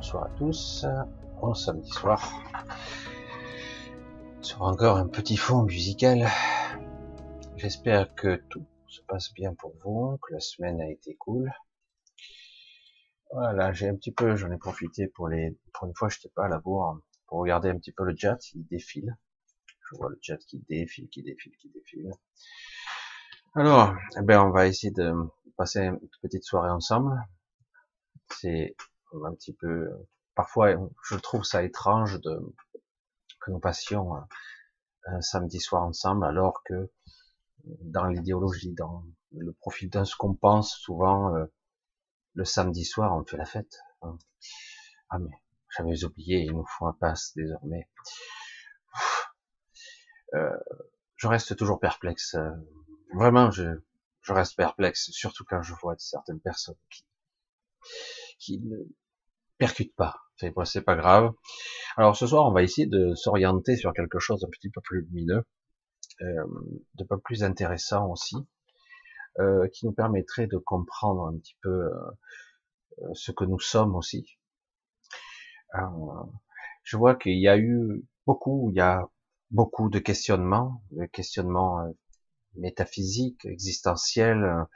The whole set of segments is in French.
bonsoir à tous. Bon samedi soir. Sur encore un petit fond musical. J'espère que tout se passe bien pour vous, que la semaine a été cool. Voilà, j'ai un petit peu, j'en ai profité pour les, pour une fois, je n'étais pas à la bourre, pour regarder un petit peu le chat, il défile. Je vois le chat qui défile, qui défile, qui défile. Alors, eh ben, on va essayer de passer une petite soirée ensemble. C'est un petit peu, parfois, je trouve ça étrange de, que nous passions un samedi soir ensemble, alors que dans l'idéologie, dans le profil d'un ce qu'on pense, souvent, euh, le samedi soir, on fait la fête. Hein. Ah, mais j'avais oublié, il nous faut un passe désormais. Euh, je reste toujours perplexe. Euh, vraiment, je, je reste perplexe, surtout quand je vois certaines personnes qui, qui ne percutent pas. C'est pas grave. Alors ce soir, on va essayer de s'orienter sur quelque chose d'un petit peu plus lumineux, euh, de peu plus intéressant aussi, euh, qui nous permettrait de comprendre un petit peu euh, ce que nous sommes aussi. je vois qu'il y a eu beaucoup, il y a beaucoup de questionnements, de questionnements métaphysiques, existentiels,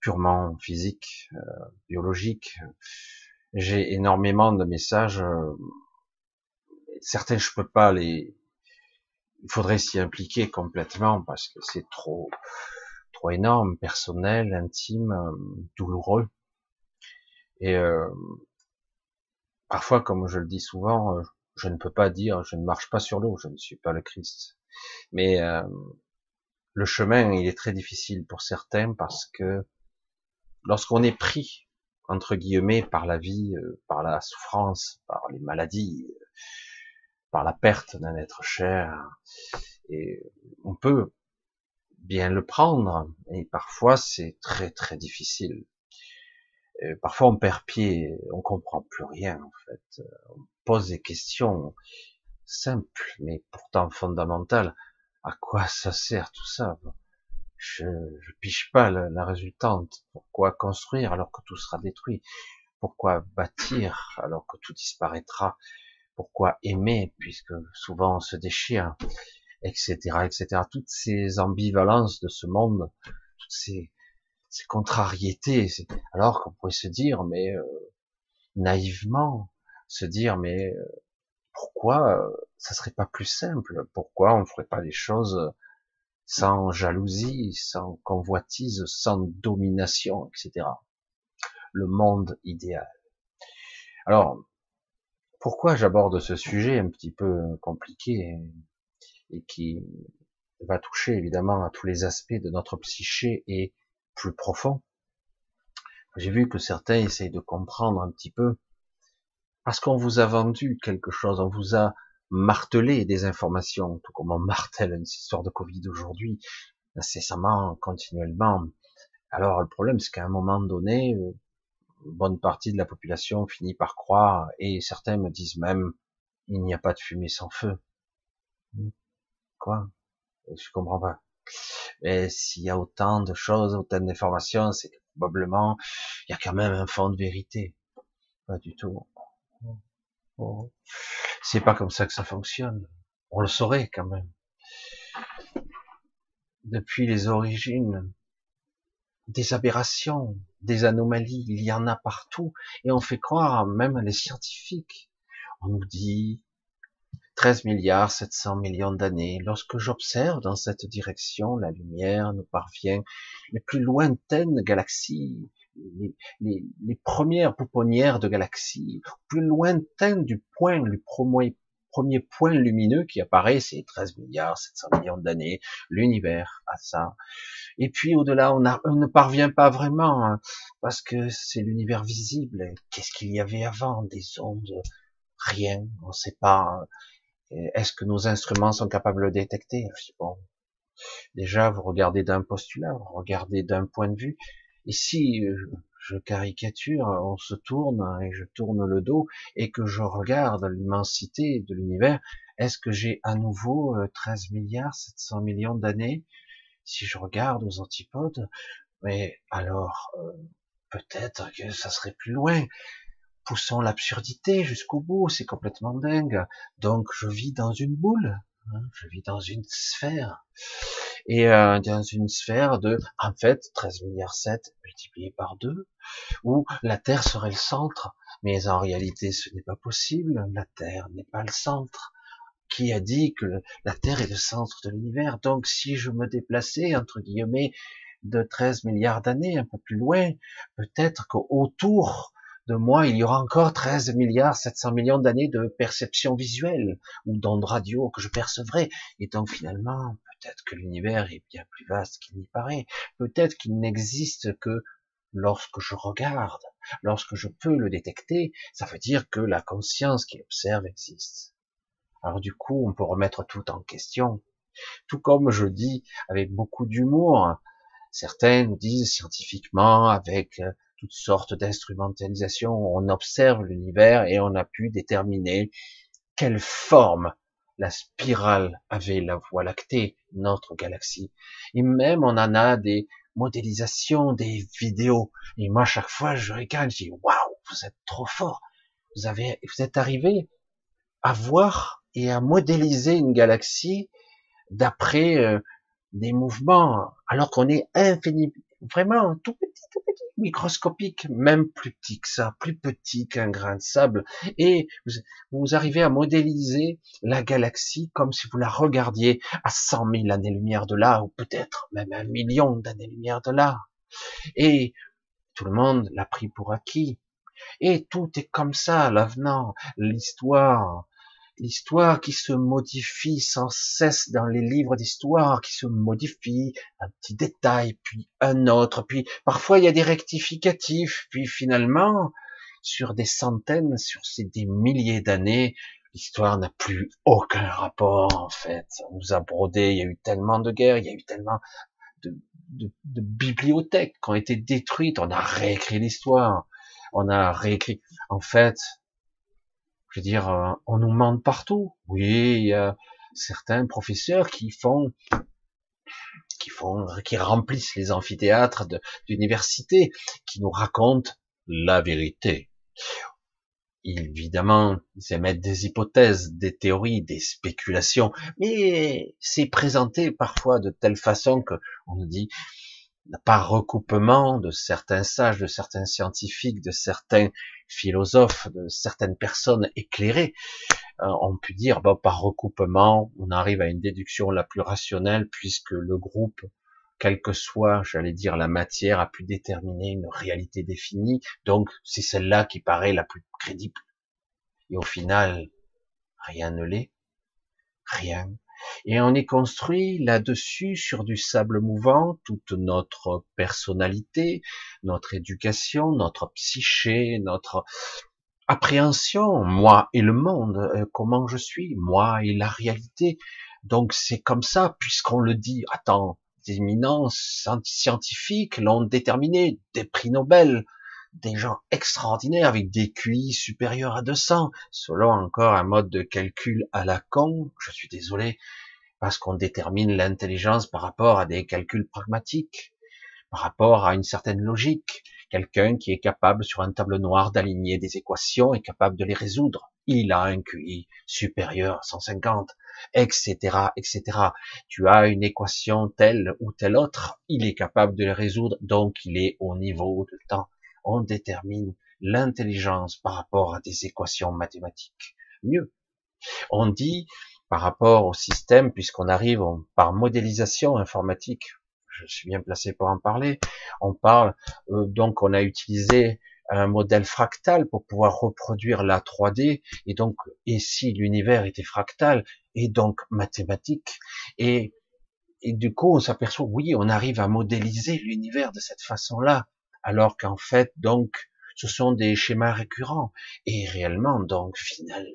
purement physiques, biologiques, j'ai énormément de messages. Euh, certains, je peux pas les. Il faudrait s'y impliquer complètement parce que c'est trop, trop énorme, personnel, intime, euh, douloureux. Et euh, parfois, comme je le dis souvent, je ne peux pas dire, je ne marche pas sur l'eau, je ne suis pas le Christ. Mais le chemin, il est très difficile pour certains parce que lorsqu'on est pris entre guillemets par la vie, euh, par la souffrance, par les maladies, euh, par la perte d'un être cher. Et on peut bien le prendre, et parfois c'est très très difficile. Et parfois on perd pied, on comprend plus rien en fait. On pose des questions simples, mais pourtant fondamentales. À quoi ça sert tout ça je, je piche pas la, résultante. Pourquoi construire alors que tout sera détruit? Pourquoi bâtir alors que tout disparaîtra? Pourquoi aimer puisque souvent on se déchire, etc., etc. Toutes ces ambivalences de ce monde, toutes ces, ces contrariétés. Alors qu'on pourrait se dire, mais euh, naïvement, se dire, mais euh, pourquoi euh, ça serait pas plus simple? Pourquoi on ferait pas les choses sans jalousie, sans convoitise, sans domination, etc. Le monde idéal. Alors, pourquoi j'aborde ce sujet un petit peu compliqué et, qui va toucher évidemment à tous les aspects de notre psyché et plus profond? J'ai vu que certains essayent de comprendre un petit peu parce qu'on vous a vendu quelque chose, on vous a marteler des informations, tout comme on martèle une histoire de Covid aujourd'hui, incessamment, continuellement. Alors le problème, c'est qu'à un moment donné, une bonne partie de la population finit par croire, et certains me disent même, il n'y a pas de fumée sans feu. Hmm. Quoi? Je comprends pas. Mais s'il y a autant de choses, autant d'informations, c'est que probablement, il y a quand même un fond de vérité. Pas du tout. Oh. C'est pas comme ça que ça fonctionne. On le saurait quand même. Depuis les origines, des aberrations, des anomalies, il y en a partout, et on fait croire, même les scientifiques, on nous dit 13 milliards 700 millions d'années. Lorsque j'observe dans cette direction, la lumière nous parvient les plus lointaines galaxies, les, les, les, premières pouponnières de galaxies, plus lointaines du point, le premier, premier point lumineux qui apparaît, c'est 13 milliards 700 millions d'années, l'univers a ça. Et puis au-delà, on, on, ne parvient pas vraiment, hein, parce que c'est l'univers visible. Qu'est-ce qu'il y avait avant? Des ondes? Rien, on ne sait pas. Est-ce que nos instruments sont capables de détecter? Bon, déjà, vous regardez d'un postulat, vous regardez d'un point de vue, et si euh, je caricature, on se tourne et je tourne le dos et que je regarde l'immensité de l'univers, est-ce que j'ai à nouveau 13 euh, milliards 700 millions d'années? Si je regarde aux antipodes, mais alors euh, peut-être que ça serait plus loin. poussons l'absurdité jusqu'au bout, c'est complètement dingue. Donc je vis dans une boule, hein, je vis dans une sphère, et euh, dans une sphère de, en fait, 13 milliards 7 multiplié par 2, où la Terre serait le centre, mais en réalité ce n'est pas possible, la Terre n'est pas le centre. Qui a dit que la Terre est le centre de l'univers? Donc si je me déplaçais, entre guillemets, de 13 milliards d'années, un peu plus loin, peut-être qu'autour de moi, il y aura encore 13 milliards 700 millions d'années de perception visuelle ou d'ondes radio que je percevrai. Et donc finalement, peut-être que l'univers est bien plus vaste qu'il n'y paraît. Peut-être qu'il n'existe que lorsque je regarde, lorsque je peux le détecter. Ça veut dire que la conscience qui observe existe. Alors du coup, on peut remettre tout en question. Tout comme je dis avec beaucoup d'humour, certains nous disent scientifiquement avec toutes sortes d'instrumentalisation, on observe l'univers et on a pu déterminer quelle forme la spirale avait la Voie lactée, notre galaxie. Et même on en a des modélisations, des vidéos. Et moi, chaque fois, je regarde, je dis, waouh, vous êtes trop fort. Vous avez, vous êtes arrivé à voir et à modéliser une galaxie d'après euh, des mouvements, alors qu'on est infini, vraiment tout petit, tout petit, microscopique, même plus petit que ça, plus petit qu'un grain de sable, et vous, arrivez à modéliser la galaxie comme si vous la regardiez à cent mille années-lumière de là, ou peut-être même un million d'années-lumière de là. Et tout le monde l'a pris pour acquis. Et tout est comme ça, l'avenant, l'histoire, l'histoire qui se modifie sans cesse dans les livres d'histoire, qui se modifie, un petit détail, puis un autre, puis parfois il y a des rectificatifs, puis finalement, sur des centaines, sur ces des milliers d'années, l'histoire n'a plus aucun rapport en fait. On nous a brodé, il y a eu tellement de guerres, il y a eu tellement de, de, de bibliothèques qui ont été détruites, on a réécrit l'histoire, on a réécrit. En fait, je veux dire, euh, on nous ment partout. Oui, il y a certains professeurs qui font, qui font, qui remplissent les amphithéâtres d'université, qui nous racontent la vérité. Évidemment, ils émettent des hypothèses, des théories, des spéculations, mais c'est présenté parfois de telle façon que on nous dit, par recoupement de certains sages, de certains scientifiques, de certains philosophes, de certaines personnes éclairées, euh, on peut dire, bon, par recoupement, on arrive à une déduction la plus rationnelle puisque le groupe, quelle que soit, j'allais dire, la matière, a pu déterminer une réalité définie. Donc, c'est celle-là qui paraît la plus crédible. Et au final, rien ne l'est. Rien et on est construit là-dessus sur du sable mouvant, toute notre personnalité, notre éducation, notre psyché, notre appréhension, moi et le monde, euh, comment je suis, moi et la réalité. Donc c'est comme ça, puisqu'on le dit, attends, des éminences scientifiques l'ont déterminé, des prix Nobel, des gens extraordinaires avec des QI supérieurs à 200, selon encore un mode de calcul à la con, je suis désolé, parce qu'on détermine l'intelligence par rapport à des calculs pragmatiques, par rapport à une certaine logique. Quelqu'un qui est capable sur un tableau noir d'aligner des équations est capable de les résoudre. Il a un QI supérieur à 150, etc., etc. Tu as une équation telle ou telle autre, il est capable de les résoudre, donc il est au niveau de temps on détermine l'intelligence par rapport à des équations mathématiques. Mieux, on dit par rapport au système, puisqu'on arrive par modélisation informatique, je suis bien placé pour en parler, on parle, euh, donc on a utilisé un modèle fractal pour pouvoir reproduire la 3D, et donc, et si l'univers était fractal, et donc mathématique, et, et du coup on s'aperçoit, oui, on arrive à modéliser l'univers de cette façon-là, alors qu'en fait, donc, ce sont des schémas récurrents. Et réellement, donc, final,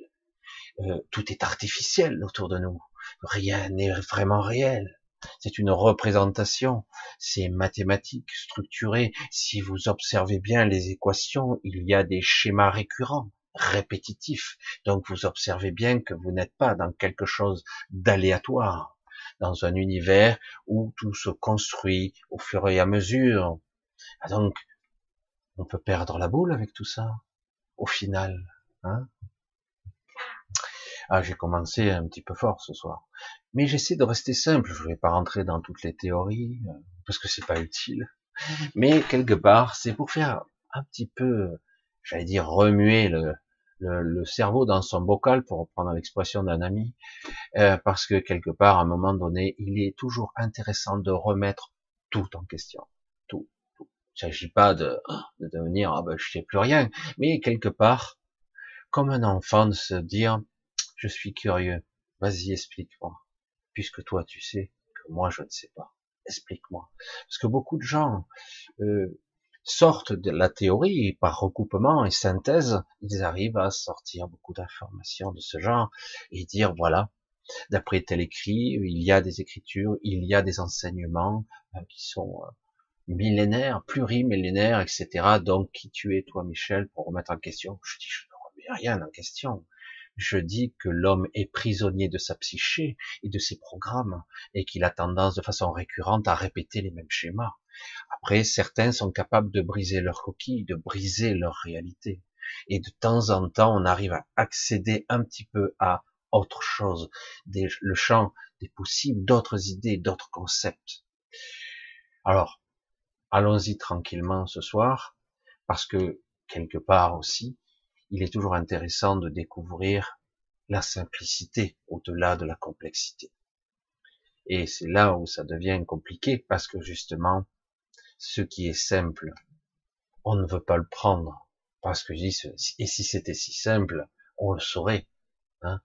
euh, tout est artificiel autour de nous. Rien n'est vraiment réel. C'est une représentation, c'est mathématique, structuré. Si vous observez bien les équations, il y a des schémas récurrents, répétitifs. Donc vous observez bien que vous n'êtes pas dans quelque chose d'aléatoire, dans un univers où tout se construit au fur et à mesure, ah, donc, on peut perdre la boule avec tout ça. au final hein? Ah, j'ai commencé un petit peu fort ce soir, mais j'essaie de rester simple. Je vais pas rentrer dans toutes les théories euh, parce que c'est pas utile. Mais quelque part, c'est pour faire un petit peu, j'allais dire, remuer le, le, cerveau dans son bocal, pour reprendre l'expression d'un ami, euh, parce que quelque part, à un moment donné, il est toujours intéressant de remettre tout en question. Il ne s'agit pas de, de devenir, ah ben, je sais plus rien, mais quelque part, comme un enfant, de se dire, je suis curieux, vas-y, explique-moi, puisque toi, tu sais que moi, je ne sais pas. Explique-moi. Parce que beaucoup de gens, euh, sortent de la théorie par recoupement et synthèse, ils arrivent à sortir beaucoup d'informations de ce genre et dire voilà, d'après tel écrit, il y a des écritures, il y a des enseignements euh, qui sont euh, millénaires, plurimillénaires, etc. Donc qui tu es toi Michel pour remettre en question? Je dis je ne remets rien en question. Je dis que l'homme est prisonnier de sa psyché et de ses programmes et qu'il a tendance de façon récurrente à répéter les mêmes schémas. Après, certains sont capables de briser leur coquille, de briser leur réalité. Et de temps en temps, on arrive à accéder un petit peu à autre chose, le champ des possibles, d'autres idées, d'autres concepts. Alors, allons-y tranquillement ce soir, parce que quelque part aussi, il est toujours intéressant de découvrir la simplicité au-delà de la complexité. Et c'est là où ça devient compliqué, parce que justement, ce qui est simple, on ne veut pas le prendre, parce que et si c'était si simple, on le saurait. Hein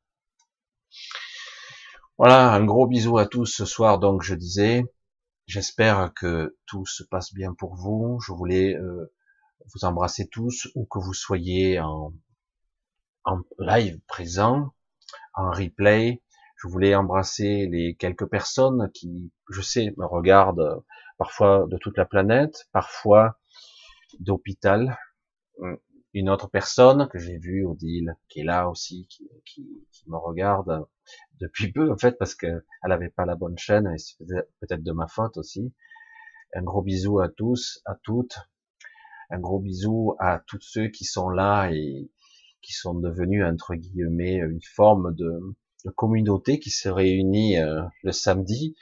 voilà, un gros bisou à tous ce soir, donc je disais, j'espère que tout se passe bien pour vous, je voulais euh, vous embrasser tous, ou que vous soyez en, en live présent, en replay, je voulais embrasser les quelques personnes qui, je sais, me regardent parfois de toute la planète, parfois d'hôpital. Une autre personne que j'ai vue, Odile, qui est là aussi, qui, qui, qui, me regarde depuis peu, en fait, parce qu'elle n'avait pas la bonne chaîne, et c'est peut-être de ma faute aussi. Un gros bisou à tous, à toutes. Un gros bisou à tous ceux qui sont là et qui sont devenus, entre guillemets, une forme de, de communauté qui se réunit euh, le samedi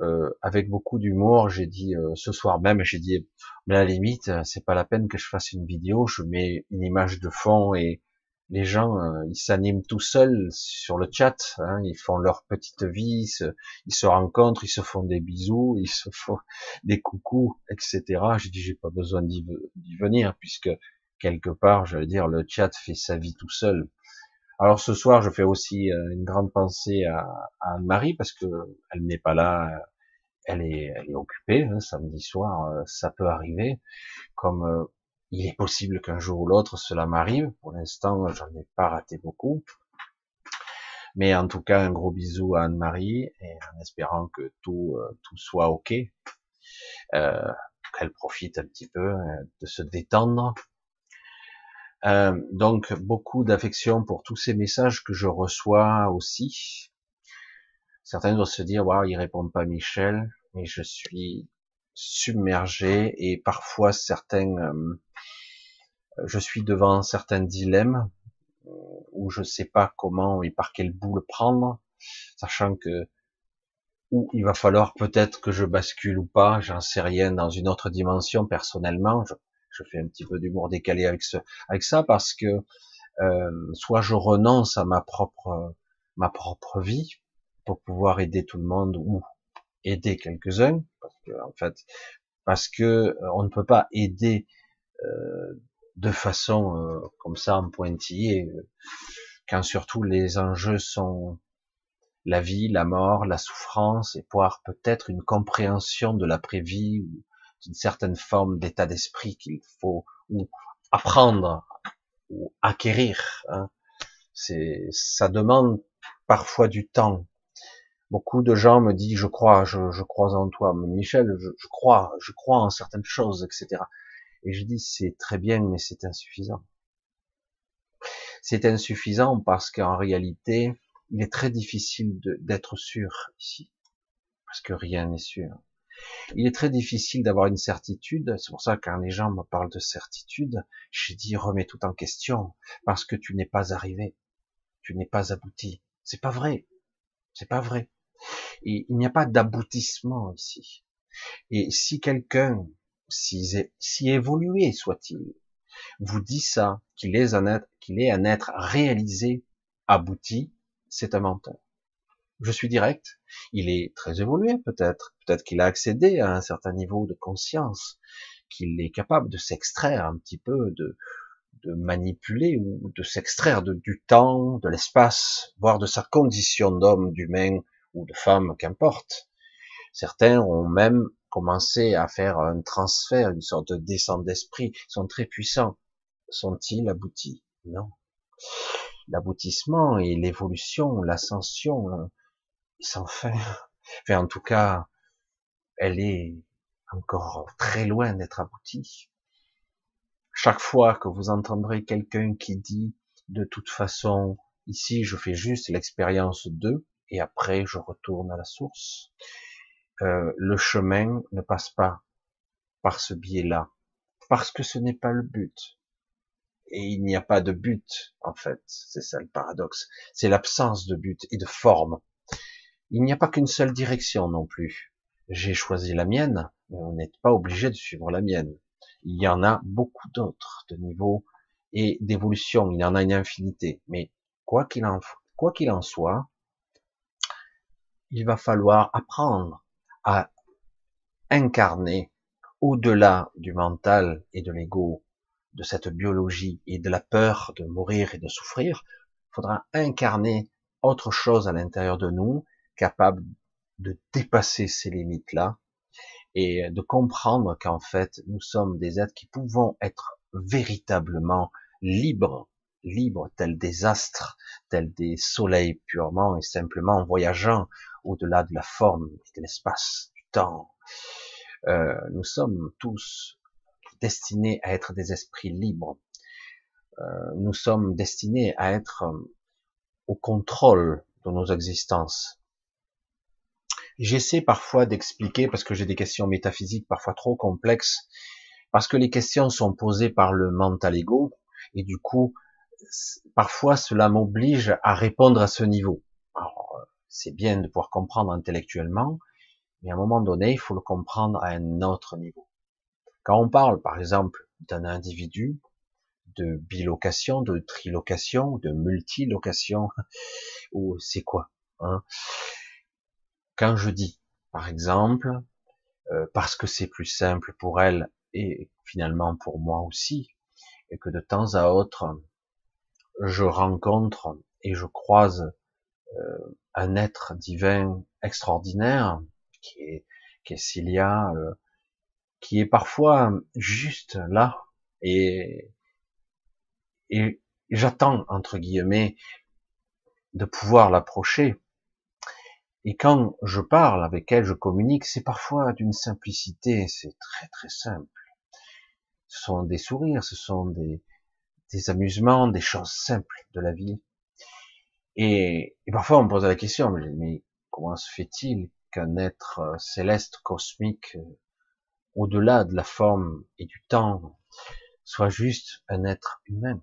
euh, avec beaucoup d'humour. J'ai dit euh, ce soir même, j'ai dit mais à la limite, c'est pas la peine que je fasse une vidéo. Je mets une image de fond et les gens, ils s'animent tout seuls sur le chat. Hein, ils font leur petite vie, ils se, ils se, rencontrent, ils se font des bisous, ils se font des coucous, etc. J'ai dit j'ai pas besoin d'y venir puisque quelque part, je veux dire, le chat fait sa vie tout seul. Alors ce soir, je fais aussi euh, une grande pensée à, Anne-Marie parce que elle n'est pas là, elle est, elle est occupée. Hein, samedi soir, euh, ça peut arriver. Comme euh, il est possible qu'un jour ou l'autre cela m'arrive. Pour l'instant, j'en ai pas raté beaucoup. Mais en tout cas, un gros bisou à Anne-Marie et en espérant que tout soit ok, qu'elle profite un petit peu de se détendre euh, donc beaucoup d'affection pour tous ces messages que je reçois aussi. Certains doivent se dire, waouh, il répond pas Michel, mais je suis submergé et parfois certains, euh, je suis devant certains dilemmes où je sais pas comment et par quel bout le prendre, sachant que où il va falloir peut-être que je bascule ou pas, j'en sais rien dans une autre dimension personnellement. Je fais un petit peu d'humour décalé avec, ce, avec ça parce que euh, soit je renonce à ma propre ma propre vie pour pouvoir aider tout le monde ou aider quelques-uns parce que en fait parce que euh, on ne peut pas aider euh, de façon euh, comme ça en pointillé euh, quand surtout les enjeux sont la vie, la mort, la souffrance et voire peut-être une compréhension de l'après-vie d'une certaine forme d'état d'esprit qu'il faut apprendre ou acquérir. Hein. C'est, ça demande parfois du temps. Beaucoup de gens me disent, je crois, je, crois en toi, Michel, je, je, crois, je crois en certaines choses, etc. Et je dis, c'est très bien, mais c'est insuffisant. C'est insuffisant parce qu'en réalité, il est très difficile d'être sûr ici, parce que rien n'est sûr. Il est très difficile d'avoir une certitude. C'est pour ça que quand les gens me parlent de certitude, j'ai dit remets tout en question parce que tu n'es pas arrivé, tu n'es pas abouti. C'est pas vrai, c'est pas vrai. Et il n'y a pas d'aboutissement ici. Et si quelqu'un, si, si évolué soit-il, vous dit ça, qu'il est un être, qu'il est un être réalisé, abouti, c'est un menteur. Je suis direct. Il est très évolué peut-être. Peut-être qu'il a accédé à un certain niveau de conscience, qu'il est capable de s'extraire un petit peu, de, de manipuler ou de s'extraire du temps, de l'espace, voire de sa condition d'homme, d'humain ou de femme, qu'importe. Certains ont même commencé à faire un transfert, une sorte de descente d'esprit, ils sont très puissants. Sont-ils aboutis? Non. L'aboutissement et l'évolution, l'ascension, sans fin. Enfin, en tout cas, elle est encore très loin d'être aboutie. Chaque fois que vous entendrez quelqu'un qui dit, de toute façon, ici je fais juste l'expérience de, et après je retourne à la source, euh, le chemin ne passe pas par ce biais-là, parce que ce n'est pas le but. Et il n'y a pas de but, en fait. C'est ça le paradoxe. C'est l'absence de but et de forme. Il n'y a pas qu'une seule direction non plus. J'ai choisi la mienne, mais on n'est pas obligé de suivre la mienne. Il y en a beaucoup d'autres de niveaux et d'évolution. Il y en a une infinité. Mais quoi qu'il en, quoi qu'il en soit, il va falloir apprendre à incarner au-delà du mental et de l'ego, de cette biologie et de la peur de mourir et de souffrir, il faudra incarner autre chose à l'intérieur de nous capable de dépasser ces limites-là et de comprendre qu'en fait, nous sommes des êtres qui pouvons être véritablement libres, libres tels des astres, tels des soleils purement et simplement en voyageant au-delà de la forme de l'espace, du temps. Euh, nous sommes tous destinés à être des esprits libres. Euh, nous sommes destinés à être au contrôle de nos existences. J'essaie parfois d'expliquer, parce que j'ai des questions métaphysiques parfois trop complexes, parce que les questions sont posées par le mental ego, et du coup, parfois cela m'oblige à répondre à ce niveau. Alors, c'est bien de pouvoir comprendre intellectuellement, mais à un moment donné, il faut le comprendre à un autre niveau. Quand on parle, par exemple, d'un individu, de bilocation, de trilocation, de multilocation, ou c'est quoi hein? Quand je dis, par exemple, euh, parce que c'est plus simple pour elle et finalement pour moi aussi, et que de temps à autre, je rencontre et je croise euh, un être divin extraordinaire qui est, qui est Cilia, euh, qui est parfois juste là et, et j'attends entre guillemets de pouvoir l'approcher et quand je parle avec elle, je communique, c'est parfois d'une simplicité, c'est très très simple. Ce sont des sourires, ce sont des, amusements, des choses simples de la vie. Et, et parfois on me pose la question, mais, comment se fait-il qu'un être euh, céleste, cosmique, euh, au-delà de la forme et du temps, soit juste un être humain?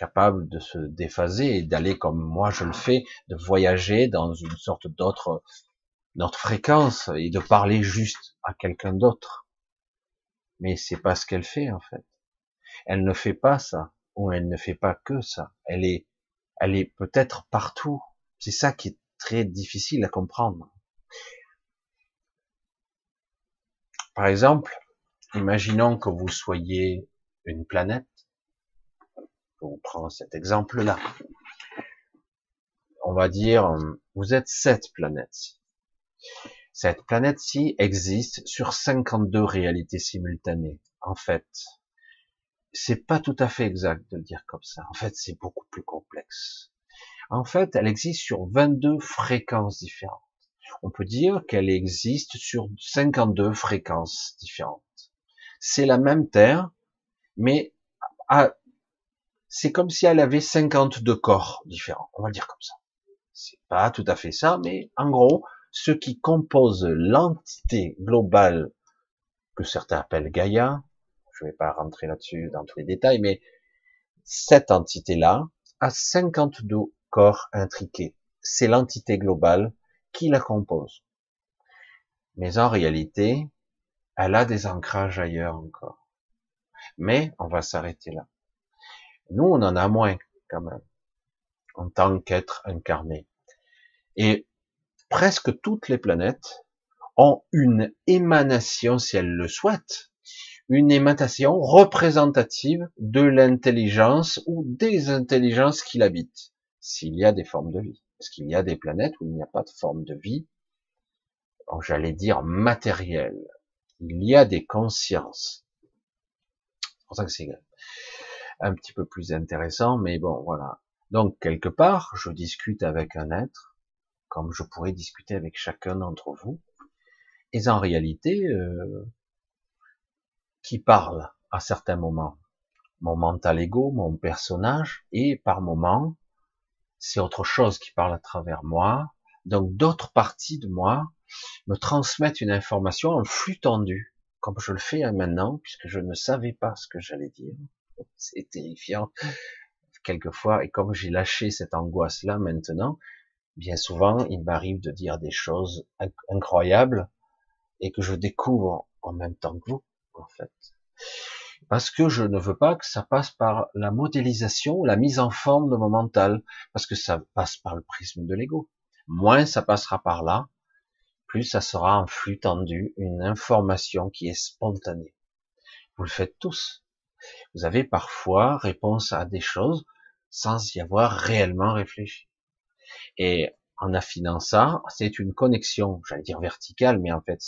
Capable de se déphaser et d'aller comme moi je le fais, de voyager dans une sorte d'autre notre fréquence et de parler juste à quelqu'un d'autre. Mais c'est pas ce qu'elle fait en fait. Elle ne fait pas ça ou elle ne fait pas que ça. Elle est elle est peut-être partout. C'est ça qui est très difficile à comprendre. Par exemple, imaginons que vous soyez une planète on prend cet exemple-là. On va dire, vous êtes sept planètes. Cette planète-ci existe sur 52 réalités simultanées. En fait, c'est pas tout à fait exact de le dire comme ça. En fait, c'est beaucoup plus complexe. En fait, elle existe sur 22 fréquences différentes. On peut dire qu'elle existe sur 52 fréquences différentes. C'est la même Terre, mais à c'est comme si elle avait 52 corps différents. On va le dire comme ça. C'est pas tout à fait ça, mais en gros, ce qui compose l'entité globale que certains appellent Gaïa, je vais pas rentrer là-dessus dans tous les détails, mais cette entité-là a 52 corps intriqués. C'est l'entité globale qui la compose. Mais en réalité, elle a des ancrages ailleurs encore. Mais on va s'arrêter là. Nous, on en a moins quand même, en tant qu'être incarné. Et presque toutes les planètes ont une émanation, si elles le souhaitent, une émanation représentative de l'intelligence ou des intelligences qui l'habitent, s'il y a des formes de vie. Parce qu'il y a des planètes où il n'y a pas de forme de vie, j'allais dire matérielle. Il y a des consciences. C'est pour que c'est un petit peu plus intéressant, mais bon, voilà. Donc, quelque part, je discute avec un être, comme je pourrais discuter avec chacun d'entre vous, et en réalité, euh, qui parle à certains moments. Mon mental ego, mon personnage, et par moments, c'est autre chose qui parle à travers moi. Donc d'autres parties de moi me transmettent une information en flux tendu, comme je le fais maintenant, puisque je ne savais pas ce que j'allais dire. C'est terrifiant quelquefois, et comme j'ai lâché cette angoisse-là maintenant, bien souvent, il m'arrive de dire des choses incroyables et que je découvre en même temps que vous, en fait. Parce que je ne veux pas que ça passe par la modélisation, la mise en forme de mon mental, parce que ça passe par le prisme de l'ego. Moins ça passera par là, plus ça sera un flux tendu, une information qui est spontanée. Vous le faites tous. Vous avez parfois réponse à des choses sans y avoir réellement réfléchi. Et en affinant ça, c'est une connexion, j'allais dire verticale, mais en fait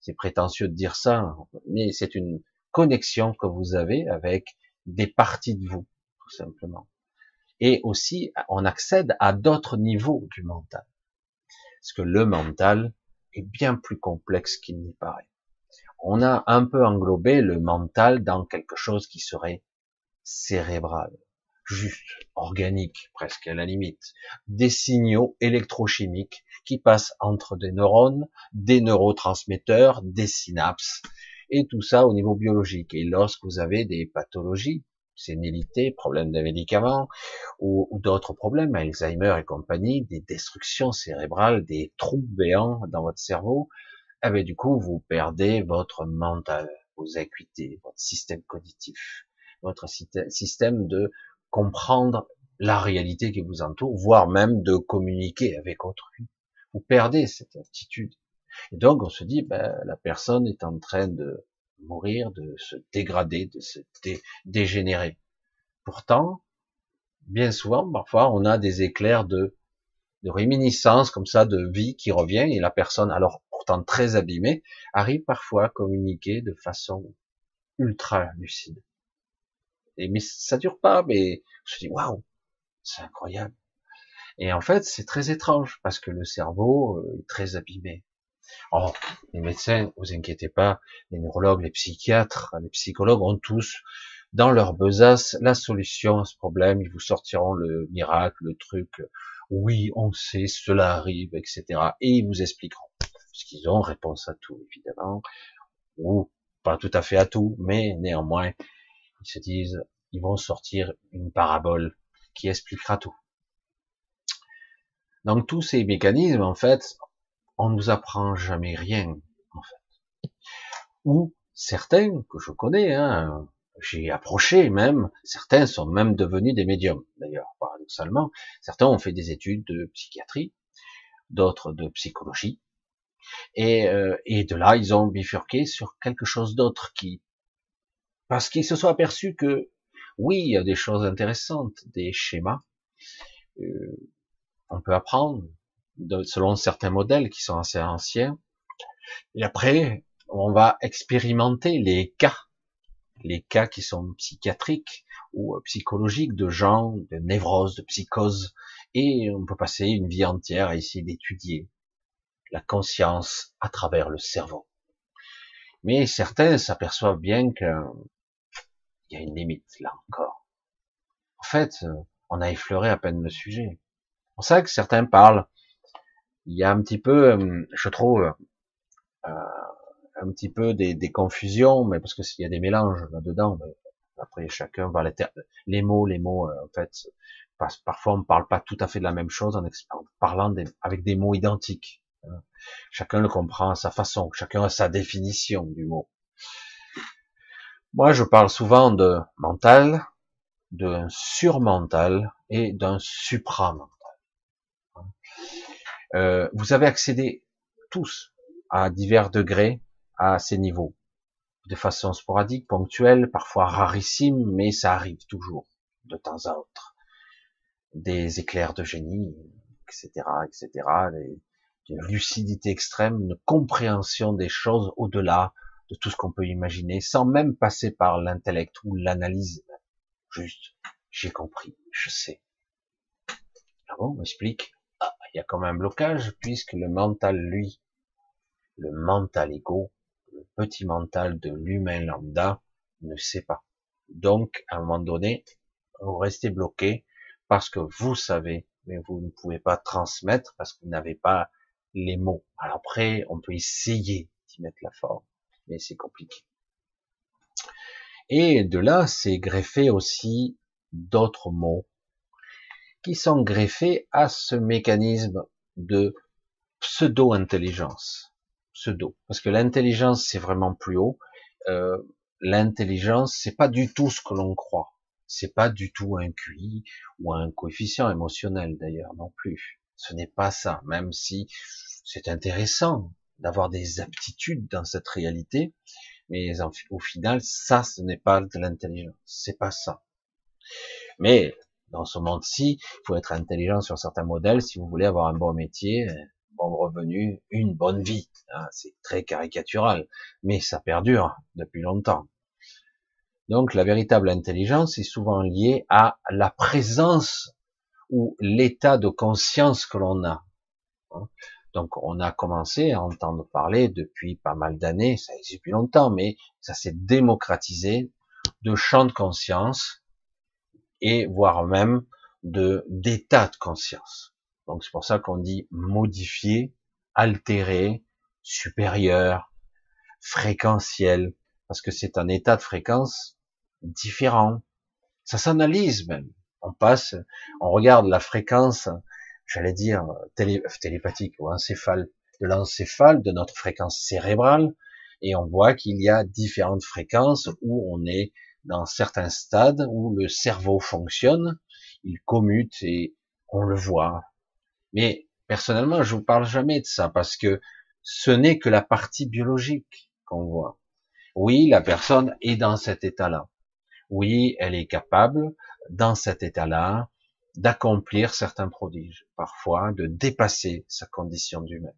c'est prétentieux de dire ça, mais c'est une connexion que vous avez avec des parties de vous, tout simplement. Et aussi, on accède à d'autres niveaux du mental. Parce que le mental est bien plus complexe qu'il n'y paraît. On a un peu englobé le mental dans quelque chose qui serait cérébral juste, organique, presque à la limite, des signaux électrochimiques qui passent entre des neurones, des neurotransmetteurs, des synapses, et tout ça au niveau biologique. Et lorsque vous avez des pathologies, sénilité, problèmes de médicaments, ou, d'autres problèmes, Alzheimer et compagnie, des destructions cérébrales, des trous béants dans votre cerveau, eh bien, du coup, vous perdez votre mental, vos acuités, votre système cognitif, votre système de comprendre la réalité qui vous entoure, voire même de communiquer avec autrui. Vous perdez cette attitude. Et donc on se dit, ben, la personne est en train de mourir, de se dégrader, de se dégénérer. Pourtant, bien souvent, parfois, on a des éclairs de, de réminiscence comme ça, de vie qui revient, et la personne, alors très abîmée, arrive parfois à communiquer de façon ultra lucide. Et mais ça dure pas, mais je dis waouh, c'est incroyable. Et en fait, c'est très étrange parce que le cerveau euh, est très abîmé. Oh, les médecins, vous inquiétez pas, les neurologues, les psychiatres, les psychologues ont tous dans leur besace la solution à ce problème. Ils vous sortiront le miracle, le truc. Oui, on sait, cela arrive, etc. Et ils vous expliqueront, puisqu'ils ont réponse à tout, évidemment, ou pas tout à fait à tout, mais néanmoins, ils se disent, ils vont sortir une parabole qui expliquera tout. Donc tous ces mécanismes, en fait, on nous apprend jamais rien, en fait. Ou certains que je connais, hein, j'ai approché même, certains sont même devenus des médiums, d'ailleurs, paradoxalement. Certains ont fait des études de psychiatrie, d'autres de psychologie, et, euh, et de là, ils ont bifurqué sur quelque chose d'autre qui parce qu'ils se sont aperçus que oui, il y a des choses intéressantes, des schémas. Euh, on peut apprendre selon certains modèles qui sont assez anciens. Et après, on va expérimenter les cas, les cas qui sont psychiatriques ou psychologiques de gens, de névrose, de psychose, et on peut passer une vie entière à essayer d'étudier la conscience à travers le cerveau. Mais certains s'aperçoivent bien que il y a une limite là encore. En fait, euh, on a effleuré à peine le sujet. Pour ça que certains parlent il y a un petit peu, euh, je trouve, euh, un petit peu des, confusions, mais parce que s'il y a des mélanges là-dedans, après chacun va les mots, les mots, euh, en fait, parfois on ne parle pas tout à fait de la même chose en, parlant avec des mots identiques. Chacun le comprend à sa façon, chacun a sa définition du mot. Moi, je parle souvent de mental, d'un surmental et d'un supramental. Euh, vous avez accédé tous à divers degrés à ces niveaux, de façon sporadique, ponctuelle, parfois rarissime, mais ça arrive toujours, de temps à autre. Des éclairs de génie, etc., etc., une lucidité extrême, une compréhension des choses au-delà de tout ce qu'on peut imaginer, sans même passer par l'intellect ou l'analyse. Juste, j'ai compris, je sais. Ah bon, on m'explique? Ah, il y a comme un blocage, puisque le mental, lui, le mental égo, le petit mental de l'humain lambda, ne sait pas. Donc, à un moment donné, vous restez bloqué parce que vous savez, mais vous ne pouvez pas transmettre parce que vous n'avez pas les mots. Alors après, on peut essayer d'y mettre la forme, mais c'est compliqué. Et de là, c'est greffé aussi d'autres mots qui sont greffés à ce mécanisme de pseudo-intelligence. Pseudo. Parce que l'intelligence, c'est vraiment plus haut. Euh, l'intelligence, c'est pas du tout ce que l'on croit. C'est pas du tout un QI ou un coefficient émotionnel d'ailleurs non plus. Ce n'est pas ça, même si c'est intéressant d'avoir des aptitudes dans cette réalité, mais au final, ça, ce n'est pas de l'intelligence, c'est pas ça. Mais dans ce monde-ci, il faut être intelligent sur certains modèles si vous voulez avoir un bon métier, un bon revenu, une bonne vie. Hein, c'est très caricatural, mais ça perdure depuis longtemps. Donc la véritable intelligence est souvent liée à la présence ou l'état de conscience que l'on a. Donc on a commencé à entendre parler depuis pas mal d'années, ça existe depuis longtemps, mais ça s'est démocratisé de champ de conscience et voire même de d'état de conscience. Donc c'est pour ça qu'on dit modifié, altéré, supérieur, fréquentiel, parce que c'est un état de fréquence différent. Ça s'analyse même. On passe, on regarde la fréquence j'allais dire, télé, télépathique ou encéphale, de l'encéphale, de notre fréquence cérébrale, et on voit qu'il y a différentes fréquences où on est dans certains stades où le cerveau fonctionne, il commute et on le voit. Mais personnellement, je vous parle jamais de ça parce que ce n'est que la partie biologique qu'on voit. Oui, la personne est dans cet état-là. Oui, elle est capable, dans cet état-là, d'accomplir certains prodiges, parfois de dépasser sa condition d'humain.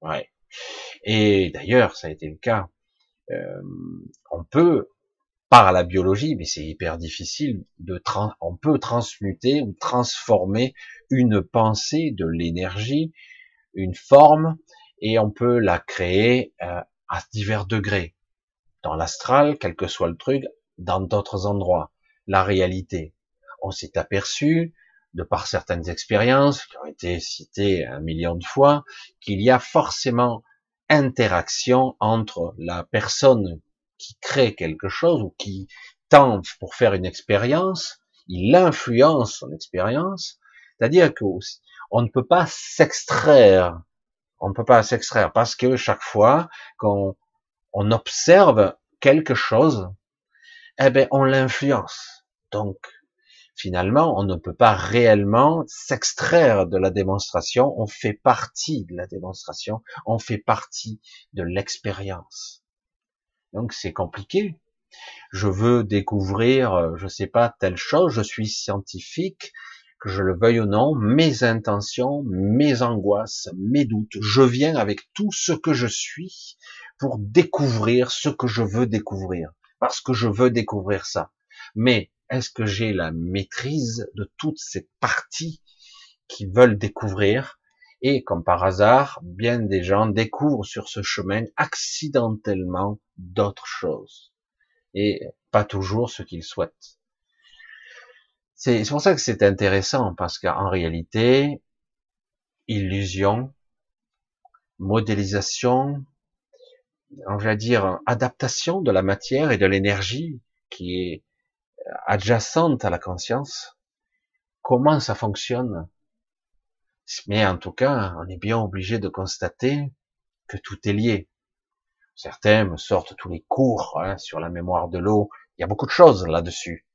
Ouais. Et d'ailleurs, ça a été le cas. Euh, on peut, par la biologie, mais c'est hyper difficile, de on peut transmuter ou transformer une pensée de l'énergie, une forme, et on peut la créer euh, à divers degrés. Dans l'astral, quel que soit le truc, dans d'autres endroits. La réalité on s'est aperçu, de par certaines expériences qui ont été citées un million de fois, qu'il y a forcément interaction entre la personne qui crée quelque chose ou qui tente pour faire une expérience, il influence son expérience, c'est-à-dire qu'on ne peut pas s'extraire, on ne peut pas s'extraire parce que chaque fois qu'on on observe quelque chose, eh ben on l'influence. Donc finalement, on ne peut pas réellement s'extraire de la démonstration, on fait partie de la démonstration, on fait partie de l'expérience. Donc c'est compliqué. Je veux découvrir, euh, je sais pas, telle chose, je suis scientifique, que je le veuille ou non, mes intentions, mes angoisses, mes doutes, je viens avec tout ce que je suis pour découvrir ce que je veux découvrir, parce que je veux découvrir ça. Mais est-ce que j'ai la maîtrise de toutes ces parties qui veulent découvrir? Et comme par hasard, bien des gens découvrent sur ce chemin accidentellement d'autres choses. Et pas toujours ce qu'ils souhaitent. C'est pour ça que c'est intéressant, parce qu'en réalité, illusion, modélisation, on va dire adaptation de la matière et de l'énergie qui est adjacente à la conscience. Comment ça fonctionne? Mais en tout cas, on est bien obligé de constater que tout est lié. Certains me sortent tous les cours hein, sur la mémoire de l'eau. Il y a beaucoup de choses là-dessus.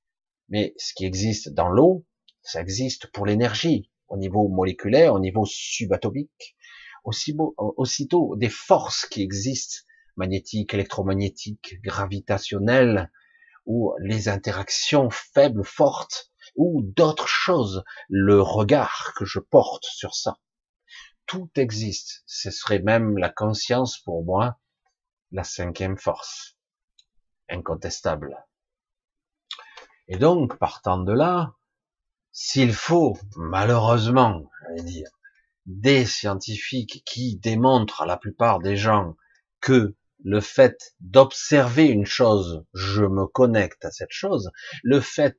Mais ce qui existe dans l'eau, ça existe pour l'énergie, au niveau moléculaire, au niveau subatomique, aussi beau, aussitôt des forces qui existent, magnétiques, électromagnétiques, gravitationnelles, ou les interactions faibles, fortes, ou d'autres choses, le regard que je porte sur ça. Tout existe. Ce serait même la conscience pour moi, la cinquième force, incontestable. Et donc, partant de là, s'il faut, malheureusement, j'allais dire, des scientifiques qui démontrent à la plupart des gens que le fait d'observer une chose, je me connecte à cette chose, le fait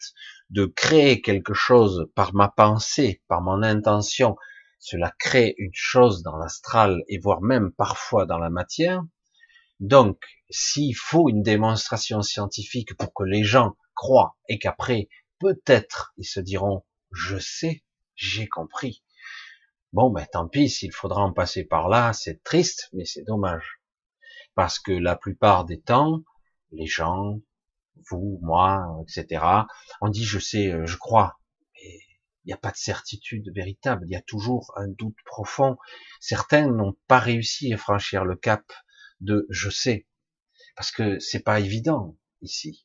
de créer quelque chose par ma pensée, par mon intention, cela crée une chose dans l'astral et voire même parfois dans la matière. Donc, s'il faut une démonstration scientifique pour que les gens croient et qu'après, peut-être, ils se diront, je sais, j'ai compris. Bon, ben tant pis, s'il faudra en passer par là, c'est triste, mais c'est dommage. Parce que la plupart des temps, les gens, vous, moi, etc., on dit je sais, euh, je crois. Il n'y a pas de certitude véritable, il y a toujours un doute profond. Certains n'ont pas réussi à franchir le cap de je sais. Parce que c'est pas évident ici.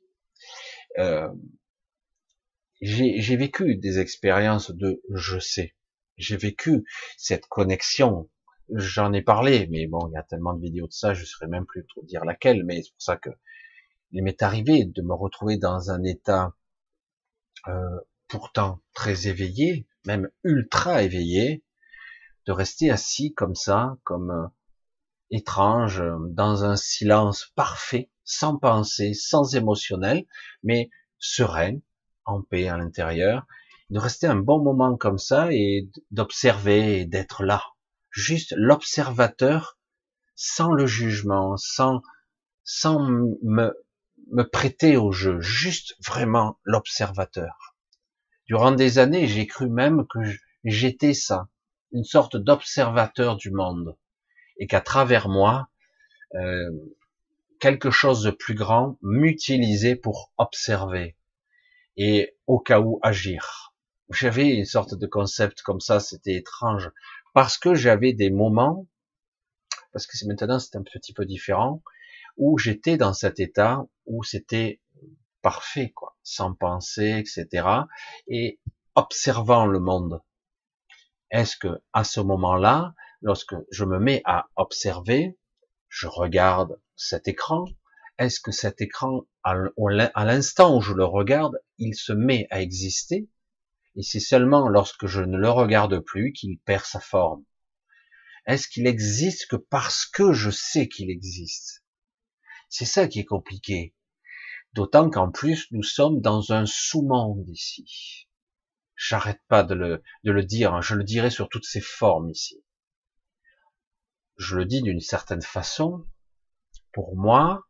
Euh, j'ai vécu des expériences de je sais. J'ai vécu cette connexion. J'en ai parlé, mais bon, il y a tellement de vidéos de ça, je ne saurais même plus trop dire laquelle, mais c'est pour ça que il m'est arrivé de me retrouver dans un état euh, pourtant très éveillé, même ultra éveillé, de rester assis comme ça, comme euh, étrange, dans un silence parfait, sans pensée, sans émotionnel, mais serein, en paix à l'intérieur, de rester un bon moment comme ça et d'observer et d'être là. Juste l'observateur sans le jugement, sans, sans me, me prêter au jeu, juste vraiment l'observateur. Durant des années, j'ai cru même que j'étais ça, une sorte d'observateur du monde, et qu'à travers moi, euh, quelque chose de plus grand m'utilisait pour observer, et au cas où agir. J'avais une sorte de concept comme ça, c'était étrange, parce que j'avais des moments, parce que maintenant c'est un petit peu différent, où j'étais dans cet état où c'était parfait, quoi, sans penser, etc., et observant le monde. Est-ce que à ce moment-là, lorsque je me mets à observer, je regarde cet écran, est-ce que cet écran, à l'instant où je le regarde, il se met à exister, et c'est seulement lorsque je ne le regarde plus qu'il perd sa forme. Est-ce qu'il existe que parce que je sais qu'il existe? C'est ça qui est compliqué. D'autant qu'en plus, nous sommes dans un sous-monde ici. J'arrête pas de le, de le dire, hein. je le dirai sur toutes ses formes ici. Je le dis d'une certaine façon. Pour moi,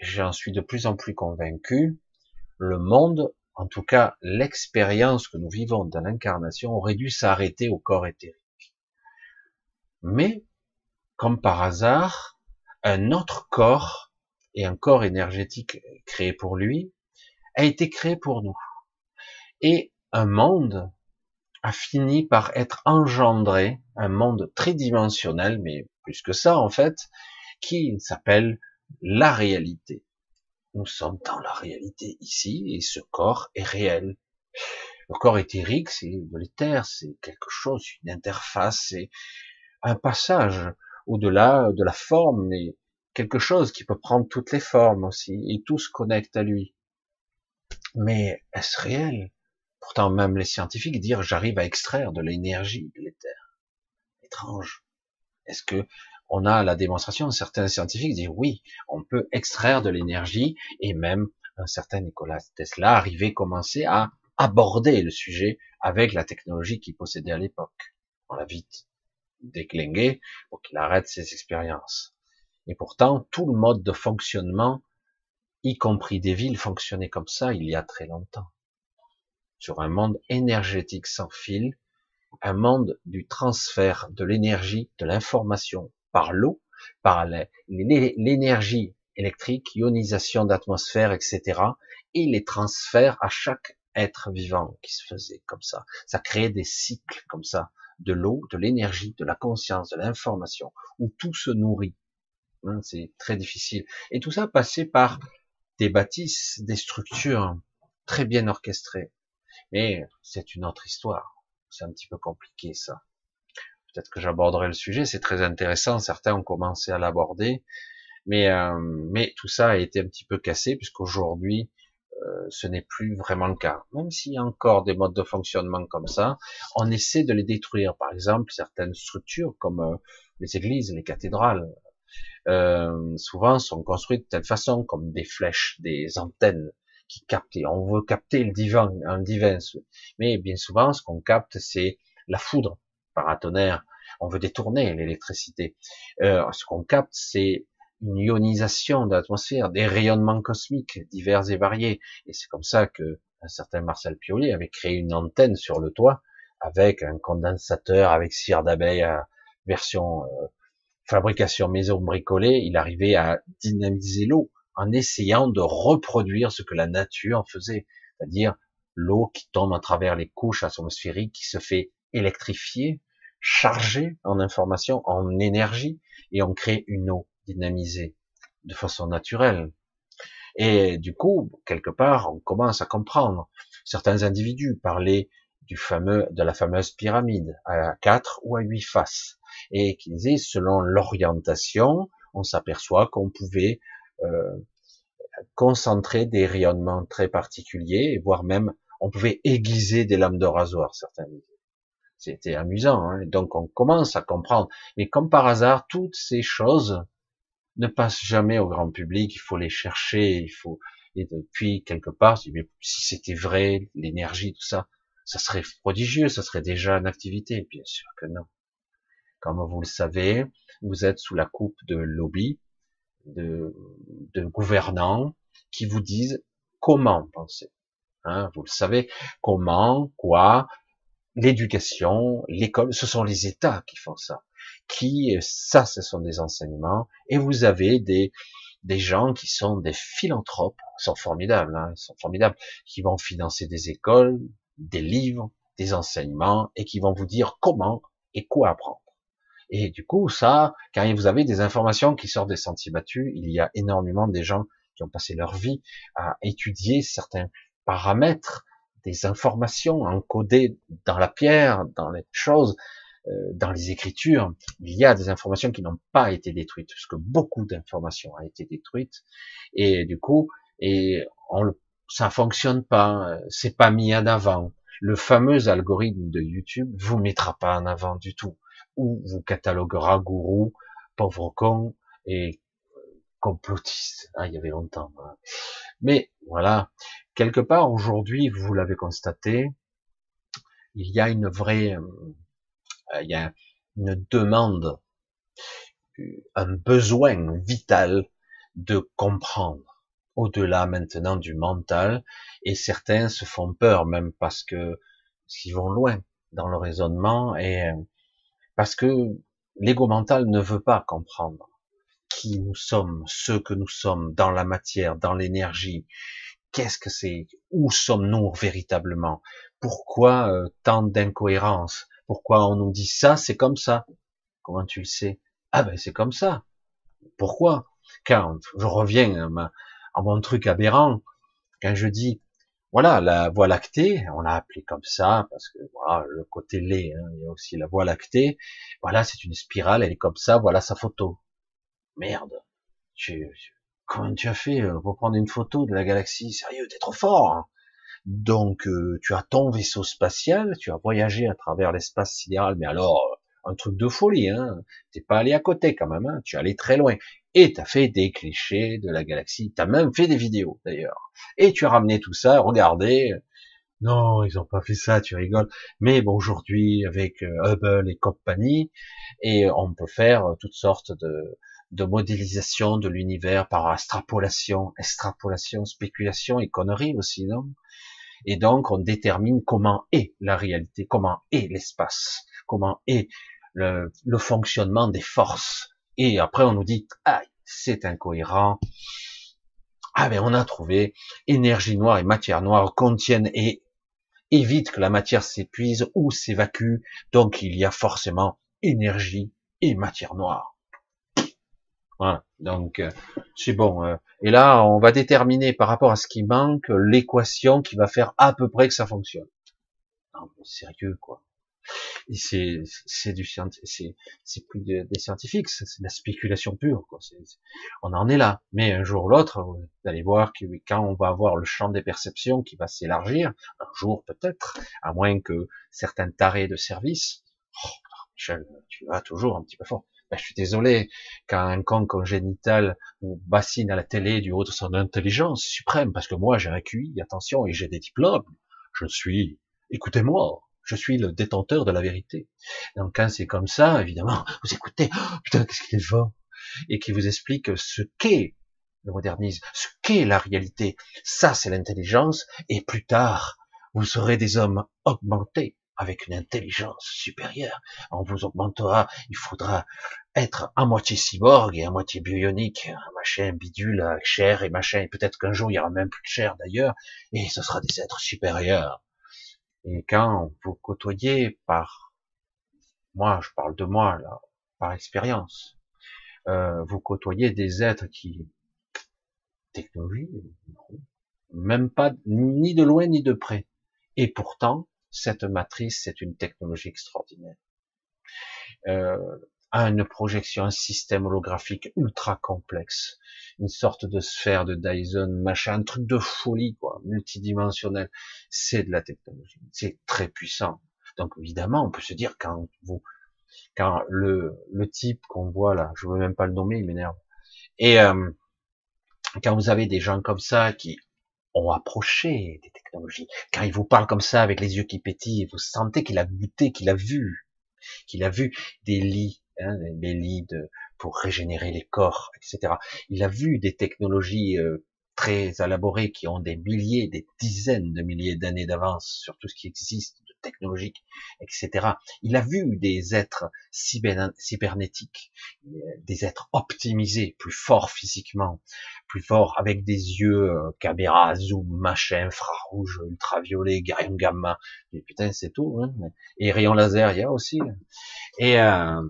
j'en suis de plus en plus convaincu, le monde, en tout cas l'expérience que nous vivons dans l'incarnation, aurait dû s'arrêter au corps éthérique. Mais, comme par hasard, un autre corps, et un corps énergétique créé pour lui, a été créé pour nous. Et un monde a fini par être engendré, un monde tridimensionnel, mais plus que ça en fait, qui s'appelle la réalité. Nous sommes dans la réalité ici, et ce corps est réel. Le corps éthérique, c'est de l'éther, c'est quelque chose, une interface, c'est un passage au-delà de la forme, mais quelque chose qui peut prendre toutes les formes aussi, et tout se connecte à lui. Mais est-ce réel? Pourtant, même les scientifiques disent j'arrive à extraire de l'énergie de l'éther. Étrange. Est-ce que on a la démonstration, certains scientifiques disent oui, on peut extraire de l'énergie et même un certain Nicolas Tesla arrivait commencer à aborder le sujet avec la technologie qu'il possédait à l'époque. On l'a vite déclinguer pour qu'il arrête ses expériences. Et pourtant, tout le mode de fonctionnement, y compris des villes, fonctionnait comme ça il y a très longtemps. Sur un monde énergétique sans fil, un monde du transfert de l'énergie, de l'information par l'eau, par l'énergie électrique, ionisation d'atmosphère, etc. Et les transferts à chaque être vivant qui se faisait comme ça. Ça créait des cycles comme ça, de l'eau, de l'énergie, de la conscience, de l'information, où tout se nourrit. Hein, c'est très difficile. Et tout ça passait par des bâtisses, des structures très bien orchestrées. Mais c'est une autre histoire. C'est un petit peu compliqué ça. Peut-être que j'aborderai le sujet, c'est très intéressant. Certains ont commencé à l'aborder, mais euh, mais tout ça a été un petit peu cassé puisqu'aujourd'hui euh, ce n'est plus vraiment le cas. Même s'il y a encore des modes de fonctionnement comme ça, on essaie de les détruire. Par exemple, certaines structures comme euh, les églises, les cathédrales, euh, souvent sont construites de telle façon, comme des flèches, des antennes qui captent. On veut capter le divin, un divin. Mais bien souvent, ce qu'on capte, c'est la foudre paratonnerre. On veut détourner l'électricité. ce qu'on capte, c'est une ionisation de l'atmosphère, des rayonnements cosmiques divers et variés. Et c'est comme ça que un certain Marcel Pioli avait créé une antenne sur le toit avec un condensateur, avec cire d'abeille, version euh, fabrication maison bricolée. Il arrivait à dynamiser l'eau en essayant de reproduire ce que la nature faisait, c'est-à-dire l'eau qui tombe à travers les couches atmosphériques, qui se fait électrifier, charger en information, en énergie, et on crée une eau dynamisé de façon naturelle. Et du coup, quelque part, on commence à comprendre. Certains individus parlaient du fameux, de la fameuse pyramide à quatre ou à huit faces, et qui disaient, selon l'orientation, on s'aperçoit qu'on pouvait euh, concentrer des rayonnements très particuliers, voire même on pouvait aiguiser des lames de rasoir, certains disaient. C'était amusant, hein donc on commence à comprendre. Mais comme par hasard, toutes ces choses ne passent jamais au grand public, il faut les chercher, il faut, et depuis quelque part, si c'était vrai, l'énergie, tout ça, ça serait prodigieux, ça serait déjà une activité, bien sûr que non. Comme vous le savez, vous êtes sous la coupe de lobby, de, de gouvernants qui vous disent comment penser. Hein, vous le savez, comment, quoi, l'éducation, l'école, ce sont les États qui font ça. Qui, ça, ce sont des enseignements, et vous avez des, des gens qui sont des philanthropes, ils sont formidables, hein, sont formidables, qui vont financer des écoles, des livres, des enseignements, et qui vont vous dire comment et quoi apprendre. Et du coup, ça, quand vous avez des informations qui sortent des sentiers battus, il y a énormément de gens qui ont passé leur vie à étudier certains paramètres, des informations encodées dans la pierre, dans les choses, euh, dans les écritures, il y a des informations qui n'ont pas été détruites, parce que beaucoup d'informations ont été détruites, et du coup, et on, ça fonctionne pas, c'est pas mis en avant. Le fameux algorithme de YouTube vous mettra pas en avant du tout, ou vous cataloguera gourou, pauvre con et complotiste. Ah, il y avait longtemps. Hein. Mais voilà, quelque part aujourd'hui, vous l'avez constaté, il y a une vraie euh, euh, une demande, un besoin vital de comprendre au-delà maintenant du mental, et certains se font peur même parce que s'ils vont loin dans le raisonnement et parce que l'ego mental ne veut pas comprendre qui nous sommes, ce que nous sommes dans la matière, dans l'énergie. Qu'est-ce que c'est Où sommes-nous véritablement? Pourquoi euh, tant d'incohérences? Pourquoi on nous dit ça, c'est comme ça? Comment tu le sais? Ah ben c'est comme ça. Pourquoi? Quand je reviens à, mon truc aberrant, quand je dis voilà la voie lactée, on l'a appelée comme ça parce que voilà le côté lait, hein, il y a aussi la voie lactée. Voilà c'est une spirale, elle est comme ça. Voilà sa photo. Merde. Comment tu as fait euh, pour prendre une photo de la galaxie Sérieux, t'es trop fort. Hein. Donc euh, tu as ton vaisseau spatial, tu as voyagé à travers l'espace sidéral, mais alors un truc de folie, hein. T'es pas allé à côté quand même, hein. tu es allé très loin. Et tu as fait des clichés de la galaxie, tu as même fait des vidéos d'ailleurs. Et tu as ramené tout ça, regardez, Non, ils ont pas fait ça, tu rigoles. Mais bon, aujourd'hui, avec euh, Hubble et compagnie, et on peut faire toutes sortes de, de modélisation de l'univers par extrapolation, extrapolation, spéculation et conneries aussi, non? Et donc, on détermine comment est la réalité, comment est l'espace, comment est le, le, fonctionnement des forces. Et après, on nous dit, ah, c'est incohérent. Ah ben, on a trouvé énergie noire et matière noire contiennent et évitent que la matière s'épuise ou s'évacue. Donc, il y a forcément énergie et matière noire. Voilà. Donc euh, c'est bon. Euh. et là, on va déterminer par rapport à ce qui manque l'équation qui va faire à peu près que ça fonctionne. Non, sérieux quoi. C'est c'est du c'est c'est plus des, scientifiques, c'est de la spéculation pure. Quoi. on en est là. Mais un jour ou l'autre, vous allez voir que quand on va avoir le champ des perceptions qui va s'élargir, un jour peut-être, à moins que certains tarés de service, oh, Michel, tu vas toujours un petit peu fort. Ben, je suis désolé, quand un con congénital ou bassine à la télé du haut de son intelligence suprême, parce que moi j'ai un QI, attention, et j'ai des diplômes, je suis, écoutez-moi, je suis le détenteur de la vérité. Donc quand c'est comme ça, évidemment, vous écoutez, oh, putain, qu'est-ce qu'il est fort, et qui vous explique ce qu'est le modernisme, ce qu'est la réalité. Ça, c'est l'intelligence, et plus tard, vous serez des hommes augmentés avec une intelligence supérieure. On vous augmentera, il faudra être à moitié cyborg et à moitié bionique, machin bidule avec chair et machin, et peut-être qu'un jour il y aura même plus de chair d'ailleurs, et ce sera des êtres supérieurs. Et quand vous côtoyez par, moi je parle de moi là, par expérience, euh, vous côtoyez des êtres qui, technologie, même pas ni de loin ni de près, et pourtant cette matrice, c'est une technologie extraordinaire. Euh, une projection, un système holographique ultra complexe, une sorte de sphère de Dyson, machin, un truc de folie, quoi, multidimensionnel. C'est de la technologie, c'est très puissant. Donc évidemment, on peut se dire quand vous, quand le, le type qu'on voit là, je veux même pas le nommer, il m'énerve. Et euh, quand vous avez des gens comme ça qui ont approché des technologies, quand il vous parle comme ça avec les yeux qui pétillent, vous sentez qu'il a goûté, qu'il a vu, qu'il a vu des lits, hein, des lits pour régénérer les corps, etc. Il a vu des technologies euh, très élaborées qui ont des milliers, des dizaines de milliers d'années d'avance sur tout ce qui existe de technologique, etc. Il a vu des êtres cybernétiques, des êtres optimisés, plus forts physiquement, plus forts, avec des yeux euh, caméra, zoom, machin, infrarouge, ultraviolet, rayon gamma. Et putain, c'est tout. Hein et rayon laser, il y a aussi. Et, euh,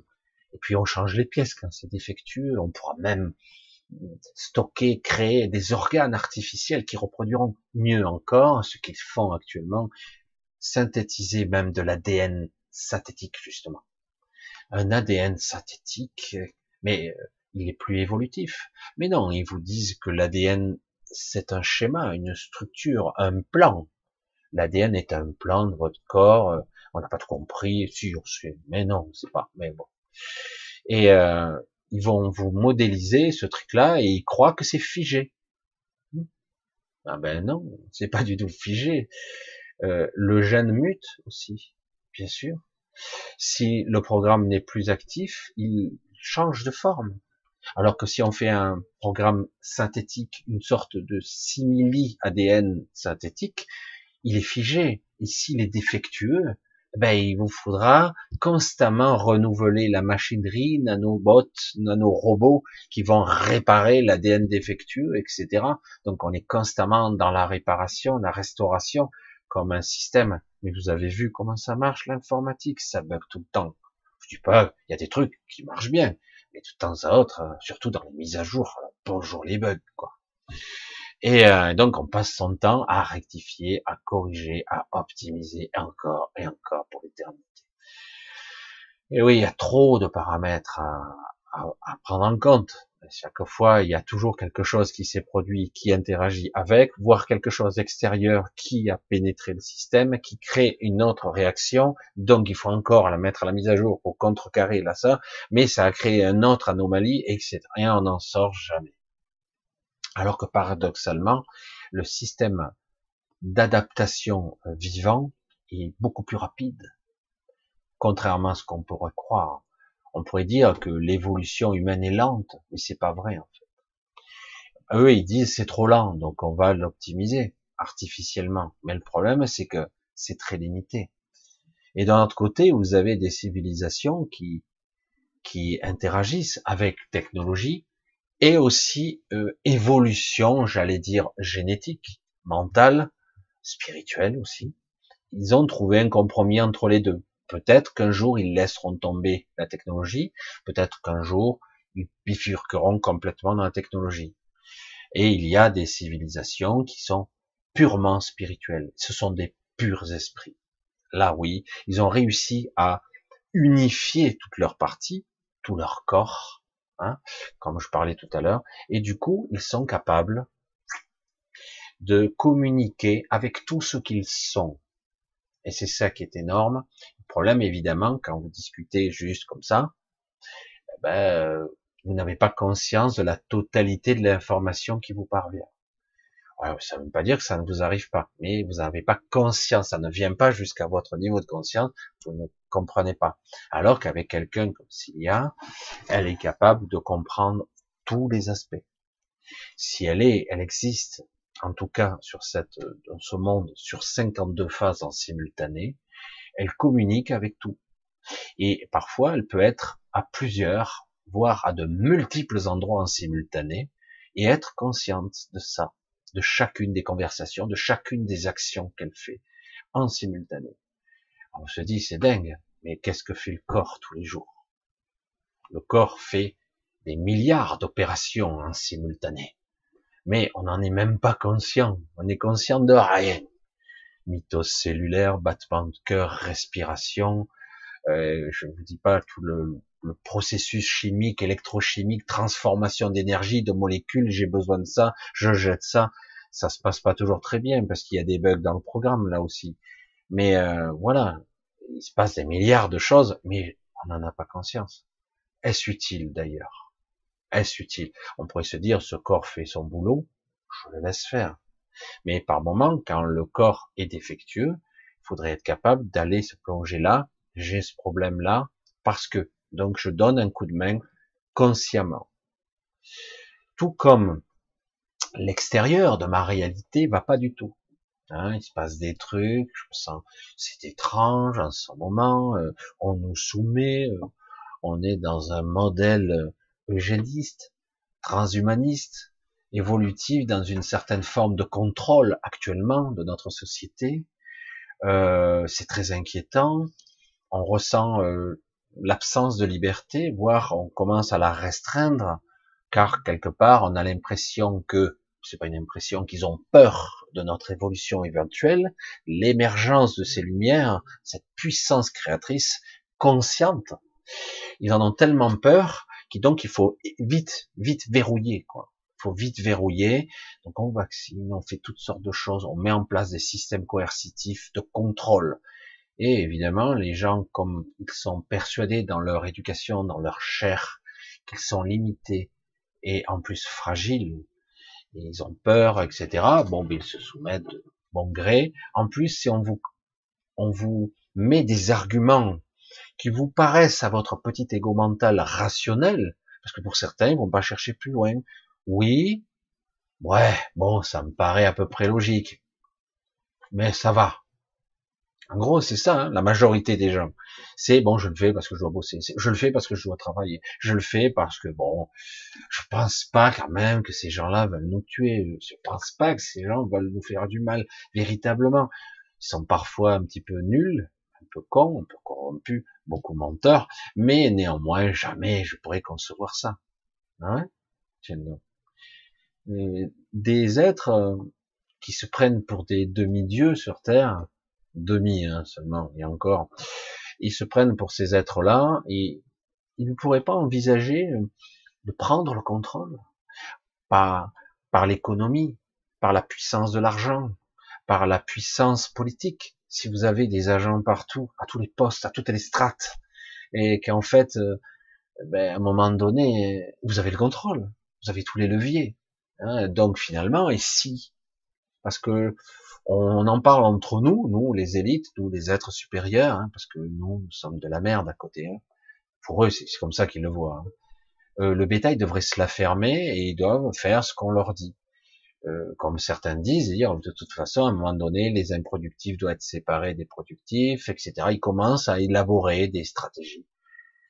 et puis on change les pièces quand c'est défectueux. On pourra même stocker, créer des organes artificiels qui reproduiront mieux encore ce qu'ils font actuellement, synthétiser même de l'ADN synthétique justement. Un ADN synthétique, mais euh, il est plus évolutif. Mais non, ils vous disent que l'ADN c'est un schéma, une structure, un plan. L'ADN est un plan de votre corps. Euh, on n'a pas tout compris. Si on sait, mais non, c'est pas. Mais bon. Et euh, ils vont vous modéliser ce truc-là et ils croient que c'est figé. Ah ben non, c'est pas du tout figé. Euh, le gène mute aussi, bien sûr. Si le programme n'est plus actif, il change de forme. Alors que si on fait un programme synthétique, une sorte de simili ADN synthétique, il est figé. Et s'il est défectueux, ben, il vous faudra constamment renouveler la machinerie, nanobots, nanorobots qui vont réparer l'ADN défectueux, etc. Donc on est constamment dans la réparation, la restauration, comme un système. Mais vous avez vu comment ça marche l'informatique, ça bug tout le temps. Je dis pas, il y a des trucs qui marchent bien, mais de temps à autre, surtout dans les mises à jour, bonjour les bugs, quoi. Et euh, donc on passe son temps à rectifier, à corriger, à optimiser encore et encore pour l'éternité. Et oui, il y a trop de paramètres à, prendre en compte. Chaque fois, il y a toujours quelque chose qui s'est produit, qui interagit avec, voire quelque chose d'extérieur qui a pénétré le système, qui crée une autre réaction. Donc, il faut encore la mettre à la mise à jour pour contrecarrer là ça, mais ça a créé une autre anomalie, etc. Et on n'en sort jamais. Alors que paradoxalement, le système d'adaptation euh, vivant est beaucoup plus rapide, contrairement à ce qu'on pourrait croire. On pourrait dire que l'évolution humaine est lente, mais c'est pas vrai en fait. Eux, ils disent c'est trop lent, donc on va l'optimiser artificiellement. Mais le problème, c'est que c'est très limité. Et d'un autre côté, vous avez des civilisations qui qui interagissent avec technologie et aussi euh, évolution, j'allais dire génétique, mentale, spirituelle aussi. Ils ont trouvé un compromis entre les deux. Peut-être qu'un jour ils laisseront tomber la technologie, peut-être qu'un jour ils bifurqueront complètement dans la technologie. Et il y a des civilisations qui sont purement spirituelles. Ce sont des purs esprits. Là, oui, ils ont réussi à unifier toutes leurs parties, tout leur corps, hein, comme je parlais tout à l'heure, et du coup, ils sont capables de communiquer avec tout ce qu'ils sont. Et c'est ça qui est énorme. Problème, évidemment, quand vous discutez juste comme ça, eh ben, vous n'avez pas conscience de la totalité de l'information qui vous parvient. ça ne veut pas dire que ça ne vous arrive pas, mais vous n'avez pas conscience, ça ne vient pas jusqu'à votre niveau de conscience, vous ne comprenez pas. Alors qu'avec quelqu'un comme Cilia, elle est capable de comprendre tous les aspects. Si elle est, elle existe en tout cas sur cette, dans ce monde, sur 52 phases en simultané, elle communique avec tout. Et parfois, elle peut être à plusieurs, voire à de multiples endroits en simultané, et être consciente de ça, de chacune des conversations, de chacune des actions qu'elle fait en simultané. On se dit, c'est dingue, mais qu'est-ce que fait le corps tous les jours? Le corps fait des milliards d'opérations en simultané mais on n'en est même pas conscient. On est conscient de rien. Mythos cellulaire, battement de cœur, respiration. Euh, je ne vous dis pas tout le, le processus chimique, électrochimique, transformation d'énergie, de molécules. J'ai besoin de ça, je jette ça. Ça se passe pas toujours très bien parce qu'il y a des bugs dans le programme là aussi. Mais euh, voilà, il se passe des milliards de choses, mais on n'en a pas conscience. Est-ce utile d'ailleurs? Est-ce utile? On pourrait se dire, ce corps fait son boulot, je le laisse faire. Mais par moment, quand le corps est défectueux, il faudrait être capable d'aller se plonger là, j'ai ce problème-là, parce que, donc je donne un coup de main consciemment. Tout comme l'extérieur de ma réalité va pas du tout. Hein, il se passe des trucs, je me sens, c'est étrange en ce moment, euh, on nous soumet, euh, on est dans un modèle eugéniste, transhumaniste, évolutif dans une certaine forme de contrôle actuellement de notre société. Euh, c'est très inquiétant. On ressent euh, l'absence de liberté, voire on commence à la restreindre, car quelque part on a l'impression que c'est pas une impression qu'ils ont peur de notre évolution éventuelle, l'émergence de ces lumières, cette puissance créatrice consciente. Ils en ont tellement peur qui donc il faut vite, vite verrouiller, quoi. Faut vite verrouiller. Donc on vaccine, on fait toutes sortes de choses, on met en place des systèmes coercitifs de contrôle. Et évidemment, les gens, comme ils sont persuadés dans leur éducation, dans leur chair, qu'ils sont limités et en plus fragiles, ils ont peur, etc. Bon, ben, ils se soumettent de bon gré. En plus, si on vous, on vous met des arguments qui vous paraissent à votre petit ego mental rationnel, parce que pour certains, ils vont pas chercher plus loin. Oui, ouais, bon, ça me paraît à peu près logique, mais ça va. En gros, c'est ça, hein, la majorité des gens. C'est bon, je le fais parce que je dois bosser, je le fais parce que je dois travailler, je le fais parce que bon, je pense pas quand même que ces gens-là veulent nous tuer, je pense pas que ces gens veulent nous faire du mal, véritablement. Ils sont parfois un petit peu nuls, un peu cons, un peu corrompus, beaucoup menteurs, mais néanmoins, jamais je pourrais concevoir ça. Hein? Des êtres euh, qui se prennent pour des demi-dieux sur Terre, demi hein, seulement, et encore, ils se prennent pour ces êtres-là, et ils ne pourraient pas envisager de prendre le contrôle par, par l'économie, par la puissance de l'argent, par la puissance politique, si vous avez des agents partout, à tous les postes, à toutes les strates, et qu'en fait, euh, ben, à un moment donné, vous avez le contrôle, vous avez tous les leviers. Hein, donc finalement, et si, parce que On en parle entre nous, nous les élites, nous les êtres supérieurs, hein, parce que nous, nous sommes de la merde à côté. Hein. Pour eux, c'est comme ça qu'ils le voient. Hein. Euh, le bétail devrait se la fermer et ils doivent faire ce qu'on leur dit. Euh, comme certains disent, dire de toute façon, à un moment donné, les improductifs doivent être séparés des productifs, etc. Ils commencent à élaborer des stratégies.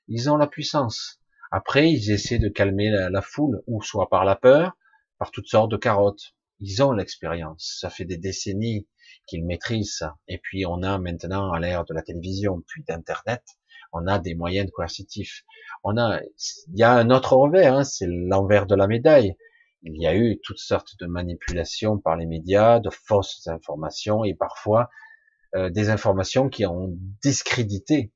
Ils ont la puissance. Après, ils essaient de calmer la, foule, ou soit par la peur, par toutes sortes de carottes. Ils ont l'expérience. Ça fait des décennies qu'ils maîtrisent ça. Et puis, on a maintenant, à l'ère de la télévision, puis d'Internet, on a des moyens coercitifs. On a, il y a un autre revers, hein, c'est l'envers de la médaille. Il y a eu toutes sortes de manipulations par les médias, de fausses informations et parfois euh, des informations qui ont discrédité,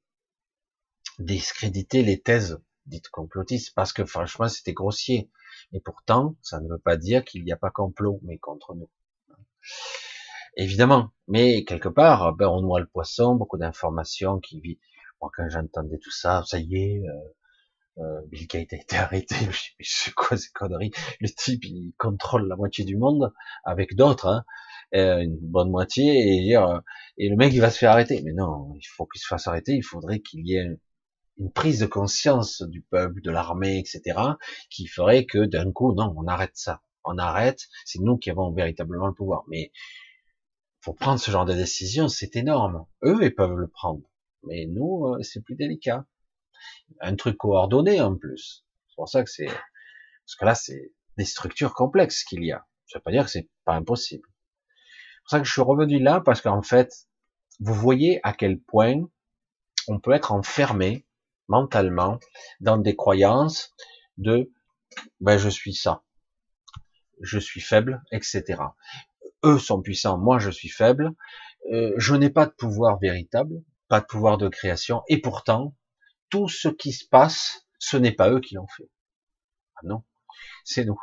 discrédité les thèses dites complotistes parce que franchement c'était grossier. Et pourtant, ça ne veut pas dire qu'il n'y a pas complot, mais contre nous. Évidemment, mais quelque part, ben, on noie le poisson, beaucoup d'informations qui vit quand j'entendais tout ça, ça y est, euh, euh, Bill Gates a été arrêté, je c'est quoi ces conneries Le type, il contrôle la moitié du monde avec d'autres, hein, euh, une bonne moitié, et dire, et le mec il va se faire arrêter. Mais non, il faut qu'il se fasse arrêter, il faudrait qu'il y ait une prise de conscience du peuple, de l'armée, etc., qui ferait que d'un coup, non, on arrête ça, on arrête, c'est nous qui avons véritablement le pouvoir. Mais pour prendre ce genre de décision, c'est énorme. Eux, ils peuvent le prendre. Mais nous, euh, c'est plus délicat. Un truc coordonné en plus. C'est pour ça que c'est, parce que là, c'est des structures complexes qu'il y a. Ça veut pas dire que c'est pas impossible. C'est pour ça que je suis revenu là, parce qu'en fait, vous voyez à quel point on peut être enfermé mentalement dans des croyances de ben je suis ça, je suis faible, etc. Eux sont puissants, moi je suis faible, euh, je n'ai pas de pouvoir véritable, pas de pouvoir de création, et pourtant, tout ce qui se passe, ce n'est pas eux qui l'ont fait. Ah non, c'est nous.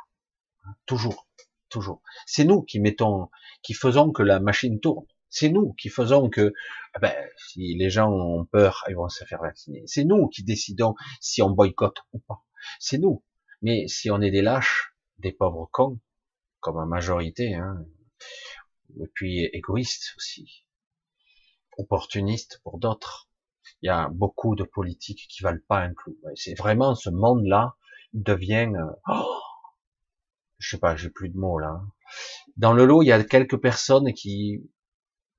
Toujours, toujours. C'est nous qui mettons, qui faisons que la machine tourne. C'est nous qui faisons que, ah ben, si les gens ont peur, ils vont se faire vacciner. C'est nous qui décidons si on boycotte ou pas. C'est nous. Mais si on est des lâches, des pauvres cons, comme en majorité, hein, et puis égoïstes aussi, opportuniste pour d'autres. Il y a beaucoup de politiques qui valent pas un clou. C'est vraiment ce monde-là devient, euh, oh, je sais pas, j'ai plus de mots là. Dans le lot, il y a quelques personnes qui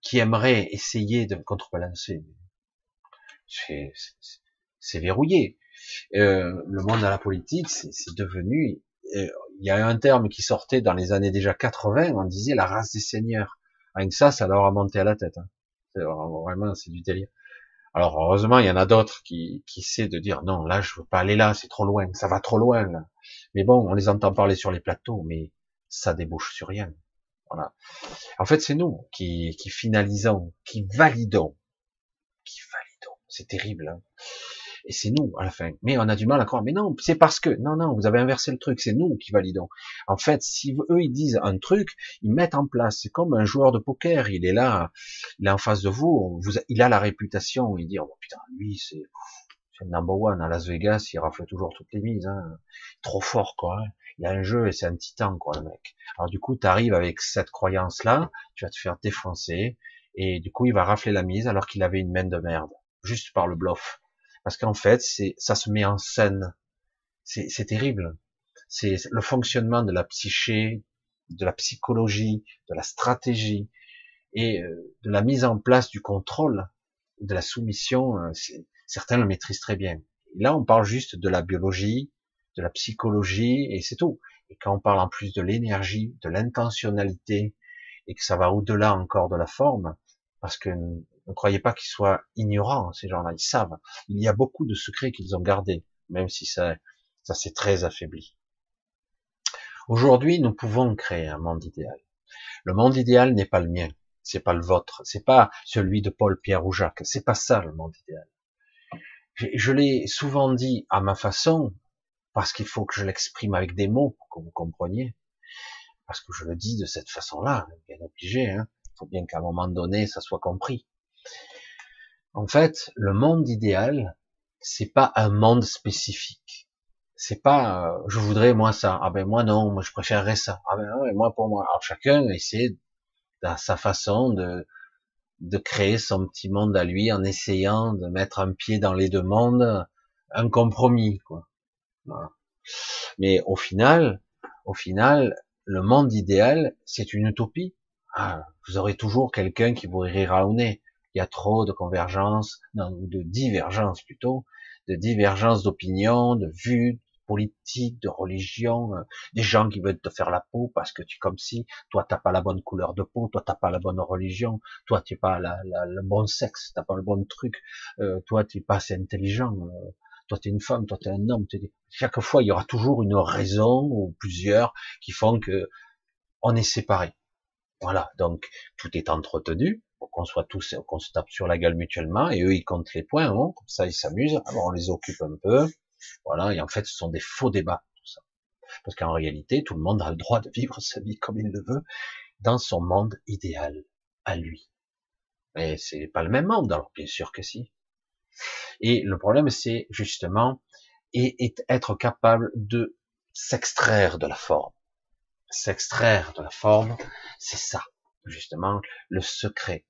qui aimeraient essayer de contrebalancer. C'est verrouillé. Euh, le monde de la politique, c'est devenu. Euh, il y a un terme qui sortait dans les années déjà 80, on disait la race des seigneurs. Avec ça, ça leur a monté à la tête. Hein. Vraiment, c'est du délire. Alors heureusement, il y en a d'autres qui, qui essaient de dire non, là je veux pas aller là, c'est trop loin, ça va trop loin. Là. Mais bon, on les entend parler sur les plateaux, mais ça débouche sur rien. Voilà. En fait, c'est nous qui, qui finalisons, qui validons, qui validons. C'est terrible. Hein et c'est nous à la fin. Mais on a du mal à croire. Mais non, c'est parce que non, non, vous avez inversé le truc. C'est nous qui validons. En fait, si eux ils disent un truc, ils mettent en place. C'est comme un joueur de poker. Il est là, il est en face de vous. il a la réputation. Il dit oh putain, lui c'est c'est le number one à Las Vegas. Il rafle toujours toutes les mises. Hein. Trop fort quoi. Hein. Il a un jeu et c'est un titan quoi le mec. Alors du coup, tu arrives avec cette croyance là, tu vas te faire défoncer et du coup il va rafler la mise alors qu'il avait une main de merde juste par le bluff parce qu'en fait, c'est ça se met en scène. C'est terrible. C'est le fonctionnement de la psyché, de la psychologie, de la stratégie et euh, de la mise en place du contrôle, de la soumission. Euh, certains le maîtrisent très bien. là, on parle juste de la biologie, de la psychologie et c'est tout. Et quand on parle en plus de l'énergie, de l'intentionnalité et que ça va au-delà encore de la forme, parce que ne croyez pas qu'ils soient ignorants, ces gens-là, ils savent. Il y a beaucoup de secrets qu'ils ont gardés, même si ça, ça s'est très affaibli. Aujourd'hui, nous pouvons créer un monde idéal. Le monde idéal n'est pas le mien, c'est pas le vôtre, c'est pas celui de Paul, Pierre ou Jacques, c'est pas ça le monde idéal. Je, je l'ai souvent dit à ma façon, parce qu'il faut que je l'exprime avec des mots que vous compreniez, parce que je le dis de cette façon-là, bien obligé, hein. Il faut bien qu'à un moment donné, ça soit compris. En fait, le monde idéal, c'est pas un monde spécifique. C'est pas, euh, je voudrais moi ça. Ah ben moi non, moi je préférerais ça. Ah ben moi pour moi. Alors chacun essaie dans sa façon de, de créer son petit monde à lui en essayant de mettre un pied dans les deux mondes, un compromis, quoi. Voilà. Mais au final, au final, le monde idéal, c'est une utopie. Ah, vous aurez toujours quelqu'un qui vous rira au nez. Il y a trop de convergence, non, de divergence plutôt, de divergence d'opinion, de vues, politique, de religion, euh, des gens qui veulent te faire la peau parce que tu comme si, toi t'as pas la bonne couleur de peau, toi t'as pas la bonne religion, toi tu pas la, le bon sexe, t'as pas le bon truc, euh, toi tu pas assez intelligent, euh, toi t'es une femme, toi t'es un homme, chaque fois il y aura toujours une raison ou plusieurs qui font que on est séparés. Voilà, donc tout est entretenu pour qu'on soit tous, qu'on se tape sur la gueule mutuellement, et eux ils comptent les points, hein, comme ça ils s'amusent, alors on les occupe un peu, voilà, et en fait, ce sont des faux débats, tout ça. Parce qu'en réalité, tout le monde a le droit de vivre sa vie comme il le veut, dans son monde idéal, à lui. Mais c'est pas le même monde, alors bien sûr que si. Et le problème, c'est justement, être capable de s'extraire de la forme. S'extraire de la forme, c'est ça, justement, le secret.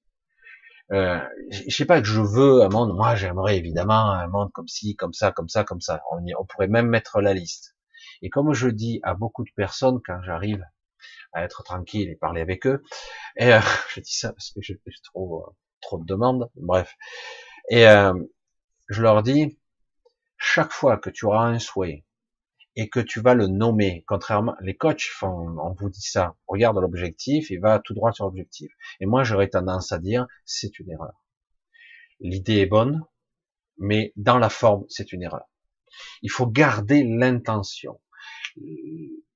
Euh, je sais pas que je veux un monde, moi j'aimerais évidemment un monde comme ci, comme ça, comme ça, comme ça. On, pourrait même mettre la liste. Et comme je dis à beaucoup de personnes quand j'arrive à être tranquille et parler avec eux, et euh, je dis ça parce que j'ai trop euh, trop de demandes, bref. Et euh, je leur dis, chaque fois que tu auras un souhait, et que tu vas le nommer. Contrairement, les coachs font, on vous dit ça, regarde l'objectif et va tout droit sur l'objectif. Et moi, j'aurais tendance à dire, c'est une erreur. L'idée est bonne, mais dans la forme, c'est une erreur. Il faut garder l'intention,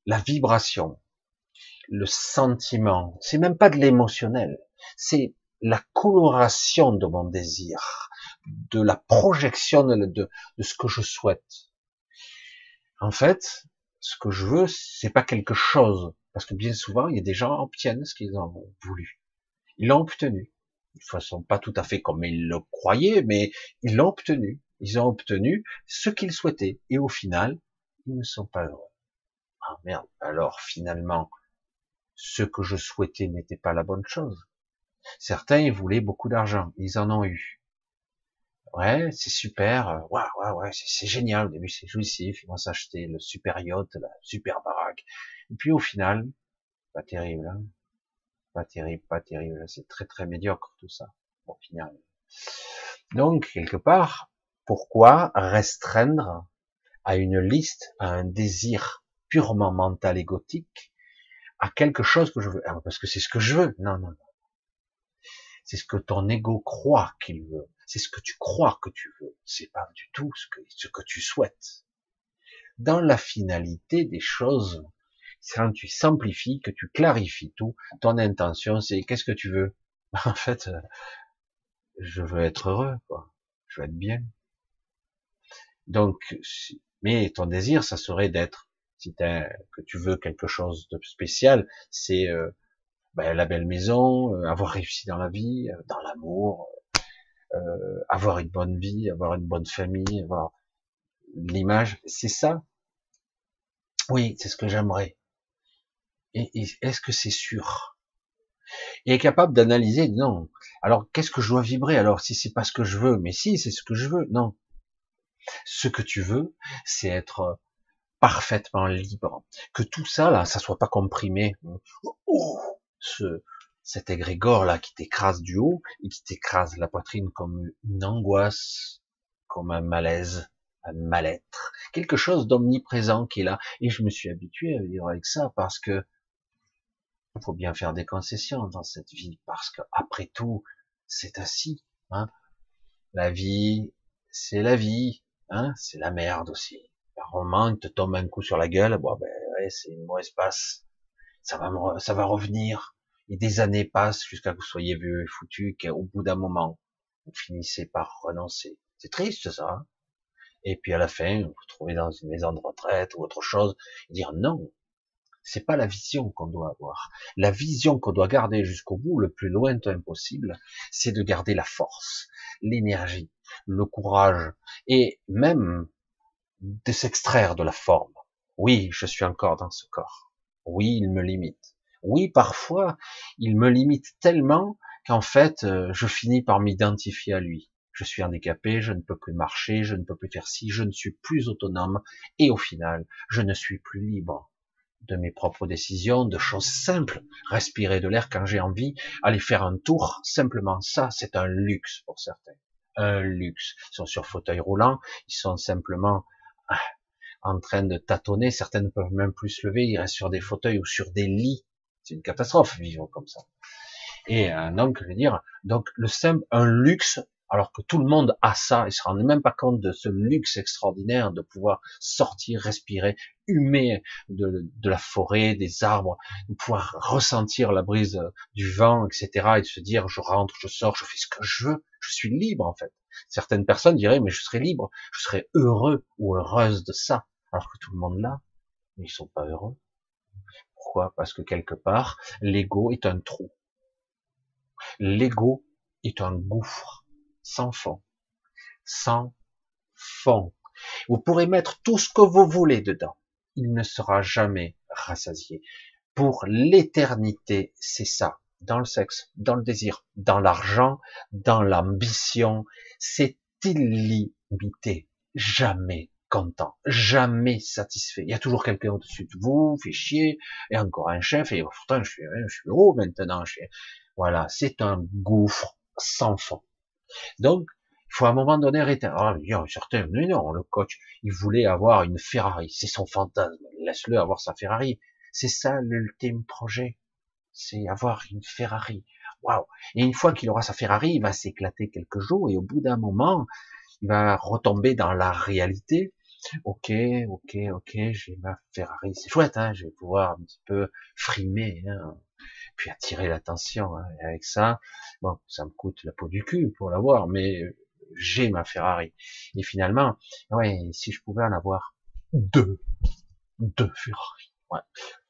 la vibration, le sentiment. C'est même pas de l'émotionnel. C'est la coloration de mon désir, de la projection de, ce que je souhaite en fait, ce que je veux, c'est pas quelque chose, parce que bien souvent, il y a des gens obtiennent ce qu'ils ont voulu. Ils l'ont obtenu. De façon pas tout à fait comme ils le croyaient, mais ils l'ont obtenu. Ils ont obtenu ce qu'ils souhaitaient. Et au final, ils ne sont pas heureux. Ah merde. Alors finalement, ce que je souhaitais n'était pas la bonne chose. Certains ils voulaient beaucoup d'argent. Ils en ont eu ouais, c'est super, euh, ouais, ouais, ouais, c'est génial, au début c'est jouissif, ils vont s'acheter le super yacht, la super baraque, et puis au final, pas terrible, hein pas terrible, pas terrible, c'est très très médiocre tout ça, au final. Donc, quelque part, pourquoi restreindre à une liste, à un désir purement mental égotique, à quelque chose que je veux, ah, parce que c'est ce que je veux, non, non, non. C'est ce que ton ego croit qu'il veut c'est ce que tu crois que tu veux, c'est pas du tout ce que, tu souhaites. Dans la finalité des choses, quand tu simplifies, que tu clarifies tout, ton intention c'est qu'est-ce que tu veux? En fait, euh, je veux être heureux, quoi. Je veux être bien. Donc, mais ton désir, ça serait d'être, si que tu veux quelque chose de spécial, c'est euh, ben, la belle maison, euh, avoir réussi dans la vie, dans l'amour, euh, avoir une bonne vie, avoir une bonne famille, avoir l'image, c'est ça. Oui, c'est ce que j'aimerais. Et, est-ce que c'est sûr? Et est capable d'analyser, non. Alors qu'est-ce que je dois vibrer? Alors si c'est pas ce que je veux Mais si, c'est ce que je veux. Non. Ce que tu veux, c'est être parfaitement libre. Que tout ça là, ça soit pas comprimé. Oh, ce, cet égrégore là qui t'écrase du haut et qui t'écrase la poitrine comme une angoisse, comme un malaise, un mal-être, quelque chose d'omniprésent qui est là. Et je me suis habitué à vivre avec ça parce que faut bien faire des concessions dans cette vie parce que après tout, c'est ainsi. Hein. La vie, c'est la vie, hein, c'est la merde aussi. Par moment, il te tombe un coup sur la gueule, bon ben c'est une mauvaise passe. Ça va, ça va revenir et des années passent jusqu'à que vous soyez vu et foutu, qu'au bout d'un moment, vous finissez par renoncer. C'est triste, ça. Hein. et puis à la fin, vous vous trouvez dans une maison de retraite ou autre chose, et dire non, c'est pas la vision qu'on doit avoir. La vision qu'on doit garder jusqu'au bout, le plus lointain possible, c'est de garder la force, l'énergie, le courage, et même de s'extraire de la forme. Oui, je suis encore dans ce corps. Oui, il me limite. Oui, parfois, il me limite tellement qu'en fait, euh, je finis par m'identifier à lui. Je suis handicapé, je ne peux plus marcher, je ne peux plus faire ci, je ne suis plus autonome, et au final, je ne suis plus libre de mes propres décisions, de choses simples, respirer de l'air quand j'ai envie, aller faire un tour, simplement ça, c'est un luxe pour certains. Un luxe. Ils sont sur fauteuil roulant, ils sont simplement ah, en train de tâtonner, certains ne peuvent même plus se lever, ils restent sur des fauteuils ou sur des lits. C'est une catastrophe, vivre comme ça. Et un homme, je veux dire, donc le simple, un luxe alors que tout le monde a ça, il se rend même pas compte de ce luxe extraordinaire de pouvoir sortir, respirer, humer de, la forêt, des arbres, de pouvoir ressentir la brise du vent, etc. et de se dire je rentre, je sors, je fais ce que je veux, je suis libre en fait. Certaines personnes diraient mais je serais libre, je serais heureux ou heureuse de ça, alors que tout le monde l'a, mais ils sont pas heureux. Parce que quelque part, l'ego est un trou. L'ego est un gouffre sans fond. Sans fond. Vous pourrez mettre tout ce que vous voulez dedans. Il ne sera jamais rassasié. Pour l'éternité, c'est ça. Dans le sexe, dans le désir, dans l'argent, dans l'ambition, c'est illimité. Jamais content, jamais satisfait. Il y a toujours quelqu'un au-dessus de vous, fait chier, et encore un chef, et pourtant je suis, je suis haut maintenant. Je Voilà, c'est un gouffre sans fond. Donc, il faut à un moment donné arrêter. Ah, il y a certains, mais non, le coach, il voulait avoir une Ferrari. C'est son fantasme. Laisse-le avoir sa Ferrari. C'est ça l'ultime projet. C'est avoir une Ferrari. Waouh. Et une fois qu'il aura sa Ferrari, il va s'éclater quelques jours et au bout d'un moment, il va retomber dans la réalité. Ok, ok, ok, j'ai ma Ferrari. C'est chouette, hein. Je vais pouvoir un petit peu frimer. Hein puis attirer l'attention. Hein. Avec ça, bon, ça me coûte la peau du cul pour l'avoir, mais j'ai ma Ferrari. Et finalement, ouais, si je pouvais en avoir deux, deux Ferrari, ouais,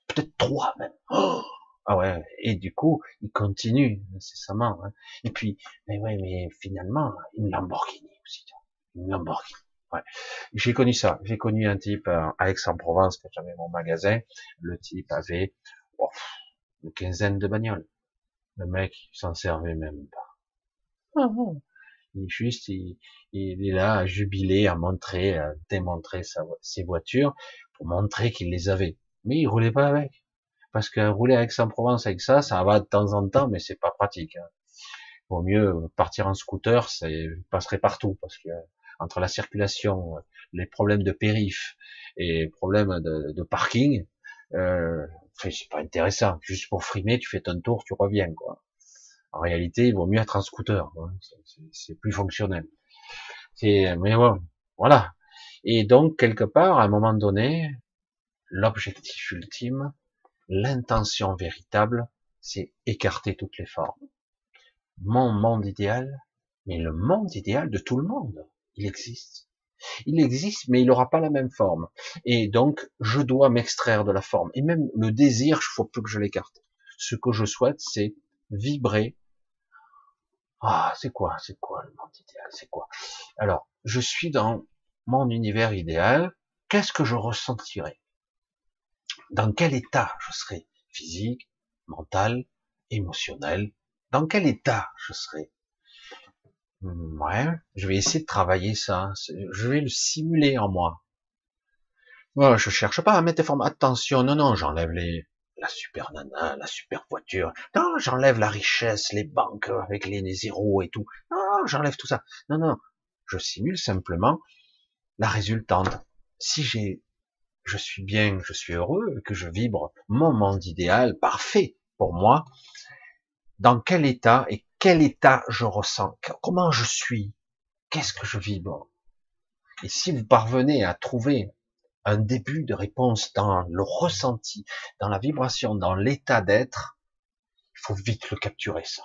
peut-être trois même. Oh ah ouais, et du coup, il continue incessamment. Hein. Et puis, mais ouais, mais finalement, une Lamborghini aussi, une Lamborghini. Ouais. J'ai connu ça. J'ai connu un type euh, à Aix-en-Provence quand j'avais mon magasin. Le type avait oh, une quinzaine de bagnoles. Le mec, s'en servait même pas. Ah, il juste, il, est là à jubiler, à montrer, à démontrer ses voitures pour montrer qu'il les avait. Mais il roulait pas avec. Parce que rouler avec en Provence avec ça, ça va de temps en temps, mais c'est pas pratique. Hein. Vaut mieux partir en scooter, ça passerait partout, parce que entre la circulation, les problèmes de périph et les problèmes de, de parking, euh, c'est pas intéressant. Juste pour frimer, tu fais ton tour, tu reviens, quoi. En réalité, il vaut mieux être un scooter. C'est plus fonctionnel. C'est, mais bon, voilà. Et donc, quelque part, à un moment donné, l'objectif ultime, l'intention véritable, c'est écarter toutes les formes. Mon monde idéal, mais le monde idéal de tout le monde, il existe. Il existe, mais il n'aura pas la même forme. Et donc, je dois m'extraire de la forme. Et même le désir, il faut plus que je l'écarte. Ce que je souhaite, c'est vibrer. Ah, c'est quoi, c'est quoi le monde idéal, c'est quoi? Alors, je suis dans mon univers idéal. Qu'est-ce que je ressentirais? Dans quel état je serais? Physique, mental, émotionnel? Dans quel état je serais? Ouais, je vais essayer de travailler ça. Je vais le simuler en moi. Moi, je cherche pas à mettre des formes. Attention, non, non, j'enlève les, la super nana, la super voiture. Non, j'enlève la richesse, les banques avec les zéros et tout. Non, j'enlève tout ça. Non, non, je simule simplement la résultante. Si j'ai, je suis bien, je suis heureux, que je vibre mon monde idéal, parfait pour moi, dans quel état et quel état je ressens, comment je suis, qu'est-ce que je vibre. Et si vous parvenez à trouver un début de réponse dans le ressenti, dans la vibration, dans l'état d'être, il faut vite le capturer ça.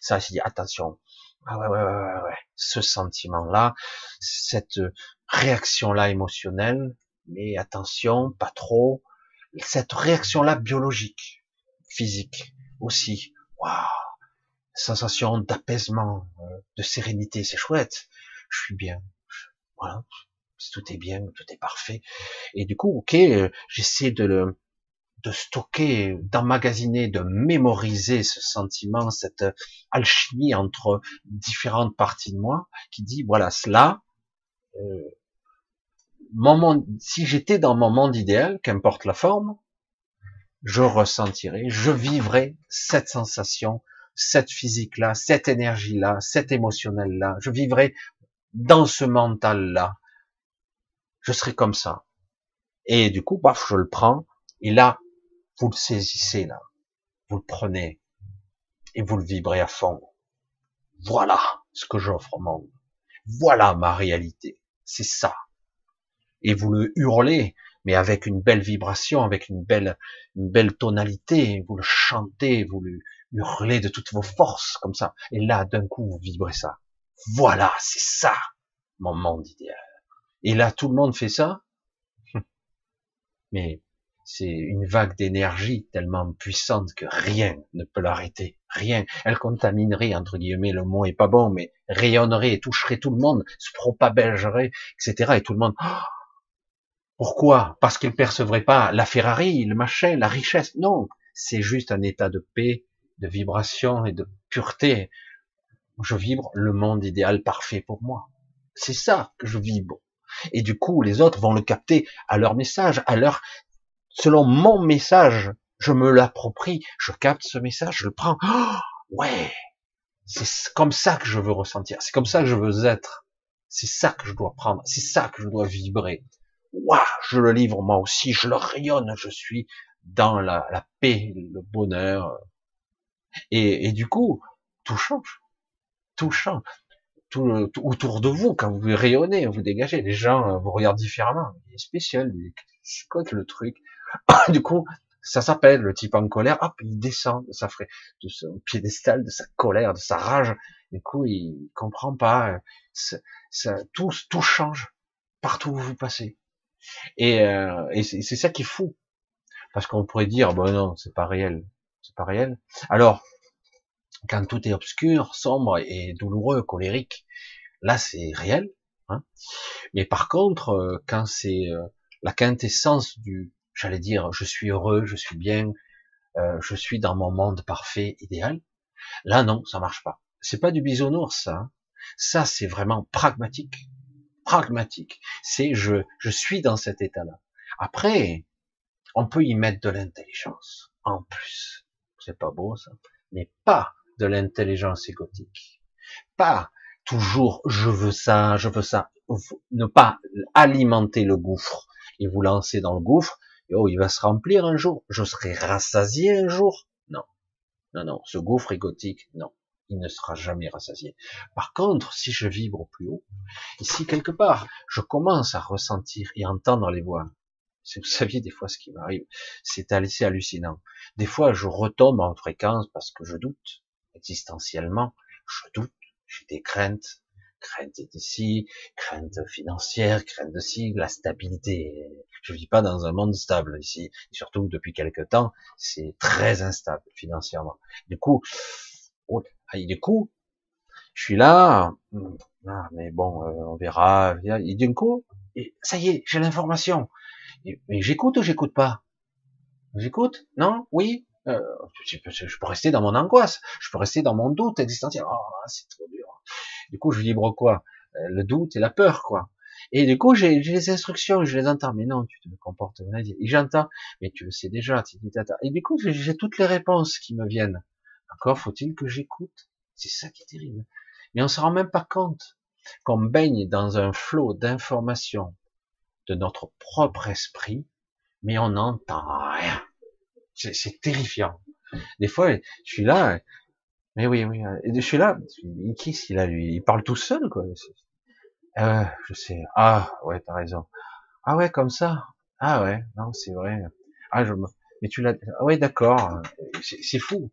Ça, c'est dit attention, ah ouais, ouais, ouais, ouais, ce sentiment-là, cette réaction-là émotionnelle, mais attention, pas trop, cette réaction-là biologique, physique aussi, waouh, sensation d'apaisement, euh, de sérénité, c'est chouette. Je suis bien. Voilà. Tout est bien, tout est parfait. Et du coup, ok, euh, j'essaie de le, de stocker, d'emmagasiner, de mémoriser ce sentiment, cette alchimie entre différentes parties de moi, qui dit voilà cela, euh, mon si j'étais dans mon monde idéal, qu'importe la forme, je ressentirais, je vivrais cette sensation, cette physique-là, cette énergie-là, cette émotionnel-là, je vivrais dans ce mental-là. Je serais comme ça. Et du coup, paf, je le prends, et là, vous le saisissez, là. Vous le prenez, et vous le vibrez à fond. Voilà ce que j'offre au monde. Voilà ma réalité. C'est ça. Et vous le hurlez, mais avec une belle vibration, avec une belle, une belle tonalité. Vous le chantez, vous le hurlez de toutes vos forces, comme ça. Et là, d'un coup, vous vibrez ça. Voilà, c'est ça, mon monde idéal. Et là, tout le monde fait ça. Mais c'est une vague d'énergie tellement puissante que rien ne peut l'arrêter. Rien. Elle contaminerait, entre guillemets, le mot est pas bon, mais rayonnerait, toucherait tout le monde, se propagerait, etc. Et tout le monde, pourquoi? Parce qu'il percevrait pas la Ferrari, le machin, la richesse. Non, c'est juste un état de paix, de vibration et de pureté. Je vibre le monde idéal parfait pour moi. C'est ça que je vibre. Et du coup, les autres vont le capter à leur message, à leur selon mon message, je me l'approprie, je capte ce message, je le prends. Oh, ouais, c'est comme ça que je veux ressentir, c'est comme ça que je veux être, c'est ça que je dois prendre, c'est ça que je dois vibrer. Waouh, je le livre moi aussi, je le rayonne, je suis dans la, la paix, le bonheur. Et, et, du coup, tout change, tout change. Tout, tout, autour de vous, quand vous rayonnez, vous dégagez, les gens vous regardent différemment. Il est spécial, c'est quoi le truc du coup, ça s'appelle le type en colère, hop, il descend de sa de son piédestal, de sa colère, de sa rage. Du coup, il comprend pas, ça, tout, tout change partout où vous passez. Et, euh, et c'est ça qui est fou, parce qu'on pourrait dire, bon non, c'est pas réel, c'est pas réel. Alors, quand tout est obscur, sombre et douloureux, colérique, là c'est réel. Hein Mais par contre, euh, quand c'est euh, la quintessence du j'allais dire, je suis heureux, je suis bien, euh, je suis dans mon monde parfait, idéal. Là, non, ça marche pas. C'est pas du bisounours, ça. Hein. Ça, c'est vraiment pragmatique. Pragmatique. C'est je, je suis dans cet état-là. Après, on peut y mettre de l'intelligence en plus. C'est pas beau, ça. Mais pas de l'intelligence égotique. Pas toujours je veux ça, je veux ça. Ne pas alimenter le gouffre et vous lancer dans le gouffre oh, il va se remplir un jour, je serai rassasié un jour. Non, non, non, ce gouffre égotique, non, il ne sera jamais rassasié. Par contre, si je vibre plus haut, ici quelque part, je commence à ressentir et entendre les voix. Si vous saviez des fois ce qui m'arrive, c'est assez hallucinant. Des fois, je retombe en fréquence parce que je doute, existentiellement, je doute, j'ai des craintes, crainte d'ici, crainte financière, crainte de ci, la stabilité. Je vis pas dans un monde stable ici, surtout depuis quelque temps, c'est très instable financièrement. Du coup, oh, du coup, je suis là, hmm, ah, mais bon, euh, on verra. Et d'un coup, ça y est, j'ai l'information. Mais j'écoute ou j'écoute pas? J'écoute? Non? Oui? Euh, je, peux, rester dans mon angoisse, je peux rester dans mon doute existentiel. Oh, c'est trop dur. Du coup, je vibre quoi? Euh, Le doute et la peur, quoi. Et du coup, j'ai les instructions, je les entends. Mais non, tu te comportes Et j'entends, mais tu le sais déjà. Et du coup, j'ai toutes les réponses qui me viennent. Encore faut-il que j'écoute. C'est ça qui est terrible. Mais on se rend même pas compte qu'on baigne dans un flot d'informations de notre propre esprit, mais on n'entend rien. C'est terrifiant. Des fois, je suis là, mais oui, oui. Et je suis là, qui qu'il a lui? Il parle tout seul, quoi. Euh, je sais. Ah, ouais, t'as raison. Ah ouais, comme ça? Ah ouais, non, c'est vrai. Ah, je Mais tu l'as. Ah ouais, d'accord. C'est fou.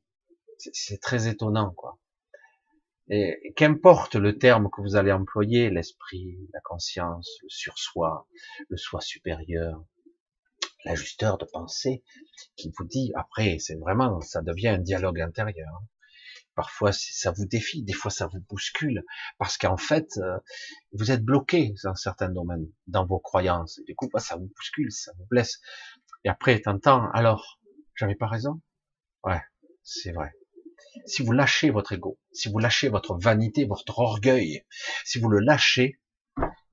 C'est très étonnant, quoi. Qu'importe le terme que vous allez employer, l'esprit, la conscience, le sur-soi, le soi supérieur, l'ajusteur de pensée, qui vous dit, après, c'est vraiment, ça devient un dialogue intérieur. Parfois, ça vous défie, des fois, ça vous bouscule, parce qu'en fait, euh, vous êtes bloqué dans certains domaines, dans vos croyances. Et du coup, bah, ça vous bouscule, ça vous blesse. Et après, t'entends, alors, J'avais pas raison? Ouais, c'est vrai. Si vous lâchez votre ego, si vous lâchez votre vanité, votre orgueil, si vous le lâchez,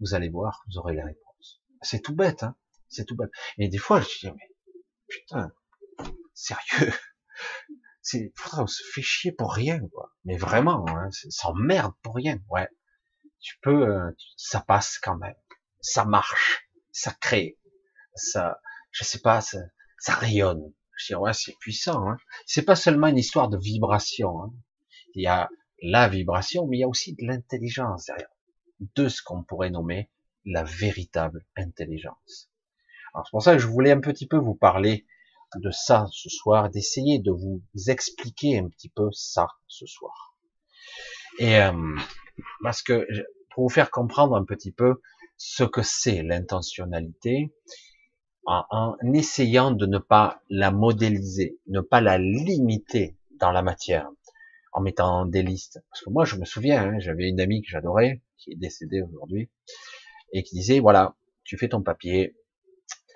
vous allez voir, vous aurez les réponses. C'est tout bête, hein c'est tout bête. Et des fois, je dis, mais putain, sérieux, c'est, on se fait chier pour rien, quoi. Mais vraiment, hein, s'emmerde pour rien, ouais. Tu peux, euh, ça passe quand même, ça marche, ça crée, ça, je sais pas, ça, ça rayonne. Je dis, ouais, c'est puissant. Hein. C'est pas seulement une histoire de vibration. Hein. Il y a la vibration, mais il y a aussi de l'intelligence derrière, de ce qu'on pourrait nommer la véritable intelligence. Alors c'est pour ça que je voulais un petit peu vous parler de ça ce soir, d'essayer de vous expliquer un petit peu ça ce soir. Et euh, parce que pour vous faire comprendre un petit peu ce que c'est l'intentionnalité, en, essayant de ne pas la modéliser, ne pas la limiter dans la matière, en mettant des listes. Parce que moi, je me souviens, hein, j'avais une amie que j'adorais, qui est décédée aujourd'hui, et qui disait, voilà, tu fais ton papier,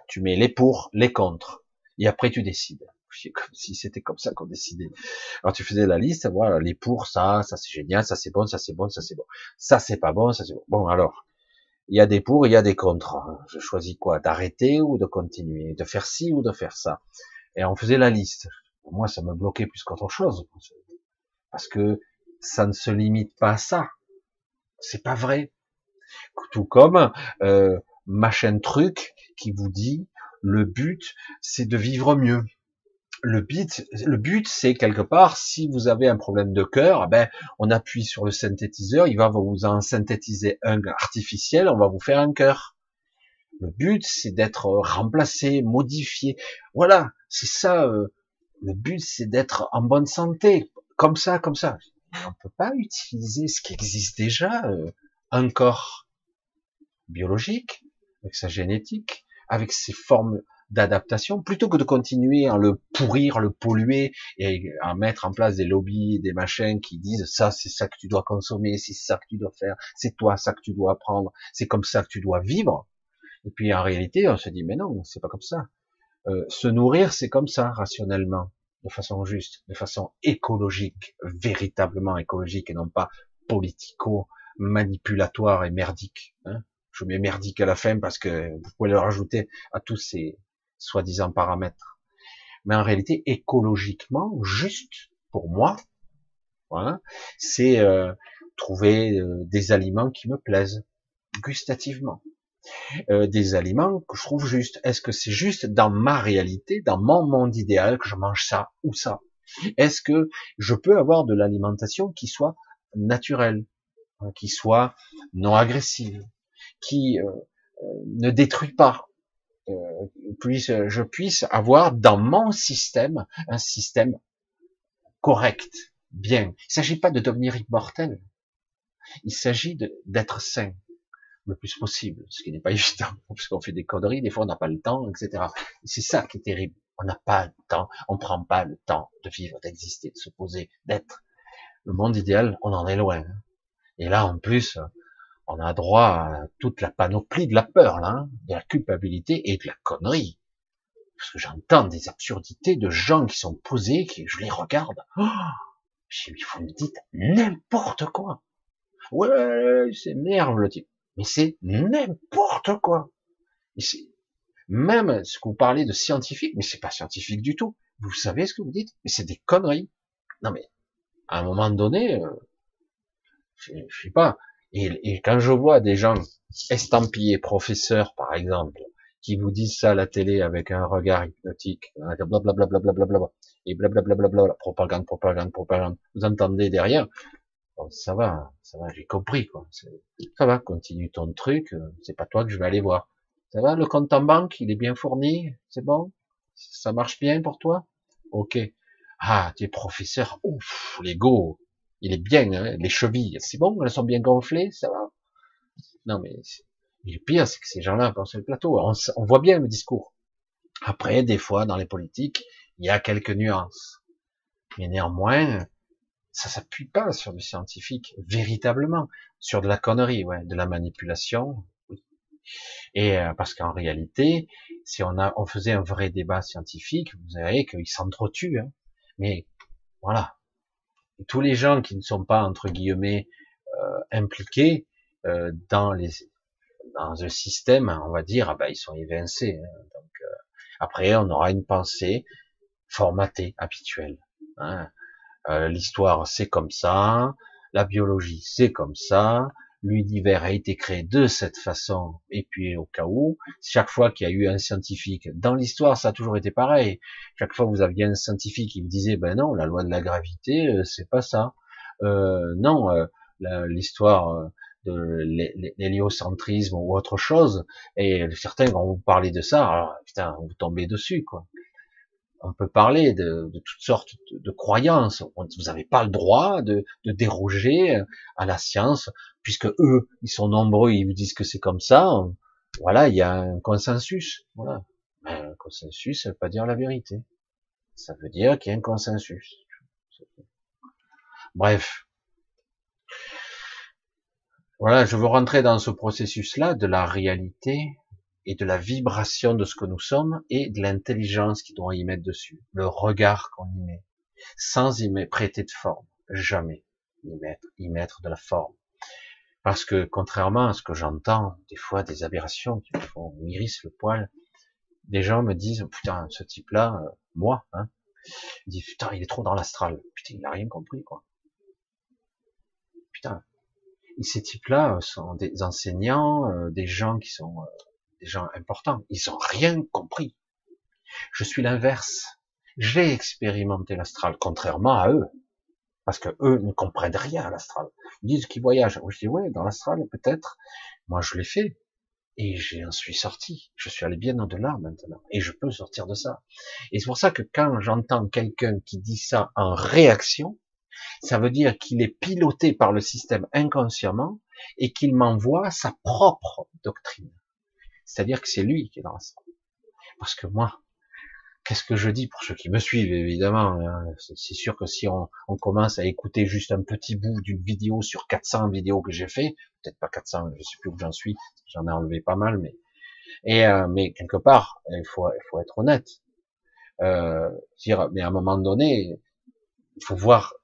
tu mets les pour, les contre, et après tu décides. Comme si c'était comme ça qu'on décidait. Alors tu faisais la liste, voilà, les pour, ça, ça c'est génial, ça c'est bon, ça c'est bon, ça c'est bon, ça c'est pas bon, ça c'est bon. Bon alors, il y a des pour, il y a des contre. Je choisis quoi D'arrêter ou de continuer De faire ci ou de faire ça Et on faisait la liste. moi, ça me bloquait plus qu'autre chose. Parce que ça ne se limite pas à ça. C'est pas vrai. Tout comme euh, machin truc qui vous dit le but c'est de vivre mieux le but, le but, c'est quelque part, si vous avez un problème de cœur, eh ben, on appuie sur le synthétiseur, il va vous en synthétiser un artificiel, on va vous faire un cœur. Le but, c'est d'être remplacé, modifié. Voilà, c'est ça. Euh, le but, c'est d'être en bonne santé, comme ça, comme ça. On peut pas utiliser ce qui existe déjà, euh, un corps biologique, avec sa génétique, avec ses formes d'adaptation, plutôt que de continuer à le pourrir, le polluer et à mettre en place des lobbies, des machins qui disent ça c'est ça que tu dois consommer, c'est ça que tu dois faire, c'est toi ça que tu dois apprendre, c'est comme ça que tu dois vivre. Et puis en réalité on se dit mais non, c'est pas comme ça. Euh, se nourrir c'est comme ça rationnellement, de façon juste, de façon écologique, véritablement écologique et non pas politico manipulatoire et merdique. Hein je mets merdique à la fin parce que vous pouvez le rajouter à tous ces soi-disant paramètres. Mais en réalité, écologiquement, juste pour moi, voilà, c'est euh, trouver euh, des aliments qui me plaisent gustativement. Euh, des aliments que je trouve juste. Est-ce que c'est juste dans ma réalité, dans mon monde idéal, que je mange ça ou ça? Est-ce que je peux avoir de l'alimentation qui soit naturelle, hein, qui soit non agressive, qui ne détruit pas, puisse, je puisse avoir dans mon système un système correct, bien. Il ne s'agit pas de devenir immortel. Il s'agit d'être sain le plus possible, ce qui n'est pas évident, parce qu'on fait des conneries, des fois on n'a pas le temps, etc. C'est ça qui est terrible. On n'a pas le temps, on prend pas le temps de vivre, d'exister, de se poser, d'être. Le monde idéal, on en est loin. Et là, en plus, on a droit à toute la panoplie de la peur, hein, de la culpabilité et de la connerie. Parce que j'entends des absurdités de gens qui sont posés, qui je les regarde. Oh vous me dites n'importe quoi. Ouais, c'est merde le type. Mais c'est n'importe quoi. même ce que vous parlez de scientifique, mais c'est pas scientifique du tout. Vous savez ce que vous dites, mais c'est des conneries. Non mais, à un moment donné, euh, je sais pas, et, quand je vois des gens estampillés professeurs, par exemple, qui vous disent ça à la télé avec un regard hypnotique, blablabla, bla et blablabla, propagande, propagande, propagande, vous entendez derrière, ça va, ça va, j'ai compris, quoi. Ça va, continue ton truc, c'est pas toi que je vais aller voir. Ça va, le compte en banque, il est bien fourni, c'est bon? Ça marche bien pour toi? Ok. Ah, tu es professeur, ouf, l'ego, il est bien, hein, les chevilles, c'est bon, elles sont bien gonflées, ça va. Non mais le pire, c'est que ces gens-là pensent le plateau. On, voit bien le discours. Après, des fois, dans les politiques, il y a quelques nuances. Mais néanmoins, ça s'appuie pas sur du scientifique, véritablement, sur de la connerie, ouais, de la manipulation. Et euh, parce qu'en réalité, si on a, on faisait un vrai débat scientifique, vous verrez qu'ils s'entretuent. Hein. Mais voilà. Tous les gens qui ne sont pas entre guillemets euh, impliqués euh, dans les dans un système, on va dire, ah ben, ils sont évincés. Hein. Euh, après, on aura une pensée formatée, habituelle. Hein. L'histoire, c'est comme ça. La biologie, c'est comme ça l'univers a été créé de cette façon, et puis au cas où, chaque fois qu'il y a eu un scientifique, dans l'histoire ça a toujours été pareil, chaque fois que vous aviez un scientifique qui vous disait, ben non, la loi de la gravité, euh, c'est pas ça, euh, non, euh, l'histoire de l'héliocentrisme ou autre chose, et certains vont vous parler de ça, alors putain, vous tombez dessus, quoi on peut parler de, toutes sortes de, croyances. Vous n'avez pas le droit de, déroger à la science, puisque eux, ils sont nombreux, ils vous disent que c'est comme ça. Voilà, il y a un consensus. Voilà. un consensus, ça veut pas dire la vérité. Ça veut dire qu'il y a un consensus. Bref. Voilà, je veux rentrer dans ce processus-là de la réalité, et de la vibration de ce que nous sommes et de l'intelligence qui doit y mettre dessus, le regard qu'on y met, sans y prêter de forme, jamais y mettre, y mettre de la forme. Parce que contrairement à ce que j'entends, des fois des aberrations qui me font m'irrissent le poil, des gens me disent putain ce type-là, euh, moi, hein, ils disent putain il est trop dans l'astral, putain il n'a rien compris quoi. Putain, et ces types-là sont des enseignants, euh, des gens qui sont euh, des gens importants, ils ont rien compris. Je suis l'inverse. J'ai expérimenté l'astral, contrairement à eux. Parce que eux ne comprennent rien à l'astral. Ils disent qu'ils voyagent. Je dis, ouais, dans l'astral, peut-être. Moi, je l'ai fait. Et j'en suis sorti. Je suis allé bien au-delà maintenant. Et je peux sortir de ça. Et c'est pour ça que quand j'entends quelqu'un qui dit ça en réaction, ça veut dire qu'il est piloté par le système inconsciemment et qu'il m'envoie sa propre doctrine. C'est-à-dire que c'est lui qui est dans la. Parce que moi, qu'est-ce que je dis pour ceux qui me suivent, évidemment hein, C'est sûr que si on, commence à écouter juste un petit bout d'une vidéo sur 400 vidéos que j'ai fait, peut-être pas 400, je sais plus où j'en suis, j'en ai enlevé pas mal, mais et euh, mais quelque part, il faut être honnête. Euh, dire, mais à un moment donné, il faut voir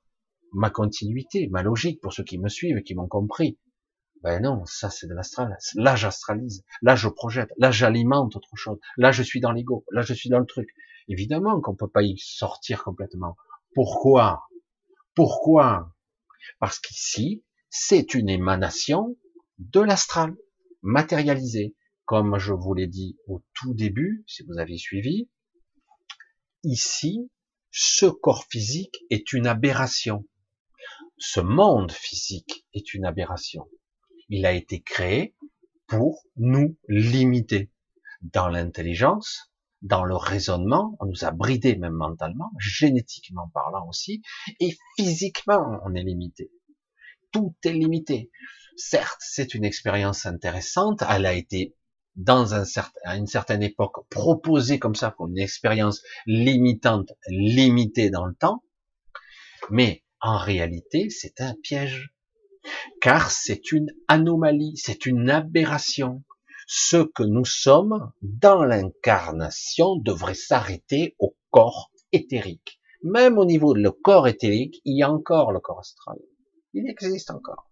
ma continuité, ma logique pour ceux qui me suivent, qui m'ont compris. Ben non, ça c'est de l'astral. Là j'astralise, là je projette, là j'alimente autre chose, là je suis dans l'ego, là je suis dans le truc. Évidemment qu'on peut pas y sortir complètement. Pourquoi? Pourquoi? Parce qu'ici, c'est une émanation de l'astral, matérialisée. Comme je vous l'ai dit au tout début, si vous avez suivi, ici, ce corps physique est une aberration. Ce monde physique est une aberration. Il a été créé pour nous limiter dans l'intelligence, dans le raisonnement, on nous a bridé même mentalement, génétiquement parlant aussi, et physiquement on est limité. Tout est limité. Certes, c'est une expérience intéressante, elle a été dans un certain, à une certaine époque proposée comme ça pour une expérience limitante, limitée dans le temps, mais en réalité, c'est un piège car c'est une anomalie, c'est une aberration. Ce que nous sommes dans l'incarnation devrait s'arrêter au corps éthérique. Même au niveau de le corps éthérique, il y a encore le corps astral. Il existe encore.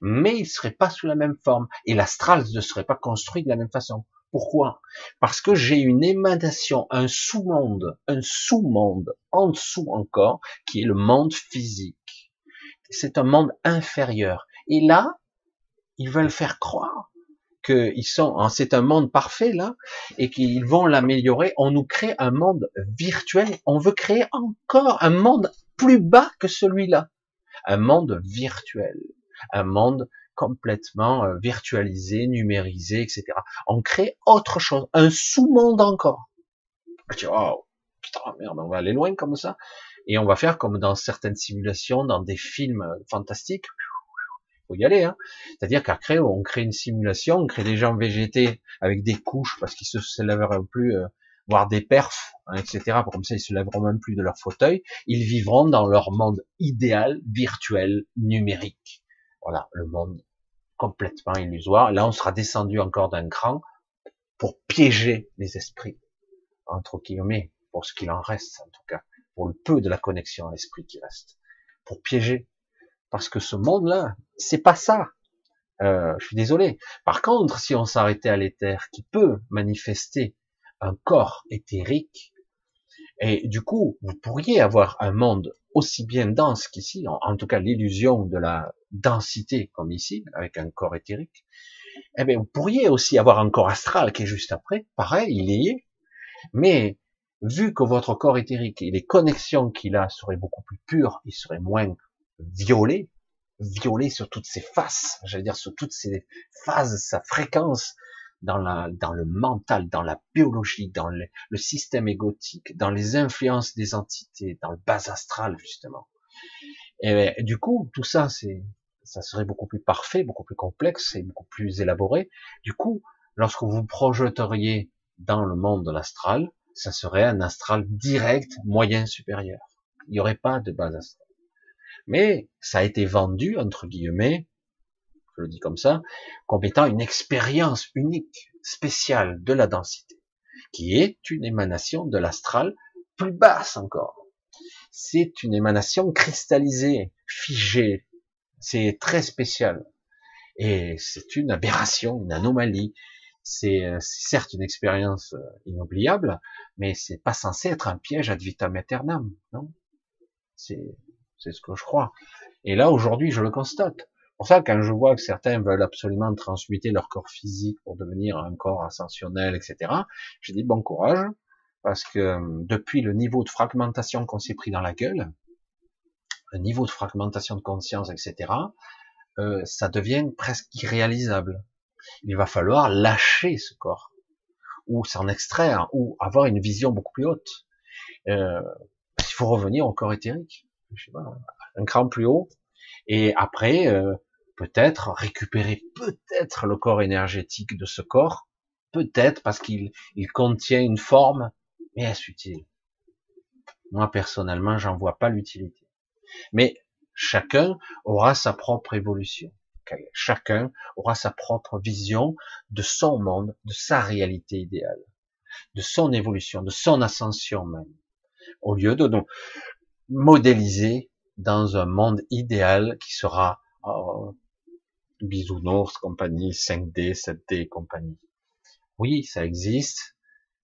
Mais il ne serait pas sous la même forme. Et l'astral ne serait pas construit de la même façon. Pourquoi? Parce que j'ai une émanation, un sous-monde, un sous-monde en dessous encore, qui est le monde physique c'est un monde inférieur. Et là, ils veulent faire croire qu'ils sont, c'est un monde parfait là, et qu'ils vont l'améliorer. On nous crée un monde virtuel. On veut créer encore un monde plus bas que celui-là. Un monde virtuel. Un monde complètement euh, virtualisé, numérisé, etc. On crée autre chose, un sous-monde encore. oh, putain, merde, on va aller loin comme ça et on va faire comme dans certaines simulations, dans des films fantastiques. Faut y aller, hein. C'est-à-dire qu'après, on crée une simulation, on crée des gens végétés avec des couches parce qu'ils se lèveront plus, euh, voire des perfs, hein, etc. Comme ça, ils se lèveront même plus de leur fauteuil. Ils vivront dans leur monde idéal, virtuel, numérique. Voilà, le monde complètement illusoire. Là, on sera descendu encore d'un cran pour piéger les esprits, entre guillemets, pour ce qu'il en reste, en tout cas, pour le peu de la connexion à l'esprit qui reste, pour piéger. Parce que ce monde-là, c'est pas ça. Euh, je suis désolé. Par contre, si on s'arrêtait à l'éther, qui peut manifester un corps éthérique, et du coup, vous pourriez avoir un monde aussi bien dense qu'ici, en, tout cas l'illusion de la densité comme ici, avec un corps éthérique, eh bien, vous pourriez aussi avoir un corps astral qui est juste après, pareil, il y est, mais vu que votre corps éthérique et les connexions qu'il a seraient beaucoup plus pures, il serait moins violé, violé sur toutes ses faces, j'allais dire sur toutes ses phases, sa fréquence, dans, la, dans le mental, dans la biologie, dans le, système égotique, dans les influences des entités, dans le bas astral justement. Et du coup, tout ça, c'est, ça serait beaucoup plus parfait, beaucoup plus complexe et beaucoup plus élaboré. Du coup, lorsque vous projeteriez dans le monde de l'astral, ça serait un astral direct, moyen, supérieur. Il n'y aurait pas de base astral. Mais ça a été vendu, entre guillemets, je le dis comme ça, comme étant une expérience unique, spéciale de la densité, qui est une émanation de l'astral plus basse encore. C'est une émanation cristallisée, figée. C'est très spécial. Et c'est une aberration, une anomalie. C'est certes une expérience euh, inoubliable, mais c'est pas censé être un piège ad vitam aeternam, non? C'est c'est ce que je crois. Et là aujourd'hui, je le constate pour ça, quand je vois que certains veulent absolument transmuter leur corps physique pour devenir un corps ascensionnel, etc., j'ai dit bon courage, parce que euh, depuis le niveau de fragmentation qu'on s'est pris dans la gueule, le niveau de fragmentation de conscience, etc., euh, ça devient presque irréalisable. Il va falloir lâcher ce corps, ou s'en extraire, ou avoir une vision beaucoup plus haute. Euh, il faut revenir au corps éthérique, je sais pas, un cran plus haut, et après, euh, peut-être récupérer peut-être le corps énergétique de ce corps, peut-être parce qu'il il contient une forme, mais est-ce utile? Moi personnellement, j'en vois pas l'utilité. Mais chacun aura sa propre évolution. Chacun aura sa propre vision de son monde, de sa réalité idéale, de son évolution, de son ascension même. Au lieu de donc modéliser dans un monde idéal qui sera oh, bisounours, compagnie, 5D, 7D, compagnie. Oui, ça existe,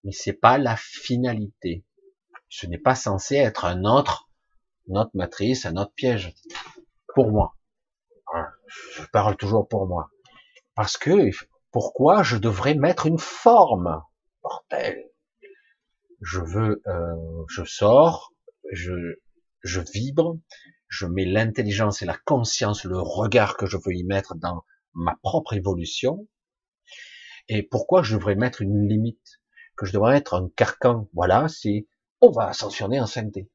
mais c'est pas la finalité. Ce n'est pas censé être un autre, une autre matrice, un autre piège. Pour moi. Je parle toujours pour moi. Parce que, pourquoi je devrais mettre une forme? Bordel. Je veux, euh, je sors, je, je vibre, je mets l'intelligence et la conscience, le regard que je veux y mettre dans ma propre évolution. Et pourquoi je devrais mettre une limite? Que je devrais être un carcan. Voilà, c'est on va ascensionner en 5D.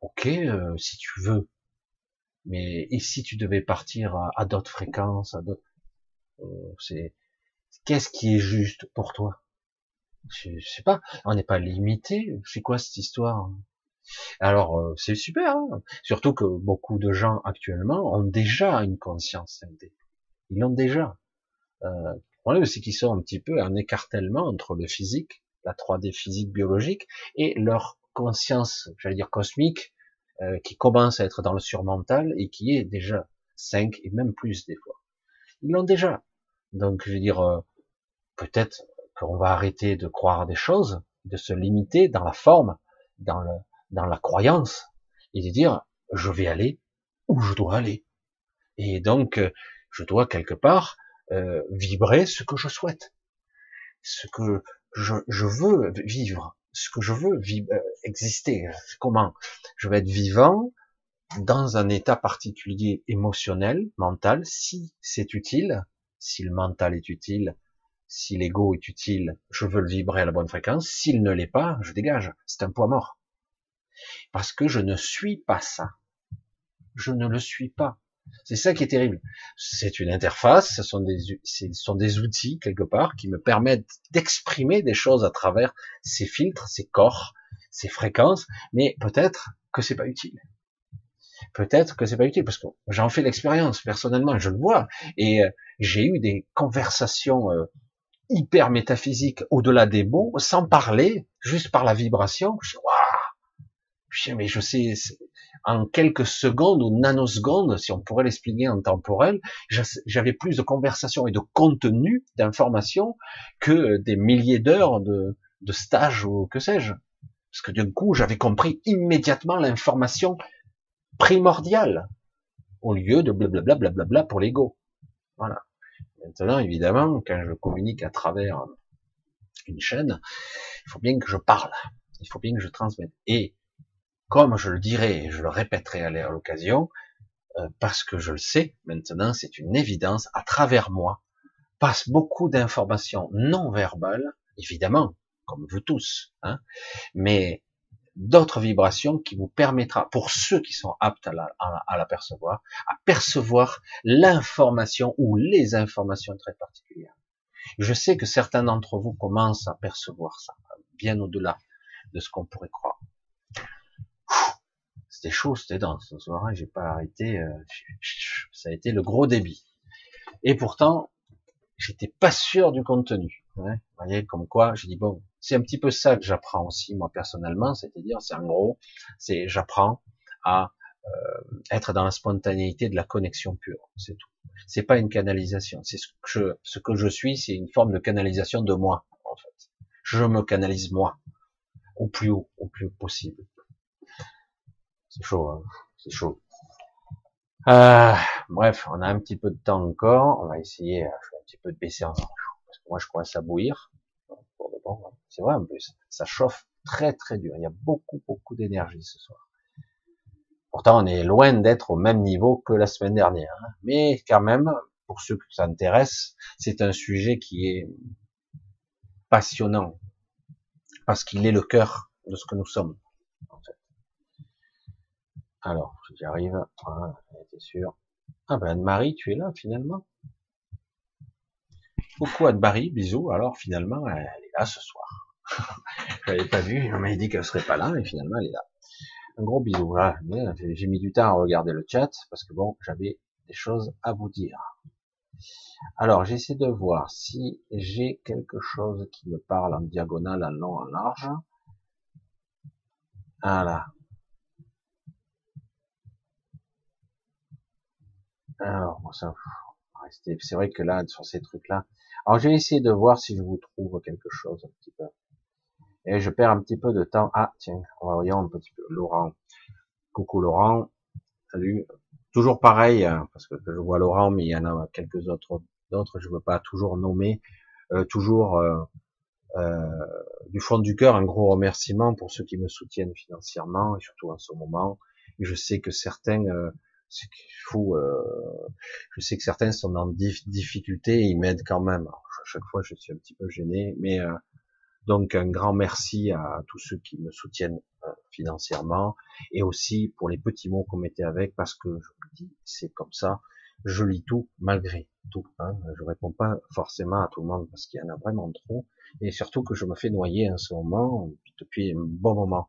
Ok, euh, si tu veux. Mais et si tu devais partir à, d'autres fréquences, à d'autres, euh, c'est qu'est-ce qui est juste pour toi? Je, sais pas. On n'est pas limité. C'est quoi cette histoire? Alors euh, c'est super, hein. surtout que beaucoup de gens actuellement ont déjà une conscience 5D. Ils l'ont déjà. Euh, le problème c'est qu'ils sont un petit peu en écartèlement entre le physique, la 3D physique biologique, et leur conscience, j'allais dire cosmique, euh, qui commence à être dans le surmental et qui est déjà 5 et même plus des fois. Ils l'ont déjà. Donc je veux dire, euh, peut-être qu'on va arrêter de croire des choses, de se limiter dans la forme, dans le, dans la croyance et de dire je vais aller où je dois aller. Et donc euh, je dois quelque part euh, vibrer ce que je souhaite, ce que je, je veux vivre, ce que je veux vivre, euh, exister. Comment je vais être vivant dans un état particulier émotionnel, mental, si c'est utile, si le mental est utile, si l'ego est utile, je veux le vibrer à la bonne fréquence. S'il ne l'est pas, je dégage. C'est un poids mort. Parce que je ne suis pas ça. Je ne le suis pas. C'est ça qui est terrible. C'est une interface, ce sont des, ce sont des outils quelque part qui me permettent d'exprimer des choses à travers ces filtres, ces corps, ces fréquences, mais peut-être que c'est pas utile. Peut-être que c'est pas utile parce que j'en fais l'expérience personnellement, je le vois et euh, j'ai eu des conversations euh, hyper métaphysique au-delà des mots, sans parler, juste par la vibration. Je mais je sais, en quelques secondes ou nanosecondes, si on pourrait l'expliquer en temporel, j'avais plus de conversation et de contenu d'information que des milliers d'heures de, de stage ou que sais-je. Parce que d'un coup, j'avais compris immédiatement l'information primordiale au lieu de blablabla blablabla pour l'ego. Voilà. Maintenant, évidemment, quand je communique à travers une chaîne, il faut bien que je parle, il faut bien que je transmette. Et comme je le dirai, je le répéterai à l'occasion, euh, parce que je le sais, maintenant c'est une évidence, à travers moi passe beaucoup d'informations non verbales, évidemment, comme vous tous, hein, mais d'autres vibrations qui vous permettra, pour ceux qui sont aptes à la, percevoir, à percevoir l'information ou les informations très particulières. Je sais que certains d'entre vous commencent à percevoir ça, bien au-delà de ce qu'on pourrait croire. C'était chaud, c'était dense ce soir, hein, j'ai pas arrêté, euh, ça a été le gros débit. Et pourtant, j'étais pas sûr du contenu. Vous voyez, comme quoi, j'ai dit bon, c'est un petit peu ça que j'apprends aussi moi personnellement, c'est-à-dire, c'est en gros, c'est j'apprends à euh, être dans la spontanéité de la connexion pure, c'est tout. C'est pas une canalisation, c'est ce que je, ce que je suis, c'est une forme de canalisation de moi en fait. Je me canalise moi au plus haut, au plus haut possible. C'est chaud, hein c'est chaud. Euh, bref, on a un petit peu de temps encore. On va essayer, je vais un petit peu de baisser en parce que moi je commence à bouillir. C'est vrai en plus, ça chauffe très très dur. Il y a beaucoup beaucoup d'énergie ce soir. Pourtant, on est loin d'être au même niveau que la semaine dernière. Hein. Mais quand même, pour ceux que ça intéresse, c'est un sujet qui est passionnant parce qu'il est le cœur de ce que nous sommes. En fait. Alors, j'y arrive. Voilà, sûr. Ah ben Anne-Marie, tu es là finalement. Coucou Anne-Marie, bisous. Alors finalement, elle est là ce soir. je l'avais pas vu, on m'avait dit qu'elle serait pas là, et finalement elle est là. Un gros bisou. Voilà. J'ai mis du temps à regarder le chat parce que bon, j'avais des choses à vous dire. Alors, j'essaie de voir si j'ai quelque chose qui me parle en diagonale, en long, en large. Voilà. Alors, ça, c'est vrai que là, sur ces trucs-là, alors j'ai essayé de voir si je vous trouve quelque chose un petit peu. Et je perds un petit peu de temps. Ah, tiens, on va voir un petit peu. Laurent. Coucou Laurent. Salut. Toujours pareil, hein, parce que je vois Laurent, mais il y en a quelques autres, d'autres, je ne veux pas toujours nommer. Euh, toujours euh, euh, du fond du cœur, un gros remerciement pour ceux qui me soutiennent financièrement, et surtout en ce moment. Je sais que certains, c'est fou, je sais que certains sont dans difficulté et ils m'aident quand même. à chaque fois, je suis un petit peu gêné, mais donc un grand merci à tous ceux qui me soutiennent euh, financièrement et aussi pour les petits mots qu'on mettait avec parce que je vous dis c'est comme ça. Je lis tout malgré tout. Hein. Je réponds pas forcément à tout le monde parce qu'il y en a vraiment trop et surtout que je me fais noyer en ce moment depuis un bon moment.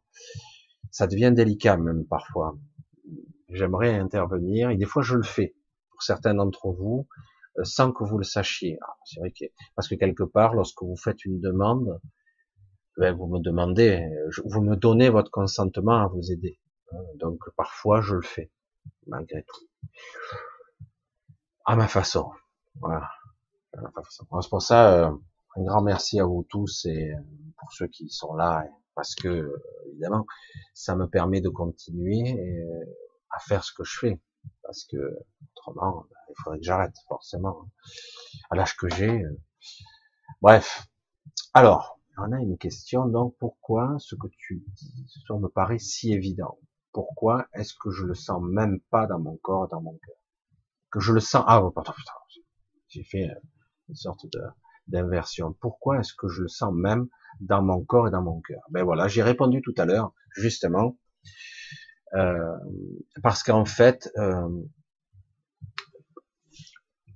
Ça devient délicat même parfois. J'aimerais intervenir et des fois je le fais pour certains d'entre vous euh, sans que vous le sachiez. C'est vrai que parce que quelque part, lorsque vous faites une demande, ben, vous me demandez, vous me donnez votre consentement à vous aider. Hein, donc parfois je le fais, malgré tout. À ma façon. Voilà. C'est pour ça, euh, un grand merci à vous tous et euh, pour ceux qui sont là, parce que évidemment, ça me permet de continuer euh, à faire ce que je fais. Parce que autrement, ben, il faudrait que j'arrête, forcément. À l'âge que j'ai. Bref. Alors, on a une question, donc pourquoi ce que tu dis, ce me paraît si évident? Pourquoi est-ce que je le sens même pas dans mon corps, dans mon cœur? Que je le sens, ah, oh, putain, j'ai fait euh, une sorte d'inversion. Pourquoi est-ce que je le sens même dans mon corps et dans mon cœur? Ben voilà, j'ai répondu tout à l'heure, justement, euh, parce qu'en fait, euh,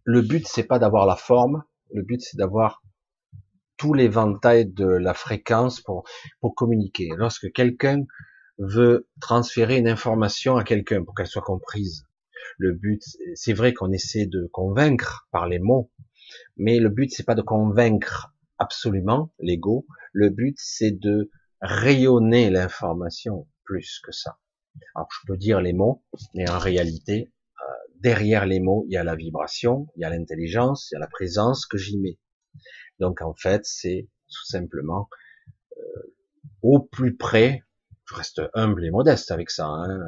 le but c'est pas d'avoir la forme, le but c'est d'avoir tous l'éventail de la fréquence pour, pour communiquer. Lorsque quelqu'un veut transférer une information à quelqu'un pour qu'elle soit comprise, le but, c'est vrai qu'on essaie de convaincre par les mots, mais le but c'est pas de convaincre absolument l'ego. Le but, c'est de rayonner l'information plus que ça. Alors, je peux dire les mots, mais en réalité, euh, derrière les mots, il y a la vibration, il y a l'intelligence, il y a la présence que j'y mets. Donc, en fait, c'est tout simplement euh, au plus près. Je reste humble et modeste avec ça. Hein.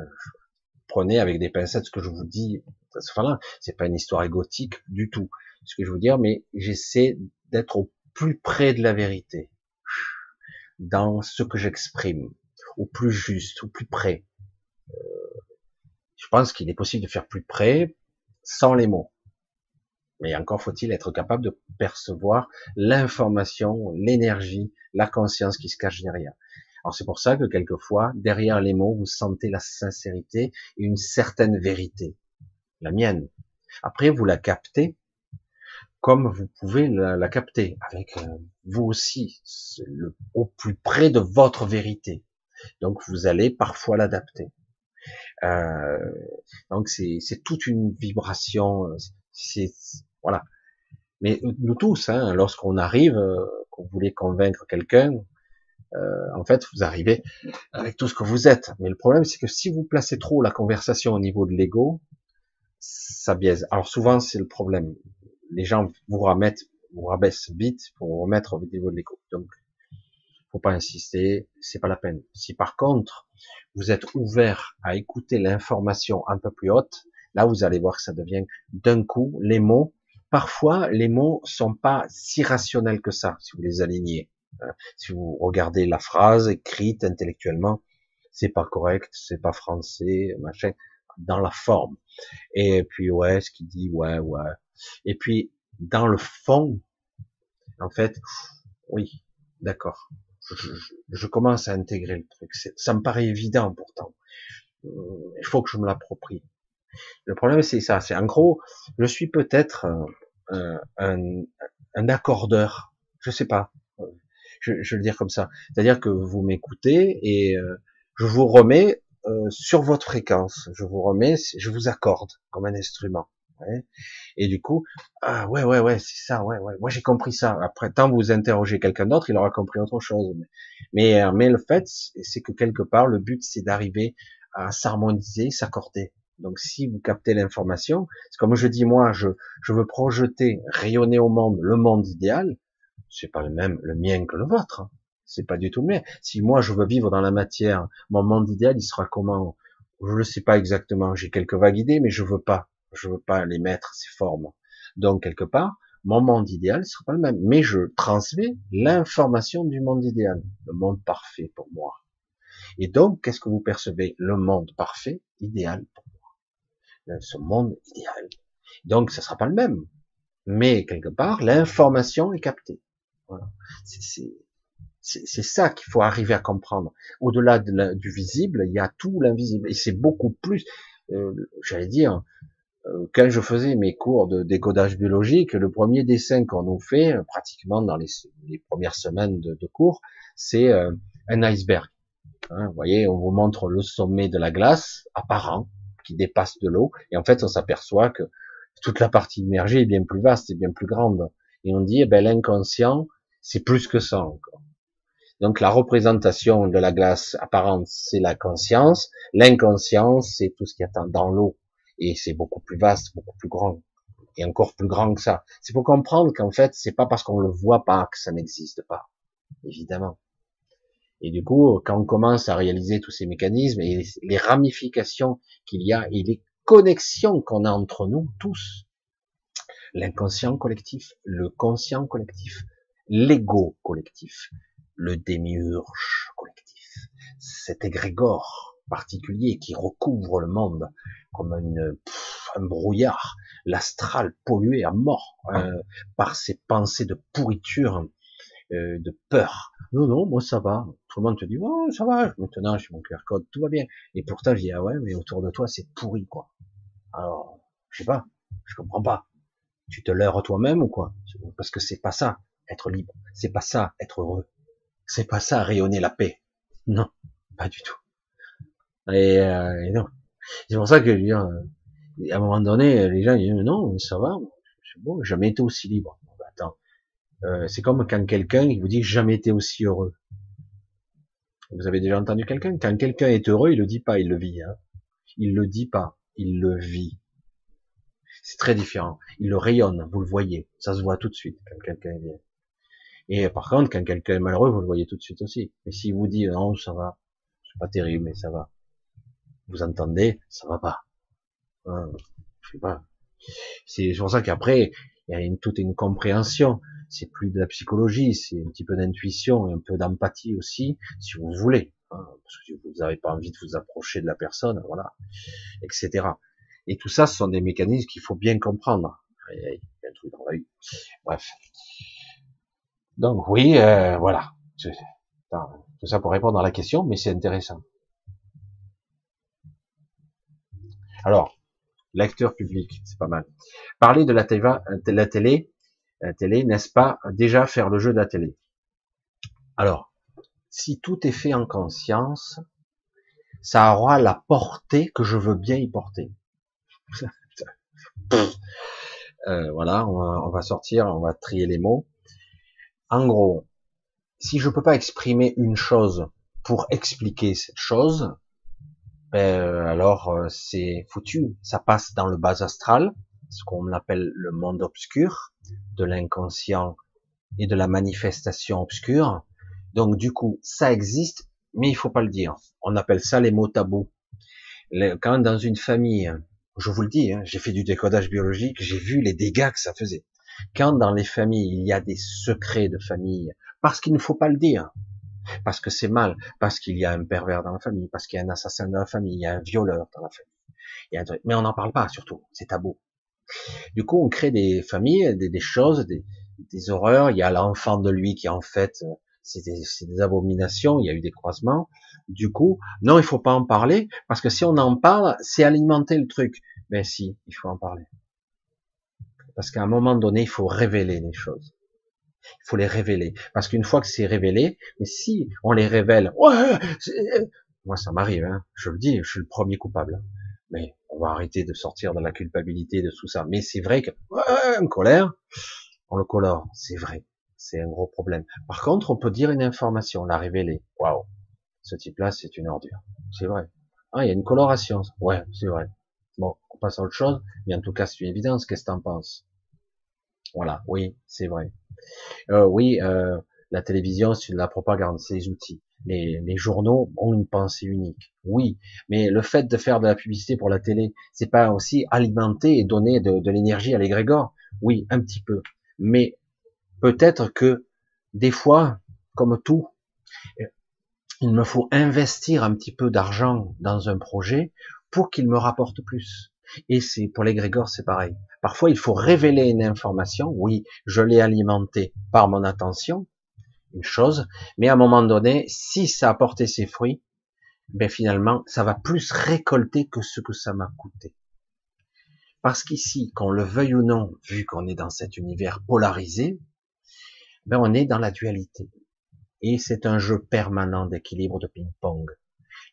Prenez avec des pincettes ce que je vous dis. Enfin c'est pas une histoire égotique du tout. Ce que je veux dire, mais j'essaie d'être au plus près de la vérité dans ce que j'exprime, au plus juste, au plus près. Euh, je pense qu'il est possible de faire plus près sans les mots. Mais encore faut-il être capable de percevoir l'information, l'énergie, la conscience qui se cache derrière. Alors c'est pour ça que quelquefois, derrière les mots, vous sentez la sincérité et une certaine vérité. La mienne. Après, vous la captez comme vous pouvez la, capter avec euh, vous aussi, au plus près de votre vérité. Donc vous allez parfois l'adapter. Euh, donc c'est toute une vibration. C'est voilà. Mais nous tous, hein, lorsqu'on arrive, euh, qu'on voulait convaincre quelqu'un, euh, en fait, vous arrivez avec tout ce que vous êtes. Mais le problème, c'est que si vous placez trop la conversation au niveau de l'ego, ça biaise. Alors souvent, c'est le problème les gens vous remettent, vous rabaissent vite pour vous remettre au niveau de l'écho. Donc, faut pas insister, c'est pas la peine. Si par contre, vous êtes ouvert à écouter l'information un peu plus haute, là, vous allez voir que ça devient d'un coup les mots. Parfois, les mots sont pas si rationnels que ça, si vous les alignez. Hein. Si vous regardez la phrase écrite intellectuellement, c'est pas correct, c'est pas français, machin, dans la forme. Et puis, ouais, ce qu'il dit, ouais, ouais, et puis, dans le fond, en fait, oui, d'accord. Je, commence à intégrer le truc. Ça me paraît évident pourtant. Euh, il faut que je me l'approprie. Le problème, c'est ça. C'est en gros, je suis peut-être un, un, accordeur. Je sais pas. Je, je vais le dire comme ça. C'est-à-dire que vous m'écoutez et euh, je vous remets euh, sur votre fréquence. Je vous remets, je vous accorde comme un instrument. Et du coup, ah ouais, ouais, ouais, c'est ça, ouais, ouais. Moi j'ai compris ça. Après, tant vous interrogez quelqu'un d'autre, il aura compris autre chose. Mais, euh, mais, le fait, c'est que quelque part, le but, c'est d'arriver à s'harmoniser, s'accorder. Donc si vous captez l'information, c'est comme je dis moi, je, je veux projeter, rayonner au monde le monde idéal. C'est pas le même, le mien que le vôtre. Hein. C'est pas du tout le mien. Si moi je veux vivre dans la matière, mon monde idéal, il sera comment? Je ne sais pas exactement. J'ai quelques vagues idées, mais je veux pas je veux pas les mettre ces formes. Donc quelque part, mon monde idéal ne sera pas le même, mais je transmets l'information du monde idéal, le monde parfait pour moi. Et donc, qu'est-ce que vous percevez? Le monde parfait, idéal pour moi. Ce monde idéal. Donc, ce sera pas le même, mais quelque part, l'information est captée. Voilà. C'est ça qu'il faut arriver à comprendre. Au-delà de du visible, il y a tout l'invisible, et c'est beaucoup plus. Euh, J'allais dire, euh, quand je faisais mes cours de décodage biologique, le premier dessin qu'on nous fait, euh, pratiquement dans les, premières semaines de, cours, c'est euh, un iceberg. Hein, vous voyez, on vous montre le sommet de la glace apparent qui dépasse de l'eau, et en fait, on s'aperçoit que toute la partie immergée est bien plus vaste et bien plus grande. Et on dit, eh ben, l'inconscient, c'est plus que ça encore. Donc la représentation de la glace apparente, c'est la conscience. L'inconscience, c'est tout ce qui attend dans l'eau et c'est beaucoup plus vaste, beaucoup plus grand, et encore plus grand que ça. C'est pour comprendre qu'en fait, c'est pas parce qu'on le voit pas que ça n'existe pas, évidemment. Et du coup, quand on commence à réaliser tous ces mécanismes et les ramifications qu'il y a et les connexions qu'on a entre nous tous, l'inconscient collectif, le conscient collectif, l'ego collectif, le démiurge collectif, cet égrégore particulier qui recouvre le monde comme une, un brouillard, l'astral pollué à mort euh, par ces pensées de pourriture, euh, de peur. Non, non, moi ça va. Tout le monde te dit, oh, ça va, maintenant j'ai mon QR code, tout va bien. Et pourtant, je dis, ah ouais, mais autour de toi, c'est pourri, quoi. Alors, je sais pas, je comprends pas. Tu te leurres toi-même ou quoi? Parce que c'est pas ça, être libre. C'est pas ça, être heureux. C'est pas ça, rayonner la paix. Non, pas du tout. Et, euh, non. C'est pour ça que je dire, à un moment donné, les gens disent non, ça va, c'est bon, jamais été aussi libre. Bah, attends, Euh, c'est comme quand quelqu'un vous dit jamais été aussi heureux. Vous avez déjà entendu quelqu'un? Quand quelqu'un est heureux, il le dit pas, il le vit. Hein. Il le dit pas, il le vit. C'est très différent. Il le rayonne, vous le voyez. Ça se voit tout de suite quand quelqu'un est bien. Et par contre, quand quelqu'un est malheureux, vous le voyez tout de suite aussi. Mais s'il vous dit non, ça va, c'est pas terrible, mais ça va. Vous entendez, ça va pas. Hein, je sais pas. C'est pour ça qu'après, il y a une, toute une compréhension. C'est plus de la psychologie, c'est un petit peu d'intuition et un peu d'empathie aussi, si vous voulez. Hein, parce que vous n'avez pas envie de vous approcher de la personne, voilà, etc. Et tout ça, ce sont des mécanismes qu'il faut bien comprendre. Un truc Bref. Donc oui, euh, voilà. Tout ça pour répondre à la question, mais c'est intéressant. Alors, lecteur public, c'est pas mal. Parler de la, télé, la télé, la télé, n'est-ce pas déjà faire le jeu de la télé? Alors, si tout est fait en conscience, ça aura la portée que je veux bien y porter. euh, voilà, on va, on va, sortir, on va trier les mots. En gros, si je peux pas exprimer une chose pour expliquer cette chose, ben, alors euh, c'est foutu. Ça passe dans le bas astral, ce qu'on appelle le monde obscur, de l'inconscient et de la manifestation obscure. Donc du coup, ça existe, mais il faut pas le dire. On appelle ça les mots tabous. Quand dans une famille, je vous le dis, hein, j'ai fait du décodage biologique, j'ai vu les dégâts que ça faisait. Quand dans les familles, il y a des secrets de famille, parce qu'il ne faut pas le dire, parce que c'est mal, parce qu'il y a un pervers dans la famille, parce qu'il y a un assassin dans la famille, il y a un violeur dans la famille. Mais on n'en parle pas, surtout, c'est tabou. Du coup, on crée des familles, des, choses, des, horreurs. Il y a l'enfant de lui qui en fait, c'est des, des, abominations. Il y a eu des croisements. Du coup, non, il faut pas en parler parce que si on en parle, c'est alimenter le truc. Mais si, il faut en parler. Parce qu'à un moment donné, il faut révéler les choses. Il faut les révéler. Parce qu'une fois que c'est révélé, mais si on les révèle, ouais, moi ça m'arrive, hein, je le dis, je suis le premier coupable. Hein. Mais on va arrêter de sortir de la culpabilité de tout ça. Mais c'est vrai que, ouais, colère, on le colore, c'est vrai. C'est un gros problème. Par contre, on peut dire une information, la révéler. Waouh, ce type-là, c'est une ordure. C'est vrai. Ah, il y a une coloration. Ouais, c'est vrai. Bon, on passe à autre chose, mais en tout cas, c'est une évidence. Qu'est-ce que t'en penses? Voilà, oui, c'est vrai. Euh, oui, euh, la télévision, c'est de la propagande, c'est des outils. Les, les, journaux ont une pensée unique. Oui, mais le fait de faire de la publicité pour la télé, c'est pas aussi alimenter et donner de, de l'énergie à l'égrégore? Oui, un petit peu. Mais peut-être que des fois, comme tout, il me faut investir un petit peu d'argent dans un projet pour qu'il me rapporte plus. Et c'est pour l'égrégore, c'est pareil. Parfois, il faut révéler une information. Oui, je l'ai alimenté par mon attention, une chose, mais à un moment donné, si ça a porté ses fruits, ben finalement, ça va plus récolter que ce que ça m'a coûté. Parce qu'ici, qu'on le veuille ou non, vu qu'on est dans cet univers polarisé, ben on est dans la dualité. Et c'est un jeu permanent d'équilibre de ping-pong.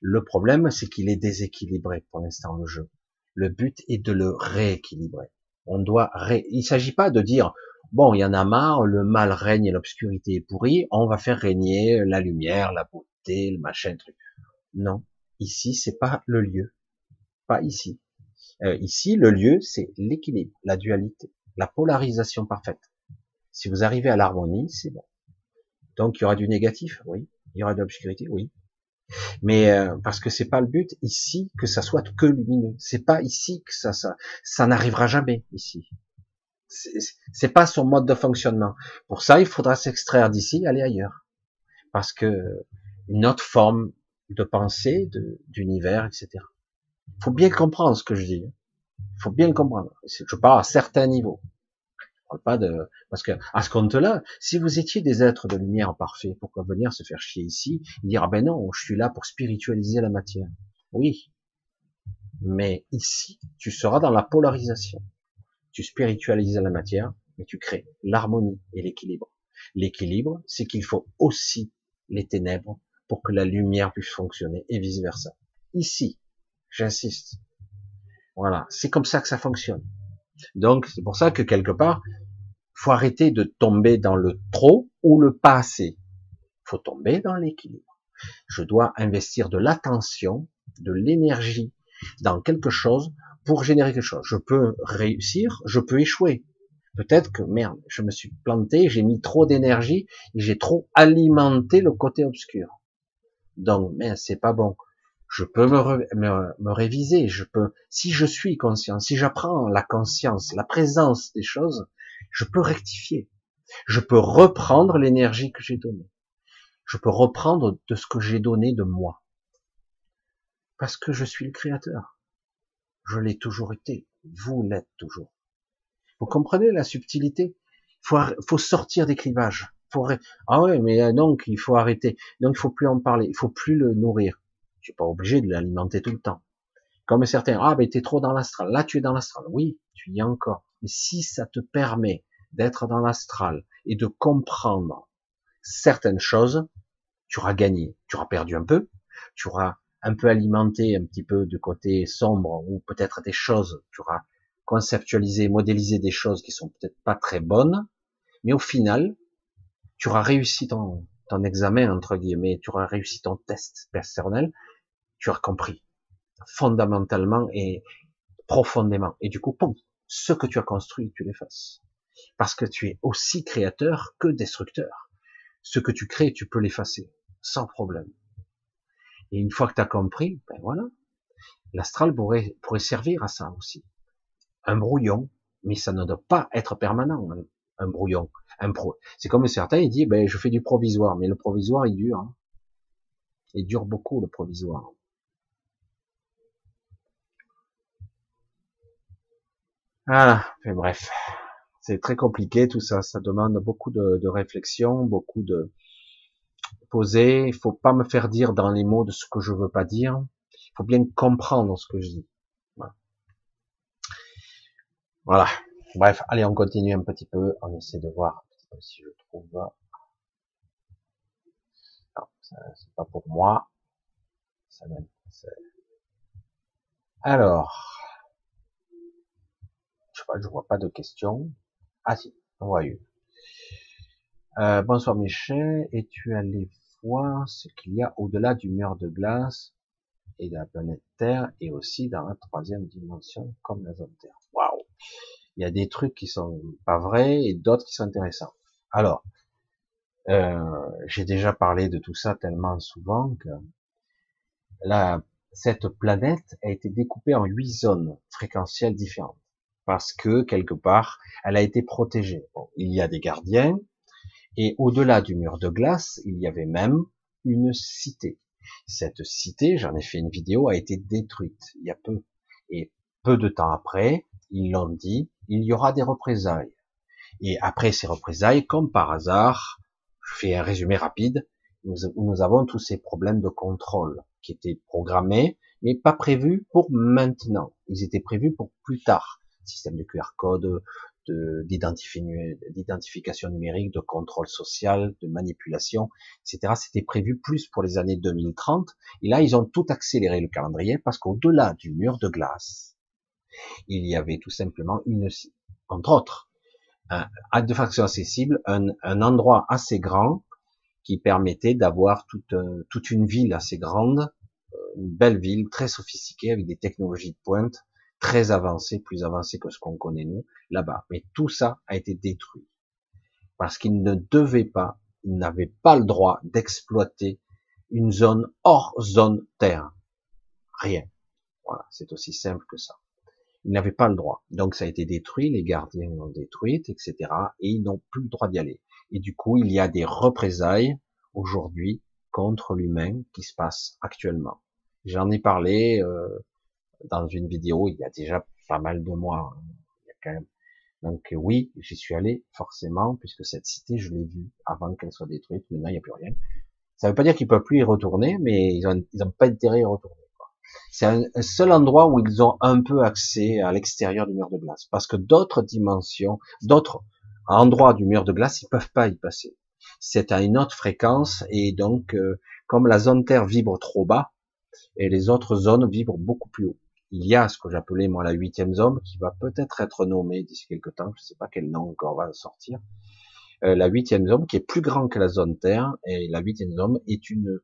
Le problème, c'est qu'il est déséquilibré pour l'instant, le jeu. Le but est de le rééquilibrer. On doit ré... Il s'agit pas de dire bon, il y en a marre, le mal règne et l'obscurité est pourrie, on va faire régner la lumière, la beauté, le machin, truc. Non, ici c'est pas le lieu, pas ici. Euh, ici, le lieu c'est l'équilibre, la dualité, la polarisation parfaite. Si vous arrivez à l'harmonie, c'est bon. Donc il y aura du négatif, oui. Il y aura de l'obscurité, oui. Mais euh, parce que c'est pas le but ici que ça soit que lumineux. C'est pas ici que ça ça ça n'arrivera jamais ici. C'est pas son mode de fonctionnement. Pour ça, il faudra s'extraire d'ici, aller ailleurs, parce que une autre forme de pensée, d'univers, etc. Faut bien comprendre ce que je dis. Faut bien le comprendre. Je parle à certains niveaux parce que à ce compte-là, si vous étiez des êtres de lumière parfaits, pourquoi venir se faire chier ici et dire ah ben non, je suis là pour spiritualiser la matière? Oui, mais ici, tu seras dans la polarisation. Tu spiritualises la matière, mais tu crées l'harmonie et l'équilibre. L'équilibre, c'est qu'il faut aussi les ténèbres pour que la lumière puisse fonctionner et vice versa. Ici, j'insiste. Voilà, c'est comme ça que ça fonctionne. Donc, c'est pour ça que quelque part, faut arrêter de tomber dans le trop ou le pas assez. faut tomber dans l'équilibre. Je dois investir de l'attention, de l'énergie dans quelque chose pour générer quelque chose. Je peux réussir, je peux échouer. Peut-être que merde, je me suis planté, j'ai mis trop d'énergie j'ai trop alimenté le côté obscur. Donc, mais c'est pas bon. Je peux me, réviser, je peux, si je suis conscient, si j'apprends la conscience, la présence des choses, je peux rectifier. Je peux reprendre l'énergie que j'ai donnée. Je peux reprendre de ce que j'ai donné de moi. Parce que je suis le créateur. Je l'ai toujours été. Vous l'êtes toujours. Vous comprenez la subtilité? Faut, faut sortir des clivages. Faut, ah ouais, mais euh, donc il faut arrêter. Donc il faut plus en parler. Il faut plus le nourrir. Pas obligé de l'alimenter tout le temps. Comme certains, ah mais t'es trop dans l'astral. Là tu es dans l'astral. Oui, tu y es encore. Mais si ça te permet d'être dans l'astral et de comprendre certaines choses, tu auras gagné. Tu auras perdu un peu. Tu auras un peu alimenté un petit peu du côté sombre ou peut-être des choses. Tu auras conceptualiser, modéliser des choses qui sont peut-être pas très bonnes, mais au final, tu auras réussi ton, ton examen, entre guillemets, tu auras réussi ton test personnel, tu auras compris fondamentalement et profondément. Et du coup, ce que tu as construit, tu l'effaces. Parce que tu es aussi créateur que destructeur. Ce que tu crées, tu peux l'effacer, sans problème. Et une fois que tu as compris, ben voilà, l'astral pourrait, pourrait servir à ça aussi un brouillon, mais ça ne doit pas être permanent, un, brouillon. Un pro... C'est comme certains, ils disent, ben, je fais du provisoire, mais le provisoire, il dure. Hein. Il dure beaucoup, le provisoire. Ah, mais bref, c'est très compliqué tout ça. Ça demande beaucoup de, réflexion, beaucoup de poser. Il faut pas me faire dire dans les mots de ce que je veux pas dire. Il faut bien comprendre ce que je dis. Voilà. Bref, allez, on continue un petit peu. On essaie de voir si je trouve. Non, c'est pas pour moi. Alors, je je vois pas de questions. Ah si, on voit une. Euh, bonsoir Michel, es-tu allé voir ce qu'il y a au-delà du mur de glace et de la planète Terre et aussi dans la troisième dimension comme la zone Terre? Waouh il y a des trucs qui sont pas vrais et d'autres qui sont intéressants. Alors, euh, j'ai déjà parlé de tout ça tellement souvent que la, cette planète a été découpée en huit zones fréquentielles différentes parce que quelque part, elle a été protégée. il y a des gardiens et au-delà du mur de glace, il y avait même une cité. Cette cité, j'en ai fait une vidéo, a été détruite il y a peu. Et peu de temps après, ils l'ont dit, il y aura des représailles. Et après ces représailles, comme par hasard, je fais un résumé rapide, nous, nous avons tous ces problèmes de contrôle qui étaient programmés, mais pas prévus pour maintenant. Ils étaient prévus pour plus tard. Système de QR code, d'identification numérique, de contrôle social, de manipulation, etc. C'était prévu plus pour les années 2030. Et là, ils ont tout accéléré le calendrier parce qu'au-delà du mur de glace, il y avait tout simplement une, entre autres, un, de façon accessible, un, un, endroit assez grand qui permettait d'avoir toute, toute une ville assez grande, euh, une belle ville très sophistiquée avec des technologies de pointe très avancées, plus avancées que ce qu'on connaît nous là-bas. Mais tout ça a été détruit parce qu'il ne devait pas, il n'avait pas le droit d'exploiter une zone hors zone terre. Rien. Voilà, c'est aussi simple que ça. Ils n'avaient pas le droit. Donc ça a été détruit, les gardiens l'ont détruit, etc. Et ils n'ont plus le droit d'y aller. Et du coup, il y a des représailles aujourd'hui contre l'humain qui se passent actuellement. J'en ai parlé euh, dans une vidéo il y a déjà pas mal de mois. Hein. Il y a quand même... Donc oui, j'y suis allé forcément puisque cette cité, je l'ai vue avant qu'elle soit détruite. Maintenant, il n'y a plus rien. Ça ne veut pas dire qu'ils peuvent plus y retourner, mais ils n'ont pas intérêt à y retourner. C'est un, seul endroit où ils ont un peu accès à l'extérieur du mur de glace, parce que d'autres dimensions, d'autres endroits du mur de glace, ils peuvent pas y passer. C'est à une autre fréquence et donc euh, comme la zone Terre vibre trop bas et les autres zones vibrent beaucoup plus haut. Il y a ce que j'appelais moi la huitième zone qui va peut-être être nommée d'ici quelques temps, je ne sais pas quel nom encore va sortir. Euh, la huitième zone qui est plus grand que la zone Terre et la huitième zone est une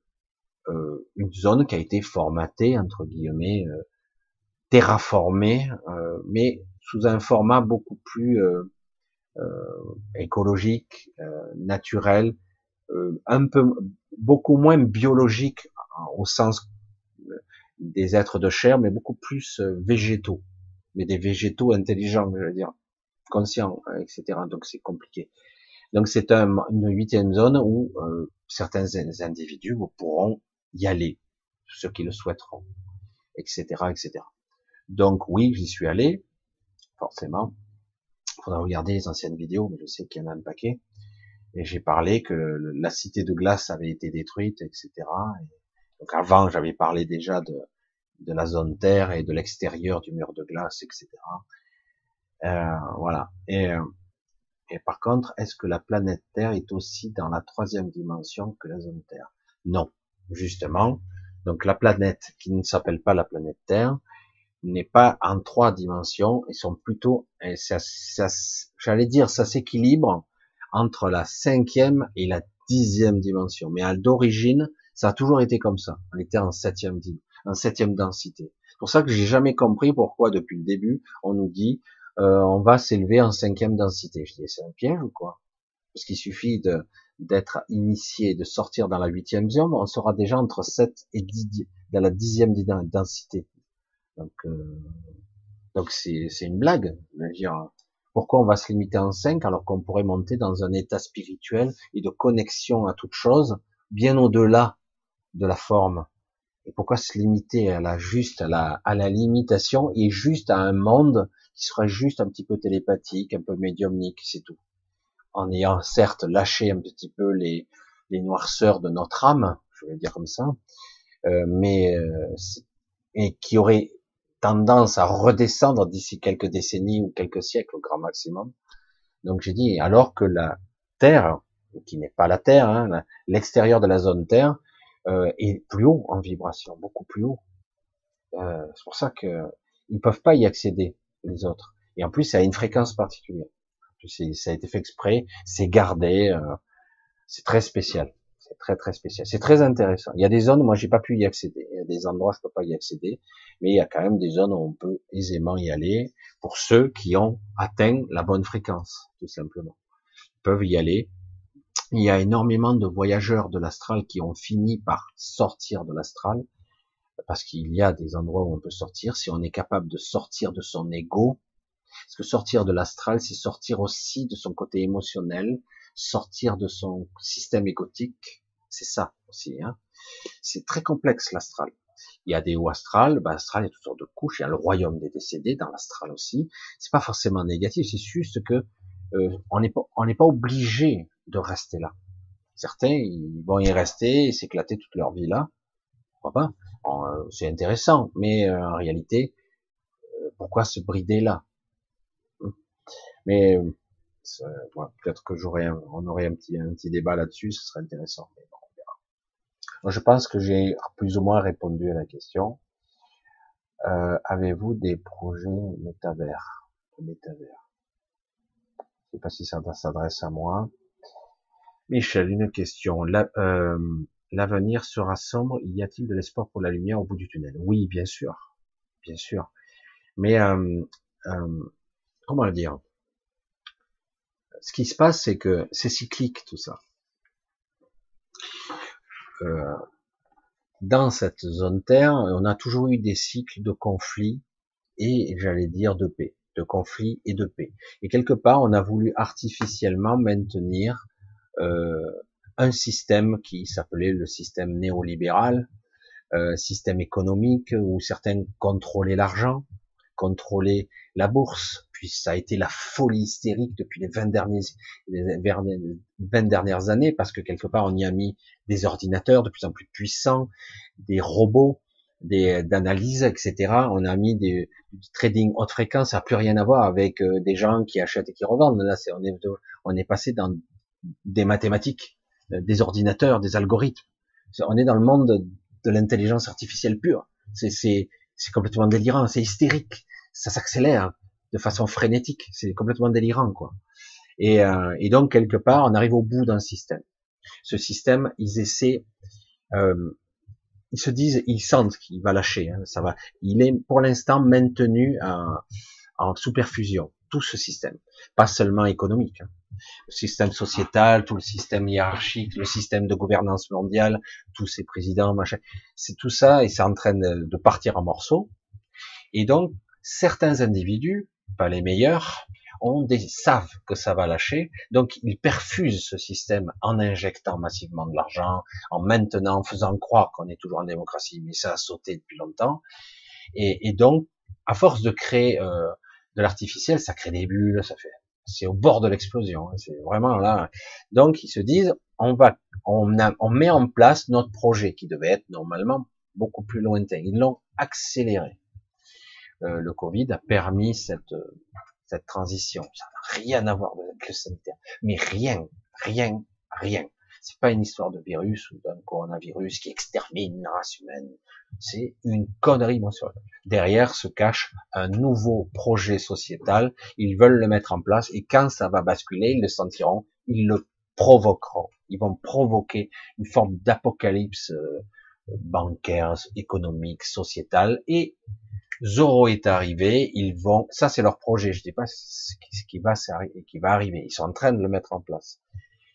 euh, une zone qui a été formatée entre guillemets, euh, terraformée, euh, mais sous un format beaucoup plus écologique, naturel, un peu beaucoup moins biologique au sens des êtres de chair, mais beaucoup plus euh, végétaux, mais des végétaux intelligents, je veux dire, conscients, euh, etc. Donc c'est compliqué. Donc c'est un, une huitième zone où euh, certains individus pourront y aller, ceux qui le souhaiteront, etc., etc. Donc oui, j'y suis allé, forcément. Il faudra regarder les anciennes vidéos, mais je sais qu'il y en a un paquet. Et j'ai parlé que la cité de glace avait été détruite, etc. Donc avant, j'avais parlé déjà de, de la zone Terre et de l'extérieur du mur de glace, etc. Euh, voilà. Et, euh, et par contre, est-ce que la planète Terre est aussi dans la troisième dimension que la zone Terre? Non, justement. Donc la planète qui ne s'appelle pas la planète Terre n'est pas en trois dimensions, ils sont plutôt, j'allais dire, ça s'équilibre entre la cinquième et la dixième dimension. Mais d'origine, ça a toujours été comme ça. On était en septième, en septième densité. C'est pour ça que j'ai jamais compris pourquoi depuis le début on nous dit euh, on va s'élever en cinquième densité. Je dis c'est un piège ou quoi Parce qu'il suffit de d'être initié, de sortir dans la huitième zone, on sera déjà entre 7 et 10, dans la dixième densité. Donc euh, donc c'est c'est une blague. Dire, pourquoi on va se limiter en 5 alors qu'on pourrait monter dans un état spirituel et de connexion à toute chose bien au-delà de la forme. Et pourquoi se limiter à la juste, à la, à la limitation et juste à un monde qui serait juste un petit peu télépathique, un peu médiumnique, c'est tout. En ayant certes lâché un petit peu les, les noirceurs de notre âme, je vais dire comme ça, euh, mais euh, et qui aurait tendance à redescendre d'ici quelques décennies ou quelques siècles au grand maximum. Donc j'ai dit, alors que la Terre, qui n'est pas la Terre, hein, l'extérieur de la zone Terre, euh, est plus haut en vibration, beaucoup plus haut. Euh, c'est pour ça que ils peuvent pas y accéder les autres. Et en plus, ça a une fréquence particulière. ça a été fait exprès, c'est gardé, euh, c'est très spécial. C'est très très spécial. C'est très intéressant. Il y a des zones, moi j'ai pas pu y accéder. Il y a des endroits je peux pas y accéder, mais il y a quand même des zones où on peut aisément y aller pour ceux qui ont atteint la bonne fréquence, tout simplement. Ils peuvent y aller il y a énormément de voyageurs de l'astral qui ont fini par sortir de l'astral, parce qu'il y a des endroits où on peut sortir, si on est capable de sortir de son ego, parce que sortir de l'astral, c'est sortir aussi de son côté émotionnel, sortir de son système égotique, c'est ça aussi. Hein. C'est très complexe l'astral. Il y a des hauts astrales, bah, astral, il y a toutes sortes de couches, il y a le royaume des décédés dans l'astral aussi. C'est pas forcément négatif, c'est juste que euh, on n'est pas, obligé de rester là. Certains, ils vont y rester s'éclater toute leur vie là. Pourquoi pas? Euh, C'est intéressant, mais euh, en réalité, pourquoi se brider là? Mais peut-être que j'aurais, on aurait un petit, débat là-dessus, ce serait intéressant. Mais bon, je pense que j'ai plus ou moins répondu à la question. Avez-vous des projets métavers? Métavers sais pas si ça s'adresse à moi. Michel, une question. Euh, l'avenir sera sombre. Y a-t-il de l'espoir pour la lumière au bout du tunnel? Oui, bien sûr, bien sûr. Mais euh, euh, comment le dire? Ce qui se passe, c'est que c'est cyclique tout ça. dans cette zone Terre, on a toujours eu des cycles de conflits et, j'allais dire, de paix, de conflits et de paix. Et quelque part, on a voulu artificiellement maintenir euh, un système qui s'appelait le système néolibéral, euh, système économique où certains contrôlaient l'argent, contrôlaient la bourse, puis ça a été la folie hystérique depuis les 20 derniers, les 20 dernières années, parce que quelque part on y a mis des ordinateurs de plus en plus puissants, des robots, d'analyse, etc. On a mis des, du trading haute fréquence, ça n'a plus rien à voir avec euh, des gens qui achètent et qui revendent. Là, c'est on est on est passé dans des mathématiques, euh, des ordinateurs, des algorithmes. On est dans le monde de, l'intelligence artificielle pure. C'est c'est complètement délirant, c'est hystérique, ça s'accélère de façon frénétique, c'est complètement délirant, quoi. Et, euh, et, donc quelque part, on arrive au bout d'un système. Ce système, ils essaient, euh, ils se disent, ils sentent qu'il va lâcher, hein, ça va. Il est pour l'instant maintenu en, en sous-perfusion, tout ce système, pas seulement économique. Hein. Le système sociétal, tout le système hiérarchique, le système de gouvernance mondiale, tous ces présidents, machin, c'est tout ça et c'est en train de partir en morceaux. Et donc, certains individus, pas les meilleurs, ont des, savent que ça va lâcher, donc ils perfusent ce système en injectant massivement de l'argent, en maintenant, en faisant croire qu'on est toujours en démocratie, mais ça a sauté depuis longtemps. Et, et donc, à force de créer euh, de l'artificiel, ça crée des bulles, ça fait, c'est au bord de l'explosion, hein, c'est vraiment là. Donc ils se disent, on va, on, a, on met en place notre projet qui devait être normalement beaucoup plus lointain. Ils l'ont accéléré. Euh, le Covid a permis cette cette transition. Ça n'a rien à voir avec le sanitaire, mais rien, rien, rien. C'est pas une histoire de virus ou d'un coronavirus qui extermine la race humaine. C'est une connerie monstrueuse. Derrière se cache un nouveau projet sociétal. Ils veulent le mettre en place et quand ça va basculer, ils le sentiront, ils le provoqueront. Ils vont provoquer une forme d'apocalypse euh, bancaire, économique, sociétal et Zoro est arrivé, ils vont, ça c'est leur projet, je dis pas ce qui va, qui va arriver, ils sont en train de le mettre en place.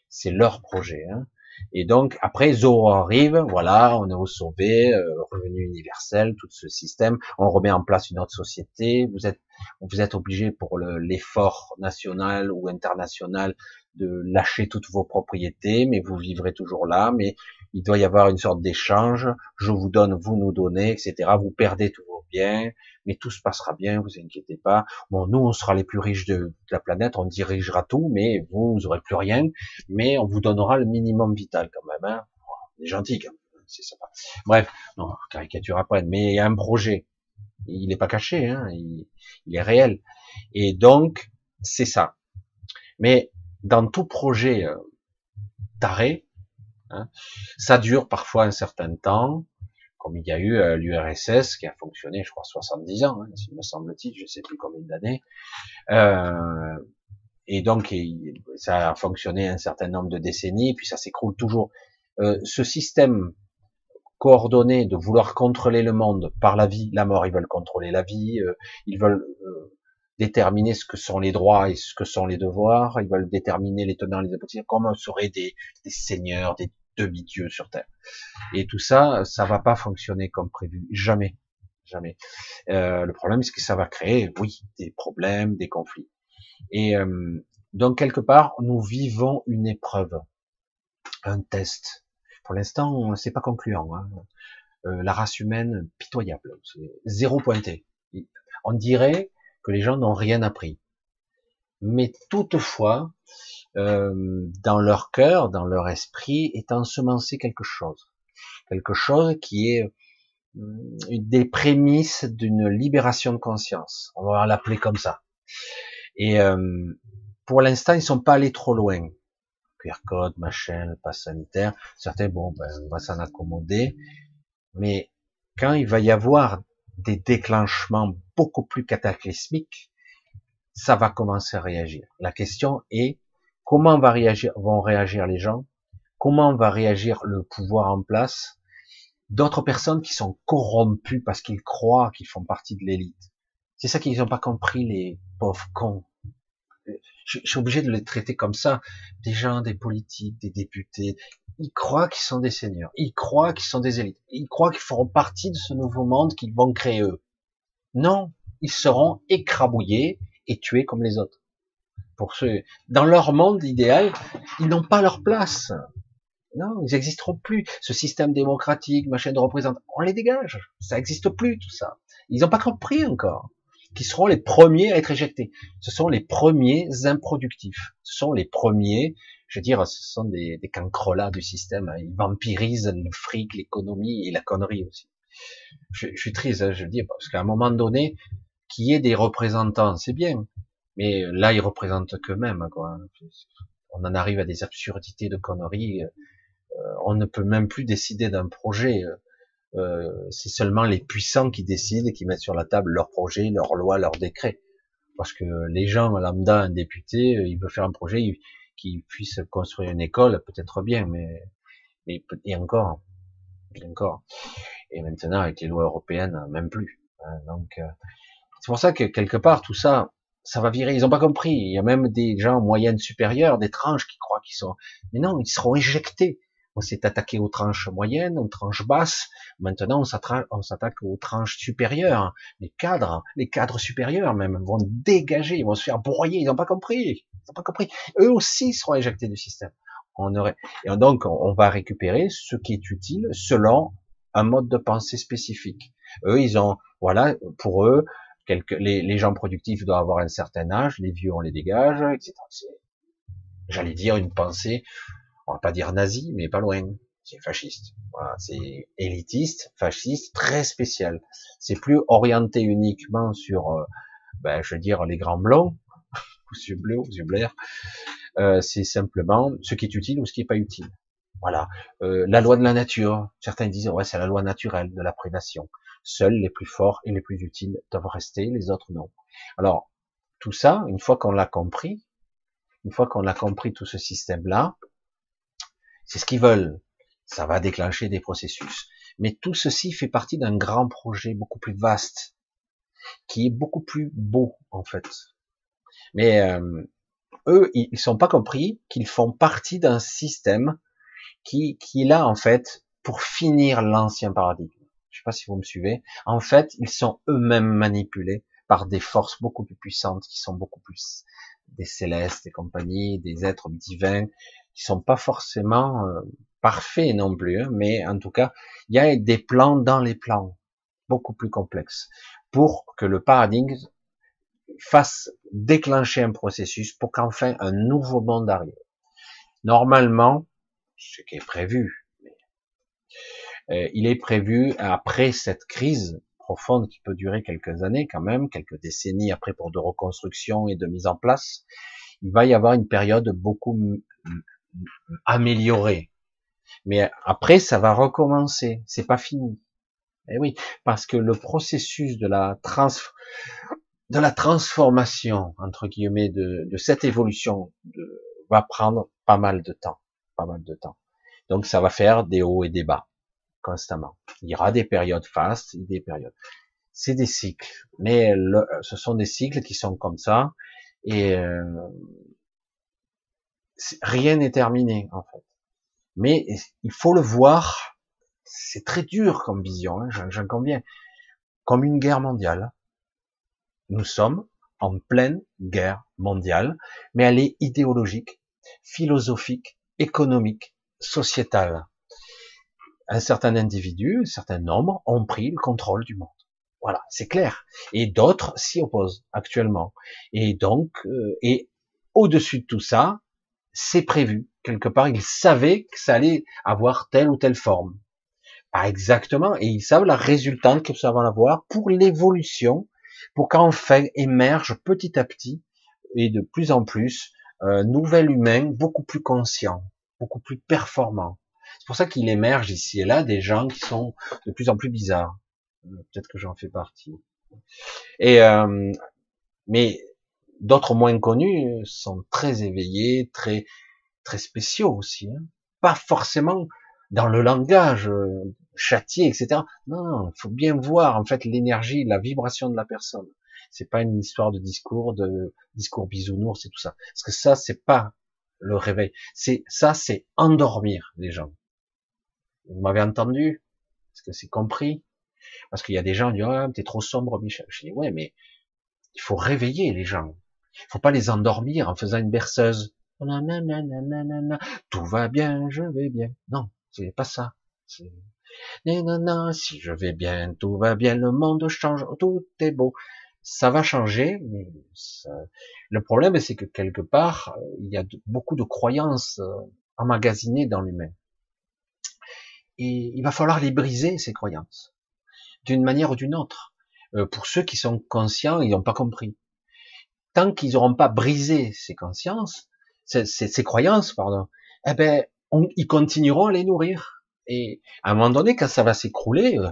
C'est leur projet, hein. Et donc après Zoro arrive, voilà, on est au sauvé, euh, revenu universel, tout ce système, on remet en place une autre société. Vous êtes, vous êtes obligé pour l'effort national ou international de lâcher toutes vos propriétés, mais vous vivrez toujours là. Mais il doit y avoir une sorte d'échange. Je vous donne, vous nous donnez, etc. Vous perdez tous vos biens, mais tout se passera bien, vous inquiétez pas. Bon, nous, on sera les plus riches de, la planète, on dirigera tout, mais vous, vous aurez plus rien, mais on vous donnera le minimum vital quand même. Hein. On est gentil quand même, c'est sympa. Bref, non, caricature après, mais il y a un projet. Il n'est pas caché, hein, il, il est réel. Et donc, c'est ça. Mais dans tout projet euh, taré, Hein. Ça dure parfois un certain temps, comme il y a eu euh, l'URSS qui a fonctionné, je crois, 70 ans, hein, s'il me semble-t-il, je sais plus combien d'années. Euh, et donc, ça a fonctionné un certain nombre de décennies, puis ça s'écroule toujours. Euh, ce système coordonné de vouloir contrôler le monde par la vie, la mort, ils veulent contrôler la vie, euh, ils veulent euh, déterminer ce que sont les droits et ce que sont les devoirs, ils veulent déterminer les tenants, les aboutissants, comme on serait des, des seigneurs, des demi-dieu sur Terre. Et tout ça, ça va pas fonctionner comme prévu, jamais, jamais. Euh, le problème, c'est que ça va créer, oui, des problèmes, des conflits. Et euh, donc quelque part, nous vivons une épreuve, un test. Pour l'instant, c'est pas concluant. Hein. Euh, la race humaine pitoyable, zéro pointé. On dirait que les gens n'ont rien appris. Mais toutefois, euh, dans leur cœur, dans leur esprit, est ensemencé quelque chose. Quelque chose qui est euh, des prémices d'une libération de conscience. On va l'appeler comme ça. Et euh, pour l'instant, ils sont pas allés trop loin. QR code, machin, le pass sanitaire. Certains, bon, ben, on va s'en accommoder. Mais quand il va y avoir des déclenchements beaucoup plus cataclysmiques, ça va commencer à réagir. La question est Comment va réagir, vont réagir les gens? Comment va réagir le pouvoir en place? D'autres personnes qui sont corrompues parce qu'ils croient qu'ils font partie de l'élite. C'est ça qu'ils n'ont pas compris, les pauvres cons. Je, suis obligé de les traiter comme ça. Des gens, des politiques, des députés, ils croient qu'ils sont des seigneurs. Ils croient qu'ils sont des élites. Ils croient qu'ils feront partie de ce nouveau monde qu'ils vont créer eux. Non, ils seront écrabouillés et tués comme les autres pour ceux, dans leur monde idéal, ils n'ont pas leur place. Non, ils n'existeront plus. Ce système démocratique, machin de représentation, on les dégage. Ça n'existe plus, tout ça. Ils n'ont pas compris encore qui seront les premiers à être éjectés. Ce sont les premiers improductifs. Ce sont les premiers, je veux dire, ce sont des, des cancrelats du système. Ils vampirisent le fric, l'économie et la connerie aussi. Je, je suis triste, hein, je le dis, parce qu'à un moment donné, qu'il y ait des représentants, c'est bien. Mais là, ils représentent qu'eux-mêmes. Quoi. On en arrive à des absurdités de conneries. Euh, on ne peut même plus décider d'un projet. euh, c'est seulement les puissants qui décident et qui mettent sur la table leurs projets, leurs lois, leurs décrets. Parce que les gens lambda, un député, euh, il veut faire un projet qui puisse construire une école, peut-être bien, mais, mais et encore, et encore. Et maintenant avec les lois européennes, même plus. Hein, donc euh, c'est pour ça que quelque part tout ça, ça va virer. Ils ont pas compris. Il y a même des gens moyennes supérieures, des tranches qui croient qu'ils sont. Mais non, ils seront éjectés on s'est attaqué aux tranches moyennes, aux tranches basses. Maintenant, on s'attaque aux tranches supérieures. Les cadres, les cadres supérieurs même vont dégager, ils vont se faire broyer. Ils n'ont pas compris. Ils n'ont pas compris. Eux aussi seront éjectés du système. On aurait, et donc, on va récupérer ce qui est utile selon un mode de pensée spécifique. Eux, ils ont, voilà, pour eux, les, les gens productifs doivent avoir un certain âge, les vieux, on les dégage, etc. J'allais dire une pensée on va pas dire nazi, mais pas loin. C'est fasciste. Voilà, c'est élitiste, fasciste, très spécial. C'est plus orienté uniquement sur, euh, ben, je veux dire, les grands blancs, ou yeux bleus, ou yeux blancs. Euh, c'est simplement ce qui est utile ou ce qui est pas utile. Voilà. Euh, la loi de la nature. Certains disent, ouais, c'est la loi naturelle de la prédation. Seuls les plus forts et les plus utiles doivent rester, les autres non. Alors, tout ça, une fois qu'on l'a compris, une fois qu'on a compris tout ce système-là, c'est ce qu'ils veulent. Ça va déclencher des processus. Mais tout ceci fait partie d'un grand projet beaucoup plus vaste, qui est beaucoup plus beau en fait. Mais euh, eux, ils sont pas compris qu'ils font partie d'un système qui, qui est là en fait pour finir l'ancien paradigme. Je sais pas si vous me suivez. En fait, ils sont eux-mêmes manipulés par des forces beaucoup plus puissantes, qui sont beaucoup plus des célestes et compagnie, des êtres divins, qui sont pas forcément euh, parfaits non plus, hein, mais en tout cas, il y a des plans dans les plans, beaucoup plus complexes, pour que le paradigme fasse déclencher un processus pour qu'enfin un nouveau monde arrive. Normalement, ce qui est prévu, euh, il est prévu après cette crise profonde qui peut durer quelques années quand même, quelques décennies après pour de reconstruction et de mise en place, il va y avoir une période beaucoup amélioré. Mais après, ça va recommencer. C'est pas fini. Eh oui, parce que le processus de la trans, de la transformation entre guillemets de, de cette évolution va prendre pas mal de temps, pas mal de temps. Donc ça va faire des hauts et des bas constamment. Il y aura des périodes fastes et des périodes. C'est des cycles, mais ce sont des cycles qui sont comme ça et euh, rien n'est terminé en fait. Mais il faut le voir. C'est très dur comme vision, hein, j'en conviens. Comme une guerre mondiale. Nous sommes en pleine guerre mondiale, mais elle est idéologique, philosophique, économique, sociétale. Un certain individu, un certain nombre ont pris le contrôle du monde. Voilà, c'est clair. Et d'autres s'y opposent actuellement. Et donc, euh, et au-dessus de tout ça, c'est prévu. Quelque part, ils savaient que ça allait avoir telle ou telle forme. Pas exactement, et ils savent la résultante que ça va avoir pour l'évolution, pour qu'enfin émerge petit à petit et de plus en plus un nouvel humain beaucoup plus conscient, beaucoup plus performant. C'est pour ça qu'il émerge ici et là des gens qui sont de plus en plus bizarres. Euh, peut-être que j'en fais partie. Et euh, mais D'autres moins connus sont très éveillés, très très spéciaux aussi. Hein. Pas forcément dans le langage euh, châtié, etc. Non, il faut bien voir en fait l'énergie, la vibration de la personne. C'est pas une histoire de discours, de discours bisounours et tout ça. Parce que ça, c'est pas le réveil. C'est ça, c'est endormir les gens. Vous m'avez entendu? Est-ce que c'est compris? Parce qu'il y a des gens qui disent ah, t'es trop sombre, Michel. Je dis ouais, mais il faut réveiller les gens. Faut pas les endormir en faisant une berceuse. Tout va bien, je vais bien. Non, c'est pas ça. Si je vais bien, tout va bien, le monde change, tout est beau. Ça va changer, mais le problème, c'est que quelque part, il y a beaucoup de croyances euh, emmagasinées dans l'humain. Et il va falloir les briser, ces croyances, d'une manière ou d'une autre. Euh, pour ceux qui sont conscients, ils n'ont pas compris tant qu'ils n'auront pas brisé ces consciences, ces, ces, croyances, pardon, eh ben, ils continueront à les nourrir. Et à un moment donné, quand ça va s'écrouler, euh,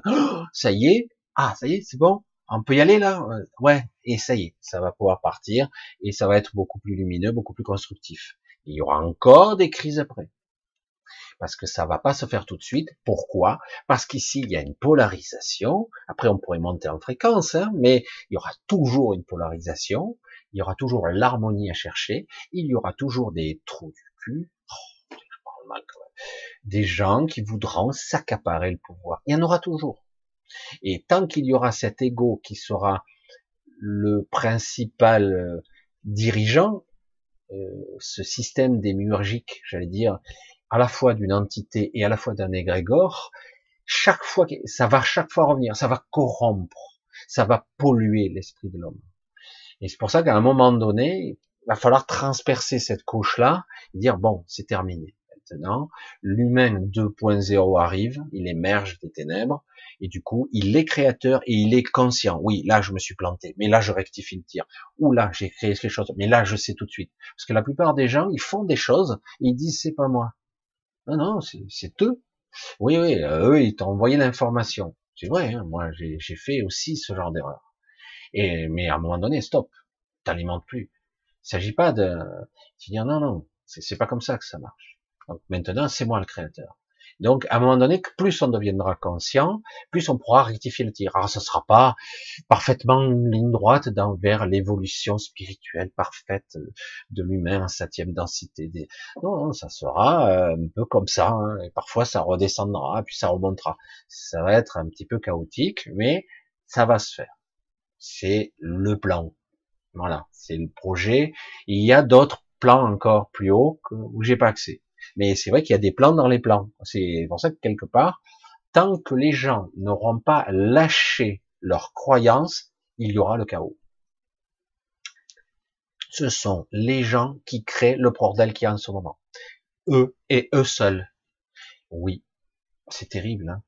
ça y est, ah, ça y est, c'est bon, on peut y aller là, ouais, et ça y est, ça va pouvoir partir, et ça va être beaucoup plus lumineux, beaucoup plus constructif. Il y aura encore des crises après. Parce que ça va pas se faire tout de suite. Pourquoi? Parce qu'ici, il y a une polarisation. Après, on pourrait monter en fréquence, hein, mais il y aura toujours une polarisation. Il y aura toujours l'harmonie à chercher. Il y aura toujours des trous du cul. Oh, des gens qui voudront s'accaparer le pouvoir. Il y en aura toujours. Et tant qu'il y aura cet ego qui sera le principal euh, dirigeant, euh, ce système démiurgique, j'allais dire, à la fois d'une entité et à la fois d'un égrégore, chaque fois, ça va chaque fois revenir, ça va corrompre, ça va polluer l'esprit de l'homme. Et c'est pour ça qu'à un moment donné, il va falloir transpercer cette couche-là et dire bon, c'est terminé. Maintenant, l'humain 2.0 arrive, il émerge des ténèbres, et du coup, il est créateur et il est conscient. Oui, là, je me suis planté, mais là, je rectifie le tir. Ou là, j'ai créé quelque chose, mais là, je sais tout de suite. Parce que la plupart des gens, ils font des choses et ils disent c'est pas moi. Non, non, c'est eux. Oui, oui, eux, ils t'ont envoyé l'information. C'est vrai, hein, moi, j'ai fait aussi ce genre d'erreur. Et mais à un moment donné, stop, t'alimentes plus. Il s'agit pas de, dire non, non, c'est pas comme ça que ça marche. Donc maintenant, c'est moi le créateur. Donc, à un moment donné, plus on deviendra conscient, plus on pourra rectifier le tir. Alors, ce sera pas parfaitement une ligne droite dans, vers l'évolution spirituelle parfaite de l'humain en septième densité. Non, non, ça sera euh, un peu comme ça. Hein. Parfois, ça redescendra, puis ça remontera. Ça va être un petit peu chaotique, mais ça va se faire. C'est le plan. Voilà, c'est le projet. Il y a d'autres plans encore plus hauts que, où j'ai pas accès. Mais c'est vrai qu'il y a des plans dans les plans. C'est pour ça que quelque part, tant que les gens n'auront pas lâché leurs croyances, il y aura le chaos. Ce sont les gens qui créent le bordel qui y a en ce moment. Eux et eux seuls. Oui, c'est terrible. Hein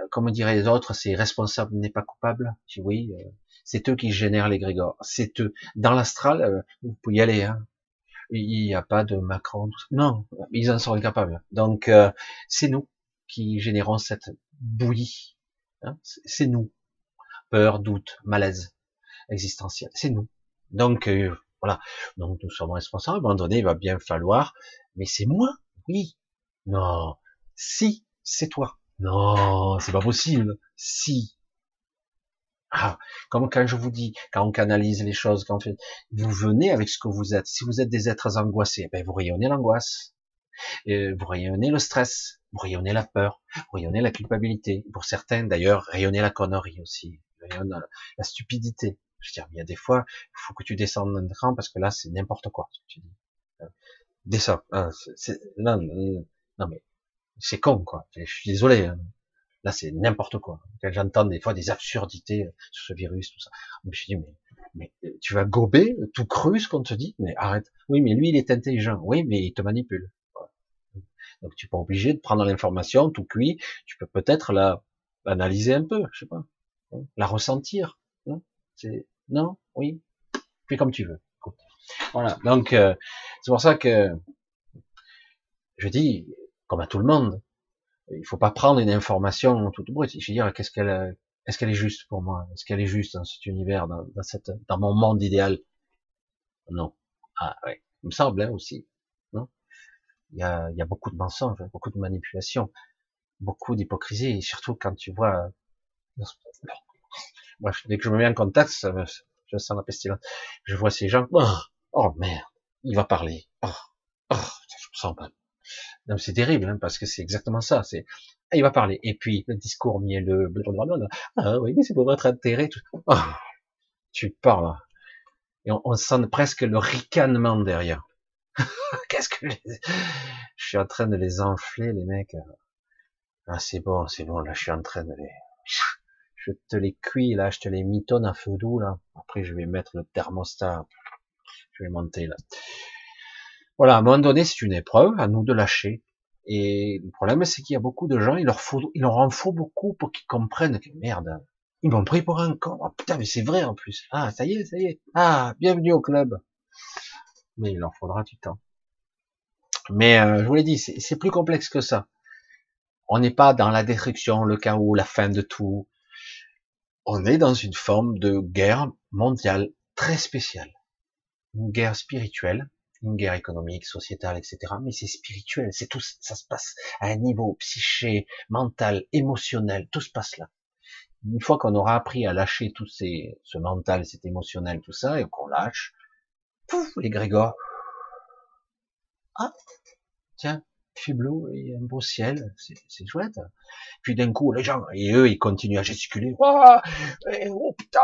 euh, comme diraient les autres, c'est responsable n'est pas coupable. Oui, euh, c'est eux qui génèrent les grégores. C'est eux. Dans l'astral, euh, vous pouvez y aller. Hein il n'y a pas de Macron. Non, ils en sont incapables. Donc euh, c'est nous qui générons cette bouillie. Hein c'est nous. Peur, doute, malaise existentiel. C'est nous. Donc euh, voilà. Donc nous sommes responsables. À un moment donné, il va bien falloir. Mais c'est moi? Oui. Non. Si, c'est toi. Non, c'est pas possible. Si, ah, comme quand je vous dis, quand on canalise les choses, quand vous venez avec ce que vous êtes. Si vous êtes des êtres angoissés, ben vous rayonnez l'angoisse, vous rayonnez le stress, vous rayonnez la peur, vous rayonnez la culpabilité. Pour certains, d'ailleurs, rayonnez la connerie aussi, rayonnez la stupidité. Je veux dire, il y a des fois, il faut que tu descendes d'un cran parce que là, c'est n'importe quoi ce que tu dis. Euh, descends. Ah, non, non, mais c'est con, quoi. Je suis désolé. Hein. Là, c'est n'importe quoi. Quand j'entends des fois des absurdités sur ce virus, tout ça, je me dis, mais, mais tu vas gober tout cru ce qu'on te dit, mais arrête. Oui, mais lui, il est intelligent. Oui, mais il te manipule. Donc, tu n'es pas obligé de prendre l'information tout cuit. Tu peux peut-être la analyser un peu, je sais pas, la ressentir. Non, c'est non, oui, fais comme tu veux. Voilà. Donc, euh, c'est pour ça que je dis, comme à tout le monde, il faut pas prendre une information toute brute. Je veux dire, qu'est-ce qu'elle, est-ce qu'elle est juste pour moi? Est-ce qu'elle est juste dans cet univers, dans, cette, dans mon monde idéal? Non. Ah ouais, il me semble hein, aussi. Non? Il y a, il y a beaucoup de mensonges, beaucoup de manipulations, beaucoup d'hypocrisie, et surtout quand tu vois. Bref, dès que je me mets en contact, ça me, je sens la pestilence. Je vois ces gens. Oh, oh merde, il va parler. Oh, oh, je me sens pas c'est terrible, hein, parce que c'est exactement ça. C'est, il va parler. Et puis, le discours mielleux, ah oui, mais c'est pour votre intérêt. Oh, tu parles. Et on, sent presque le ricanement derrière. Qu'est-ce que je suis en train de les enfler, les mecs. Ah, c'est bon, c'est bon, là, je suis en train de les, je te les cuis, là, je te les mitonne à feu doux, là. Après, je vais mettre le thermostat. Je vais monter, là. Voilà, à un moment donné, c'est une épreuve, à nous de lâcher. Et le problème, c'est qu'il y a beaucoup de gens, il leur en faut beaucoup pour qu'ils comprennent que merde, ils m'ont pris pour un con. Oh, putain, mais c'est vrai en plus. Ah, ça y est, ça y est. Ah, bienvenue au club. Mais il leur faudra du temps. Mais euh, je vous l'ai dit, c'est plus complexe que ça. On n'est pas dans la destruction, le chaos, la fin de tout. On est dans une forme de guerre mondiale très spéciale. Une guerre spirituelle, une guerre économique, sociétale, etc. Mais c'est spirituel, c'est tout, ça se passe à un niveau psyché, mental, émotionnel, tout se passe là. Une fois qu'on aura appris à lâcher tout ces, ce mental, cet émotionnel, tout ça, et qu'on lâche, pouf, les Grégor. Ah, tiens, bleu, il y a un beau ciel, c'est chouette. Puis d'un coup, les gens, et eux, ils continuent à gesticuler. Oh, oh putain,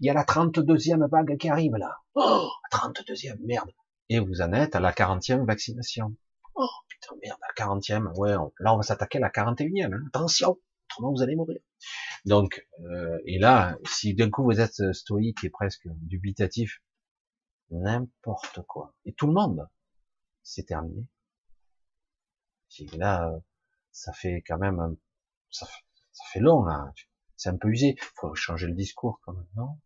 il y a la 32e vague qui arrive là. Oh, 32e, merde. Et vous en êtes à la 40e vaccination. Oh putain, merde, la 40e, ouais, là on va s'attaquer à la 41e. Hein. Attention, autrement vous allez mourir. Donc, euh, et là, si d'un coup vous êtes stoïque et presque dubitatif, n'importe quoi. Et tout le monde, c'est terminé. Et là, ça fait quand même, ça, ça fait long là. C'est un peu usé. Faut changer le discours quand même, non?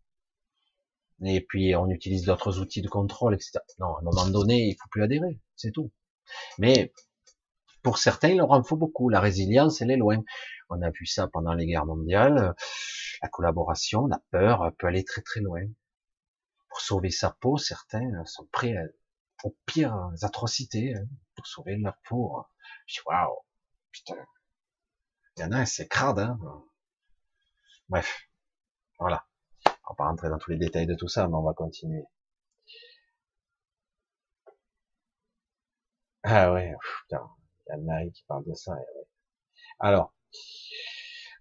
Et puis on utilise d'autres outils de contrôle, etc. Non, à un moment donné, il faut plus adhérer, c'est tout. Mais pour certains, il leur en faut beaucoup. La résilience, elle est loin. On a vu ça pendant les guerres mondiales. La collaboration, la peur peut aller très très loin. Pour sauver sa peau, certains sont prêts aux pires atrocités hein, pour sauver leur peau. Je waouh, putain. Il y en a, c'est crade, hein. Bref. Voilà. On va pas rentrer dans tous les détails de tout ça, mais on va continuer. Ah ouais, putain. Il y a Marie qui parle de ça. Alors,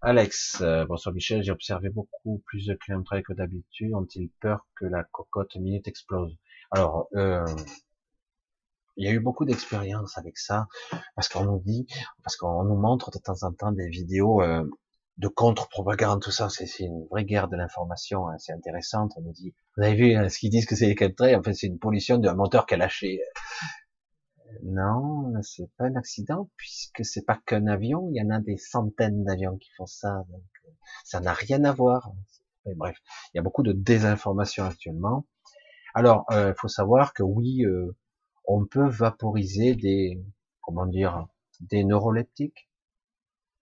Alex, euh, bonsoir Michel, j'ai observé beaucoup plus de clients que d'habitude. Ont-ils peur que la cocotte minute explose? Alors, euh, il y a eu beaucoup d'expérience avec ça, parce qu'on nous dit, parce qu'on nous montre de temps en temps des vidéos euh, de contre-propagande, tout ça, c'est une vraie guerre de l'information, hein, c'est intéressant. On nous dit, vous avez vu hein, ce qu'ils disent que c'est les chemtrails, en fait c'est une pollution d'un moteur qui a lâché. Non, c'est pas un accident, puisque c'est pas qu'un avion, il y en a des centaines d'avions qui font ça, donc euh, ça n'a rien à voir. Bref, il y a beaucoup de désinformation actuellement. Alors, il euh, faut savoir que oui, euh, on peut vaporiser des, comment dire, des neuroleptiques,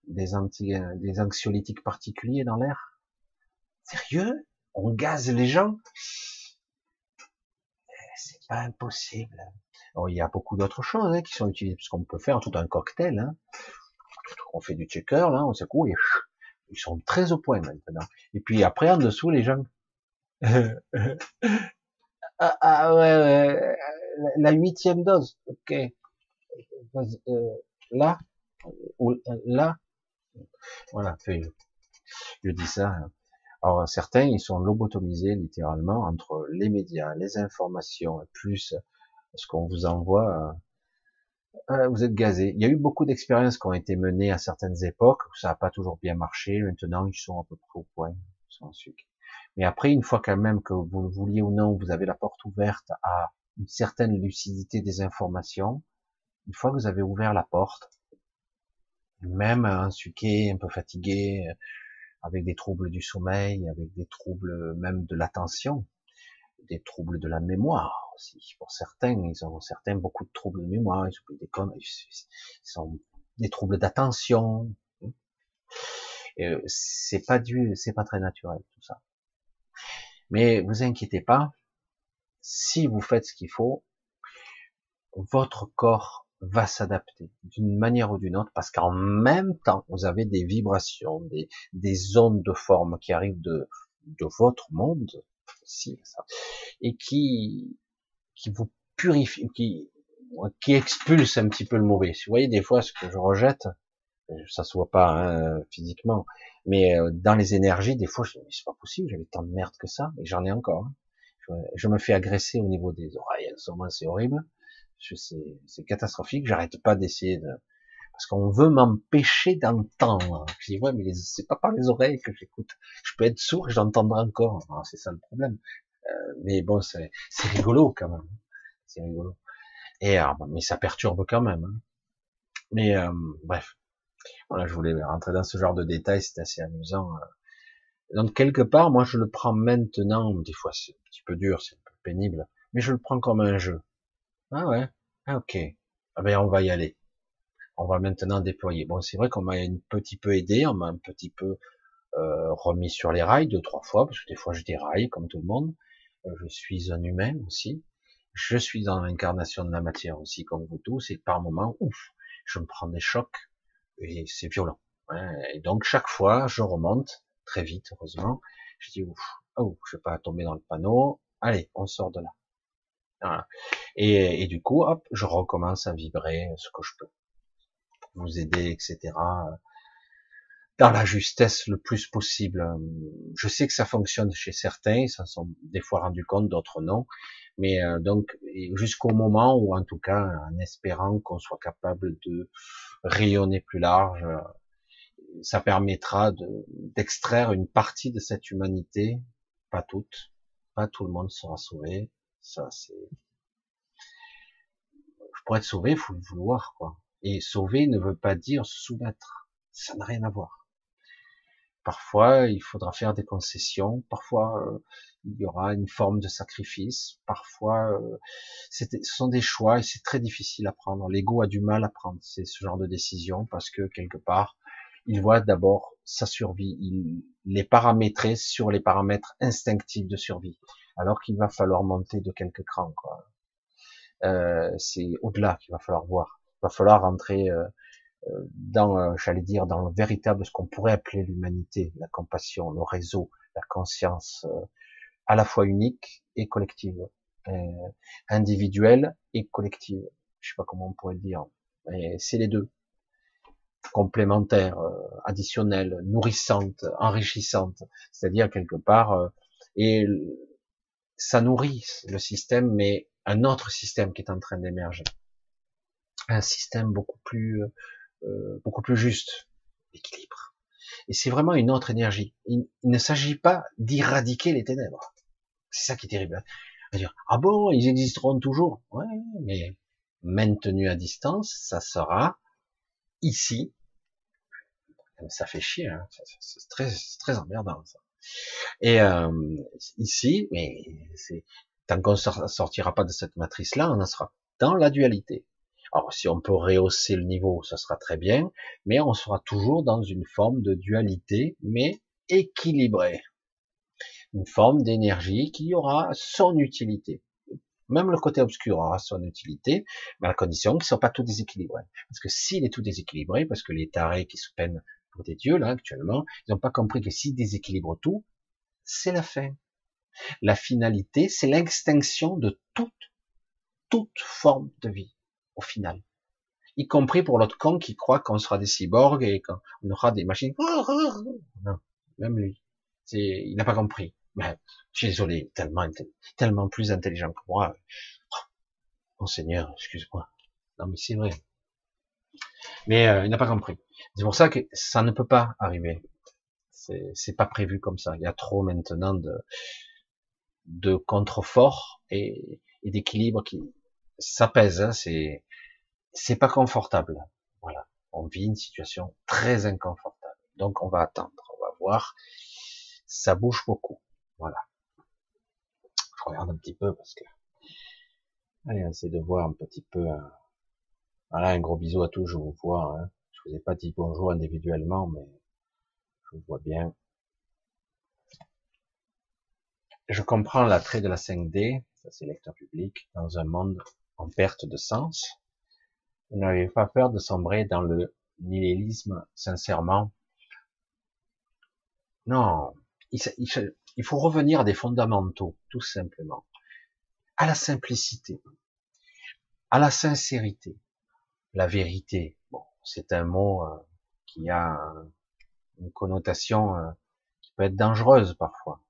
des anti, des anxiolytiques particuliers dans l'air. Sérieux? On gaze les gens? C'est pas impossible. il y a beaucoup d'autres choses hein, qui sont utilisées, puisqu'on peut faire tout un cocktail. Hein. On fait du checker, là, on secoue, et ils sont très au point maintenant. Et puis après, en dessous, les gens... Ah, ah, ouais, ouais, la huitième dose, ok. Euh, là, ou là, voilà, je dis ça. Alors certains, ils sont lobotomisés littéralement entre les médias, les informations, plus ce qu'on vous envoie. Euh, euh, vous êtes gazé. Il y a eu beaucoup d'expériences qui ont été menées à certaines époques, ça n'a pas toujours bien marché. Maintenant, ils sont à peu près au point, ils sont en. Mais après, une fois quand même que vous le vouliez ou non, vous avez la porte ouverte à une certaine lucidité des informations. Une fois que vous avez ouvert la porte, même un suqué, un peu fatigué, avec des troubles du sommeil, avec des troubles même de l'attention, des troubles de la mémoire aussi. Pour certains, ils ont certains beaucoup de troubles de mémoire, ils ont des conneries, ils ont des troubles d'attention. Euh, c'est pas dû, c'est pas très naturel tout ça. Mais vous inquiétez pas, si vous faites ce qu'il faut, votre corps va s'adapter d'une manière ou d'une autre, parce qu'en même temps, vous avez des vibrations, des, des ondes de forme qui arrivent de, de votre monde, si, et qui, qui vous purifient, qui, qui expulsent un petit peu le mauvais. Vous voyez, des fois, ce que je rejette, ça se voit pas hein, physiquement, mais euh, dans les énergies, des fois, je me dis, c'est pas possible, j'avais tant de merde que ça, et j'en ai encore. Hein. Je, me fais agresser au niveau des oreilles, en ce moment, c'est horrible. C'est catastrophique, j'arrête pas d'essayer de... Parce qu'on veut m'empêcher d'entendre. Je dis, ouais, mais c'est pas par les oreilles que j'écoute. Je peux être sourd et j'entendrai encore. Ah, c'est ça le problème. Euh, mais bon, c'est rigolo quand même. C'est rigolo. Et mais ça perturbe quand même. Hein. Mais euh, bref, voilà, je voulais rentrer dans ce genre de détails, c'est assez amusant. Euh. Donc quelque part, moi je le prends maintenant, des fois c'est un petit peu dur, c'est un peu pénible, mais je le prends comme un jeu. Ah ouais, ah ok, ah ben on va y aller. on va maintenant déployer. Bon, c'est vrai qu'on m'a un petit peu aidé, on m'a un petit peu euh, remis sur les rails deux, trois fois, parce que des fois je déraille comme tout le monde. Euh, je suis un humain aussi. Je suis dans l'incarnation de la matière aussi, comme vous tous, et par moments, ouf, je me prends des chocs, et c'est violent. Et donc chaque fois, je remonte très vite, heureusement. Je dis ouf, oh, je vais pas tomber dans le panneau. Allez, on sort de là. Et, du coup, hop, je recommence à vibrer ce que je peux vous aider, etc. Dans la justesse le plus possible. Je sais que ça fonctionne chez certains, ils s'en sont des fois rendus compte, d'autres non. Mais euh, donc jusqu'au moment où, en tout cas, en espérant qu'on soit capable de rayonner plus large, ça permettra d'extraire une partie de cette humanité, pas toute, pas tout le monde sera sauvé. Ça, c'est. Pour être sauvé, il faut le vouloir, quoi. Et sauver ne veut pas dire soumettre. Ça n'a rien à voir. Parfois, il faudra faire des concessions. Parfois, euh, il y aura une forme de sacrifice. Parfois, euh, ce sont des choix et c'est très difficile à prendre. L'ego a du mal à prendre ce genre de décision parce que quelque part, il voit d'abord sa survie. Il les paramétrer sur les paramètres instinctifs de survie. Alors qu'il va falloir monter de quelques crans. Quoi. Euh, c'est au-delà qu'il va falloir voir va falloir rentrer euh, euh, dans, euh, j'allais dire, dans le véritable, ce qu'on pourrait appeler l'humanité, la compassion, le réseau, la conscience, à la fois unique et collective, individuelle et collective. Je sais pas comment on pourrait le dire, mais c'est les deux complémentaires, additionnelles, nourrissantes, enrichissantes, c'est-à-dire quelque part, et ça nourrit le système, mais un autre système qui est en train d'émerger un système beaucoup plus euh, beaucoup plus juste, équilibre. Et c'est vraiment une autre énergie. Il, ne s'agit pas d'éradiquer les ténèbres. C'est ça qui est terrible. dire, ah bon, ils existeront toujours? Ouais, mais maintenu à distance, ça sera ici. Ça fait chier, hein. c'est très, très emmerdant ça. Et euh, ici, mais tant qu'on ne sortira pas de cette matrice-là, on en sera dans la dualité. Alors si on peut rehausser le niveau, ça sera très bien, mais on sera toujours dans une forme de dualité, mais équilibrée. Une forme d'énergie qui aura son utilité. Même le côté obscur aura son utilité, mais à la condition qu'il ne soit pas tout déséquilibré. Parce que s'il est tout déséquilibré, parce que les tarés qui se peinent des dieux, là, actuellement, ils n'ont pas compris que s'ils déséquilibrent tout, c'est la fin. La finalité, c'est l'extinction de toute, toute forme de vie au final. Y compris pour l'autre con qui croit qu'on sera des cyborgs et qu'on aura des machines. Non, même lui. Il n'a pas compris. Mais, je suis désolé, tellement, tellement plus intelligent que moi. Oh, Seigneur, excuse-moi. Non, mais c'est vrai. Mais euh, il n'a pas compris. C'est pour ça que ça ne peut pas arriver. C'est pas prévu comme ça. Il y a trop maintenant de, de contreforts et, et d'équilibre qui, ça. Hein, c'est, c'est pas confortable. Voilà. On vit une situation très inconfortable. Donc on va attendre, on va voir. Ça bouge beaucoup. Voilà. Je regarde un petit peu parce que. Allez, on essaie de voir un petit peu. Euh, voilà, un gros bisou à tous, je vous vois. Hein. Je vous ai pas dit bonjour individuellement, mais je vous vois bien. Je comprends l'attrait de la 5D, ça c'est lecteur public, dans un monde en perte de sens. Vous n'avez pas peur de sombrer dans le nihilisme, sincèrement? Non, il, faut revenir à des fondamentaux, tout simplement. À la simplicité, à la sincérité, la vérité. C'est un mot euh, qui a une connotation euh, qui peut être dangereuse parfois.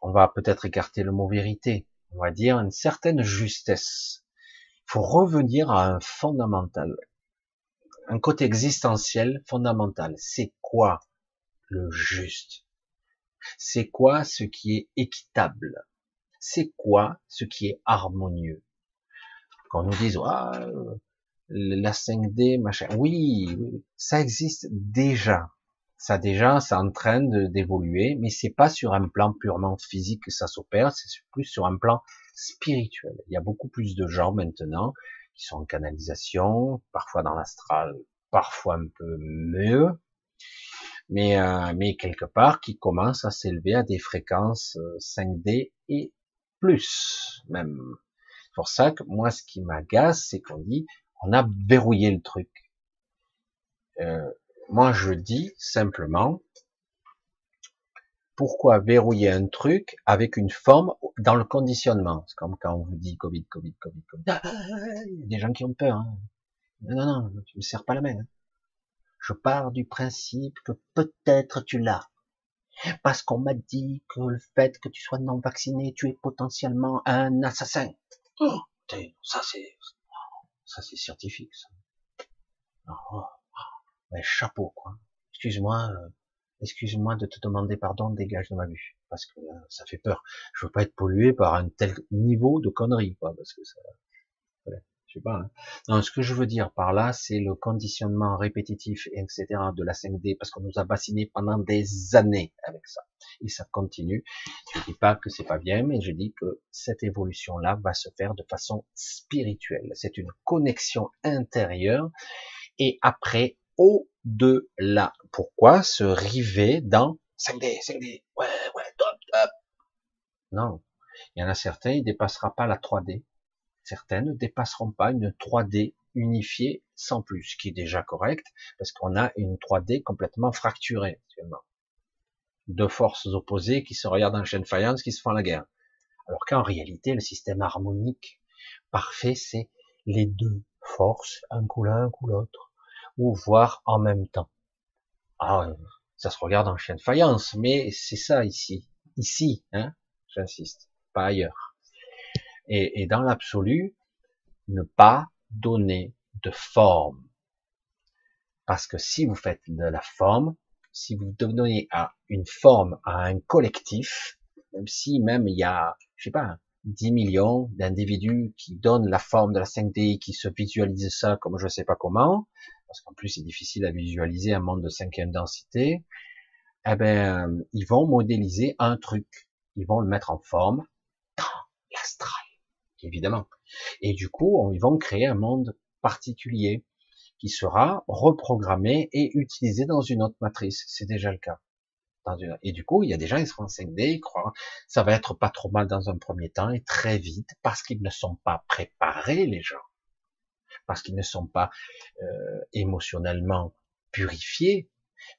On va peut-être écarter le mot vérité. On va dire une certaine justesse faut revenir à un fondamental, un côté existentiel fondamental. C'est quoi le juste? C'est quoi ce qui est équitable? C'est quoi ce qui est harmonieux? Quand nous dit ah, la 5D, machin, oui, ça existe déjà. Ça déjà, c'est en train d'évoluer, mais c'est pas sur un plan purement physique que ça s'opère, c'est plus sur un plan spirituel. Il y a beaucoup plus de gens maintenant qui sont en canalisation, parfois dans l'astral, parfois un peu mieux, mais, euh, mais quelque part qui commencent à s'élever à des fréquences 5D euh, et plus même. C'est pour ça que moi, ce qui m'agace, c'est qu'on dit, on a verrouillé le truc. Euh, moi, je dis simplement, pourquoi verrouiller un truc avec une forme dans le conditionnement? C'est comme quand on vous dit Covid, Covid, Covid, Covid. Ah, il y a des gens qui ont peur. Hein. Non, non, non, tu me serres pas la main. Hein. Je pars du principe que peut-être tu l'as. Parce qu'on m'a dit que le fait que tu sois non vacciné, tu es potentiellement un assassin. Oh, ça c'est, ça c'est scientifique. Ça. Oh, oh, chapeau quoi. Excuse-moi, euh, excuse-moi de te demander pardon, dégage de ma vue, parce que euh, ça fait peur. Je veux pas être pollué par un tel niveau de conneries, quoi, parce que ça, Hein. Non, ce que je veux dire par là, c'est le conditionnement répétitif, etc. de la 5D, parce qu'on nous a bassiné pendant des années avec ça, et ça continue. Je dis pas que c'est pas bien, mais je dis que cette évolution-là va se faire de façon spirituelle. C'est une connexion intérieure, et après au-delà. Pourquoi se river dans 5D, 5D, ouais, ouais, top, top. Non. Il y en a certains, il dépassera pas la 3D. Certains ne dépasseront pas une 3D unifiée sans plus, ce qui est déjà correct, parce qu'on a une 3D complètement fracturée actuellement. Deux forces opposées qui se regardent en chaîne faïence, qui se font la guerre. Alors qu'en réalité, le système harmonique parfait, c'est les deux forces, un coup l'un, un coup l'autre ou voir en même temps. Ah, ça se regarde en chien de faïence, mais c'est ça ici. Ici, hein, j'insiste, pas ailleurs. Et, et dans l'absolu, ne pas donner de forme. Parce que si vous faites de la forme, si vous donnez à une forme à un collectif, même si même il y a, je sais pas, 10 millions d'individus qui donnent la forme de la 5D, qui se visualisent ça comme je sais pas comment, parce qu'en plus c'est difficile à visualiser un monde de cinquième densité, eh ben, ils vont modéliser un truc. Ils vont le mettre en forme évidemment. Et du coup, ils vont créer un monde particulier qui sera reprogrammé et utilisé dans une autre matrice. C'est déjà le cas. Et du coup, il y a des gens, ils en 5D, ils croient, ça va être pas trop mal dans un premier temps et très vite, parce qu'ils ne sont pas préparés, les gens parce qu'ils ne sont pas euh, émotionnellement purifiés,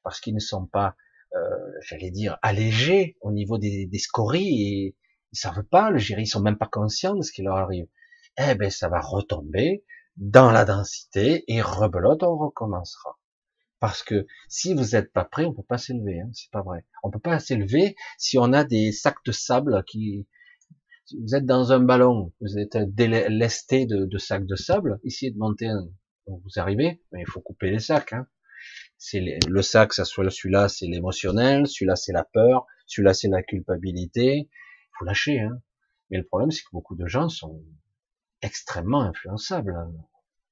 parce qu'ils ne sont pas, euh, j'allais dire, allégés au niveau des, des scories et ils savent pas le gérer, ils sont même pas conscients de ce qui leur arrive. Eh ben, ça va retomber dans la densité et rebelote, on recommencera. Parce que si vous n'êtes pas prêt, on peut pas s'élever, hein, c'est pas vrai. On peut pas s'élever si on a des sacs de sable qui vous êtes dans un ballon, vous êtes délesté de, de sacs de sable, essayez de monter un, vous arrivez, mais il faut couper les sacs. Hein. C'est le sac, ça soit celui-là, c'est l'émotionnel, celui-là c'est la peur, celui-là c'est la culpabilité. Faut lâcher. Hein. Mais le problème, c'est que beaucoup de gens sont extrêmement influençables.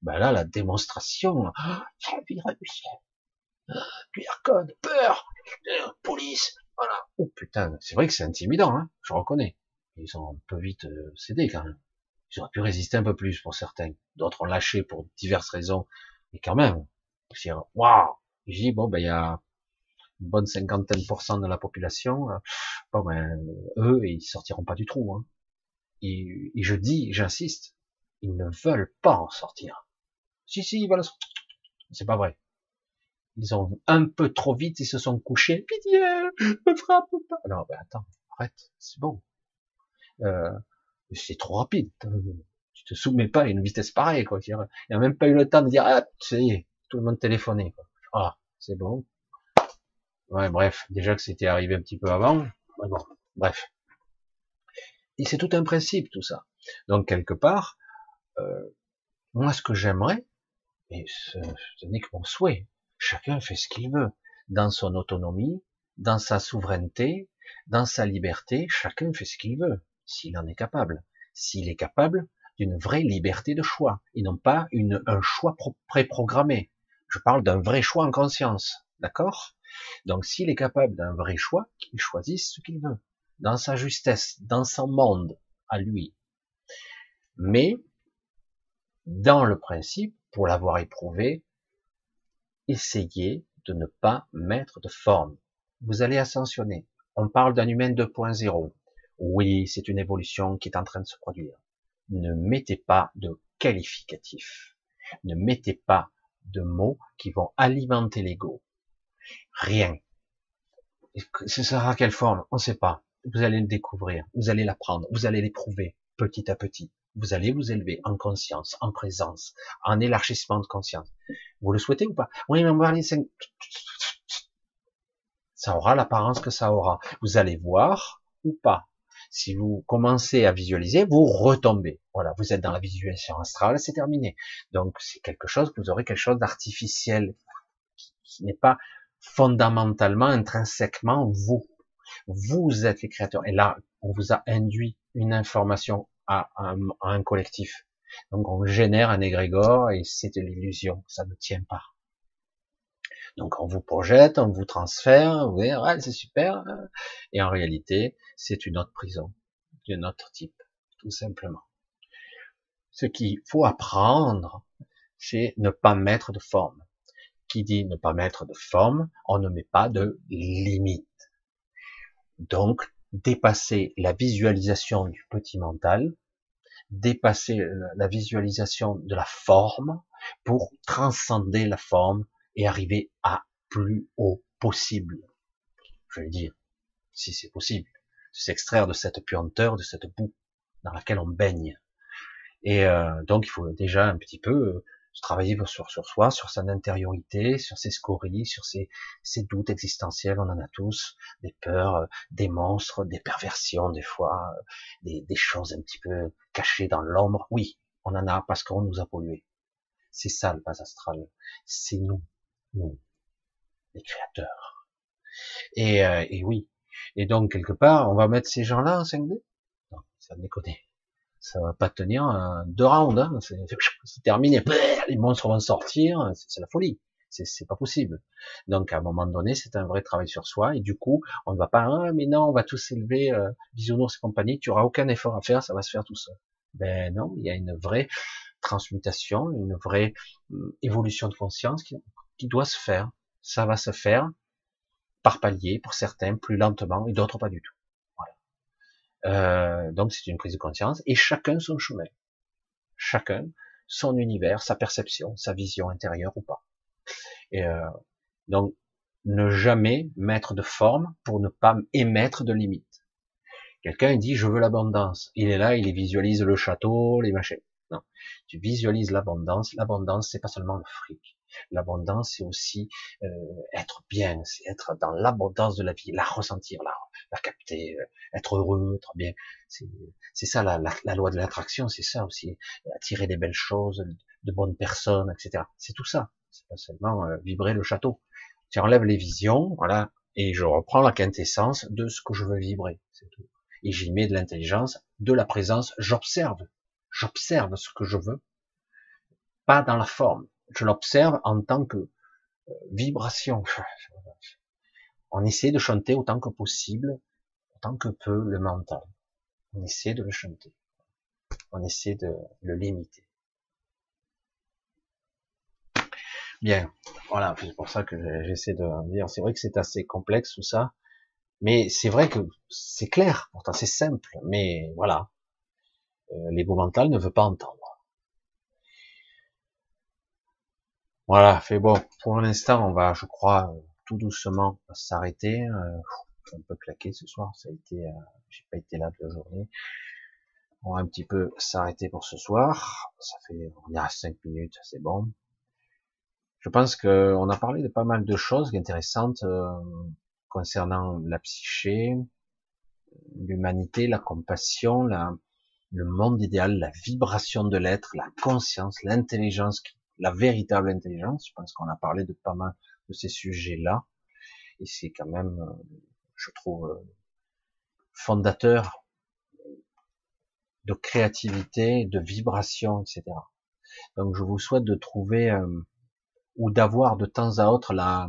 Ben là, la démonstration, oh, virus, QR code, peur, police, voilà. Oh putain, c'est vrai que c'est intimidant, hein, je reconnais. Ils ont un peu vite euh, cédé quand même. Ils auraient pu résister un peu plus pour certains. D'autres ont lâché pour diverses raisons. Mais quand même, waouh Je dis, bon, ben, il y a une bonne cinquantaine pour cent de la population. Euh, bon, ben, eux, ils sortiront pas du trou. Hein. Et, je dis, j'insiste, ils ne veulent pas en sortir. Si, si, ils C'est pas vrai. Ils ont un peu trop vite, ils se sont couchés. Pitié, me frappe pas. Non, ben attends, arrête, c'est bon. Euh, c'est trop rapide. Tu te soumets pas à une vitesse pareille, quoi. Il n'y a même pas eu le temps de dire, ah, ça y tout le monde téléphoné, quoi. Ah, c'est bon. Bref, déjà que c'était arrivé un petit peu avant. Bon, bref. Et c'est tout un principe, tout ça. Donc, quelque part, euh, moi, ce que j'aimerais, et ce, ce n'est que mon souhait, chacun fait ce qu'il veut, dans son autonomie, dans sa souveraineté, dans sa liberté, chacun fait ce qu'il veut s'il en est capable, s'il est capable d'une vraie liberté de choix, et non pas un choix préprogrammé. Je parle d'un vrai choix en conscience, d'accord? Donc s'il est capable d'un vrai choix, qu'il choisisse ce qu'il veut, dans sa justesse, dans son monde, à lui. Mais dans le principe, pour l'avoir éprouvé, essayez de ne pas mettre de forme. Vous allez ascensionner. On parle d'un humain 2.0. Oui, c'est une évolution qui est en train de se produire. Ne mettez pas de qualificatif. Ne mettez pas de mots qui vont alimenter l'ego. Rien. Ce sera quelle forme On ne sait pas. Vous allez le découvrir, vous allez l'apprendre, vous allez l'éprouver petit à petit. Vous allez vous élever en conscience, en présence, en élargissement de conscience. Vous le souhaitez ou pas? Oui, mais on va aller ça aura l'apparence que ça aura. Vous allez voir ou pas. Si vous commencez à visualiser, vous retombez. Voilà, vous êtes dans la visualisation astrale, c'est terminé. Donc c'est quelque chose, vous aurez quelque chose d'artificiel qui, n'est pas fondamentalement, intrinsèquement vous. Vous êtes les créateurs. Et là, on vous a induit une information à un, un collectif. Donc on génère un égrégore et c'est de l'illusion, ça ne tient pas. Donc on vous projette, on vous transfère, vous voyez, ouais, c'est super. Et en réalité, c'est une autre prison, d'un autre type, tout simplement. Ce qu'il faut apprendre, c'est ne pas mettre de forme. Qui dit ne pas mettre de forme, on ne met pas de limite. Donc, dépasser la visualisation du petit mental, dépasser la visualisation de la forme pour transcender la forme et arriver à plus haut possible. Je vais dire, si c'est possible, s'extraire de cette puanteur, de cette boue dans laquelle on baigne. Et euh, donc il faut déjà un petit peu euh, travailler sur, sur soi, sur son intériorité, sur ses scories, sur ses, ses doutes existentiels, on en a tous, des peurs, euh, des monstres, des perversions des fois, des, des choses un petit peu cachées dans l'ombre. Oui, on en a parce qu'on nous a pollué. C'est ça le bas astral. C'est nous nous, les créateurs. Et, euh, et oui. Et donc, quelque part, on va mettre ces gens-là en 5D Non, ça déconner. Ça va pas tenir deux rounds. Hein. C'est terminé. Les monstres vont sortir. C'est la folie. C'est pas possible. Donc, à un moment donné, c'est un vrai travail sur soi. Et du coup, on ne va pas, ah, mais non, on va tous s'élever, euh, bisounours et compagnie. Tu auras aucun effort à faire. Ça va se faire tout seul. Ben non, il y a une vraie transmutation, une vraie hum, évolution de conscience qui, qui doit se faire. Ça va se faire par palier pour certains, plus lentement, et d'autres pas du tout. Euh, donc c'est une prise de conscience, et chacun son chemin. Chacun son univers, sa perception, sa vision intérieure ou pas. Et euh, donc ne jamais mettre de forme pour ne pas émettre de limites. Quelqu'un dit je veux l'abondance. Il est là, il visualise le château, les machins. Non, tu visualises l'abondance. L'abondance, c'est pas seulement le fric. L'abondance, c'est aussi euh, être bien, c'est être dans l'abondance de la vie, la ressentir, la, la capter, euh, être heureux, être bien. C'est ça la, la, loi de l'attraction, c'est ça aussi, attirer des belles choses, de bonnes personnes, etc. C'est tout ça. C'est pas seulement euh, vibrer le château. Tu enlèves les visions, voilà, et je reprends la quintessence de ce que je veux vibrer, c'est tout. Et j'y mets de l'intelligence, de la présence, j'observe, j'observe ce que je veux, pas dans la forme je l'observe en tant que euh, vibration. On essaie de chanter autant que possible, autant que peut le mental. On essaie de le chanter. On essaie de le limiter. Bien, voilà, c'est pour ça que j'essaie de dire. C'est vrai que c'est assez complexe tout ça, mais c'est vrai que c'est clair. Pourtant, c'est simple, mais voilà, euh, l'ego mental ne veut pas entendre. Voilà, fait bon. Pour l'instant, on va, je crois, tout doucement s'arrêter. Euh, on peut claquer ce soir. Ça a été, euh, j'ai pas été là toute la journée. On va un petit peu s'arrêter pour ce soir. Ça fait, on est à 5 minutes, c'est bon. Je pense que on a parlé de pas mal de choses intéressantes euh, concernant la psyché, l'humanité, la compassion, la, le monde idéal, la vibration de l'être, la conscience, l'intelligence la véritable intelligence. Je pense qu'on a parlé de pas mal de ces sujets-là. Et c'est quand même, euh, je trouve, euh, fondateur de créativité, de vibration, etc. Donc je vous souhaite de trouver euh, ou d'avoir de temps à autre la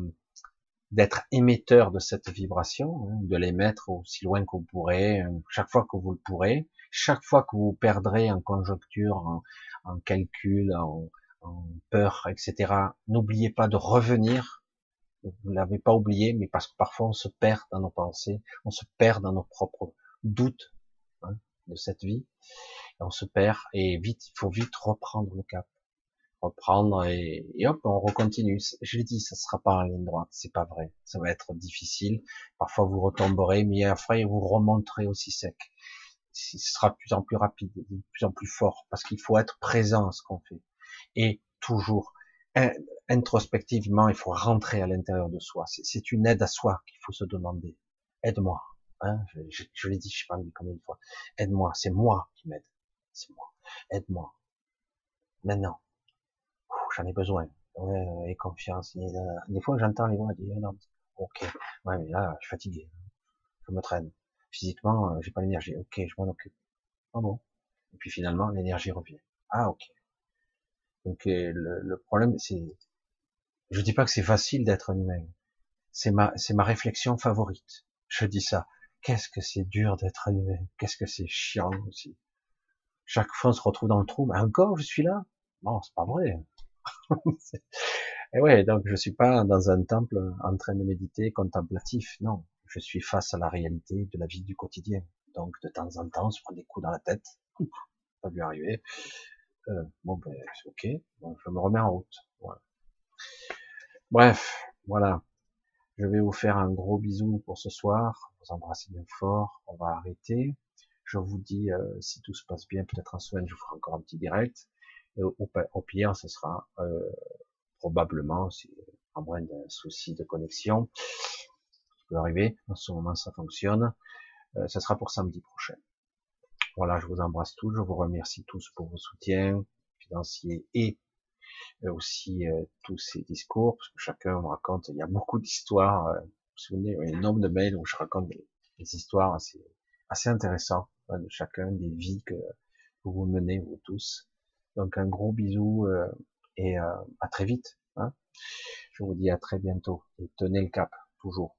d'être émetteur de cette vibration, hein, de l'émettre aussi loin que vous pourrez, chaque fois que vous le pourrez, Chaque fois que vous perdrez en conjoncture, en, calcul, en peur, etc., n'oubliez pas de revenir. Vous l'avez pas oublié, mais parce que parfois on se perd dans nos pensées, on se perd dans nos propres doutes hein, de cette vie, on se perd et vite, il faut vite reprendre le cap reprendre et, hop, on recontinue. Je l'ai dit, ça sera pas en ligne droite, c'est pas vrai. Ça va être difficile. Parfois vous retomberez, mais après vous remonterez aussi sec. Ce sera de plus en plus rapide, de plus en plus fort, parce qu'il faut être présent à ce qu'on fait. Et toujours, introspectivement, il faut rentrer à l'intérieur de soi. C'est une aide à soi qu'il faut se demander. Aide-moi. Hein je, je, l'ai dit, je sais pas combien de fois. Aide-moi, c'est moi qui m'aide. C'est moi. Aide-moi. Maintenant j'en ai besoin. Ouais, euh, et confiance. des fois, j'entends les voix dire, non, ok, ouais, mais là, je suis fatigué. Je me traîne. Physiquement, euh, j'ai pas l'énergie. Ok, je m'en occupe. Ah bon? Et puis finalement, l'énergie revient. Ah, ok. Donc, euh, le, problème, c'est, je dis pas que c'est facile d'être humain. C'est ma, réflexion favorite. Je dis ça. Qu'est-ce que c'est dur d'être humain? Qu'est-ce que c'est chiant aussi? Chaque fois, on se retrouve dans le trou. Mais encore, je suis là? Non, c'est pas vrai. et ouais, donc je suis pas dans un temple en train de méditer contemplatif, non. Je suis face à la réalité de la vie du quotidien. Donc de temps en temps, on se des coups dans la tête. Ça lui arriver. Euh, bon ben ok. je me remets en route. Bref, voilà. Je vais vous faire un gros bisou pour ce soir. Vous embrassez bien fort. On va arrêter. Je vous dis, euh, si tout se passe bien, peut-être en semaine, je vous ferai encore un petit direct au, pire, ce sera euh, probablement, à moins d'un souci de connexion, qui peut arriver, en ce moment ça fonctionne, euh, ce sera pour samedi prochain. Voilà, je vous embrasse tous, je vous remercie tous pour vos soutiens financiers et euh, aussi euh, tous ces discours, parce que chacun me raconte, il y a beaucoup d'histoires, vous vous souvenez, il y a un nombre de mails où je raconte des, histoires assez, intéressantes hein, de chacun, des vies que vous menez, vous tous. Donc un gros bisou euh, et euh, à très vite. Hein. Je vous dis à très bientôt et tenez le cap toujours.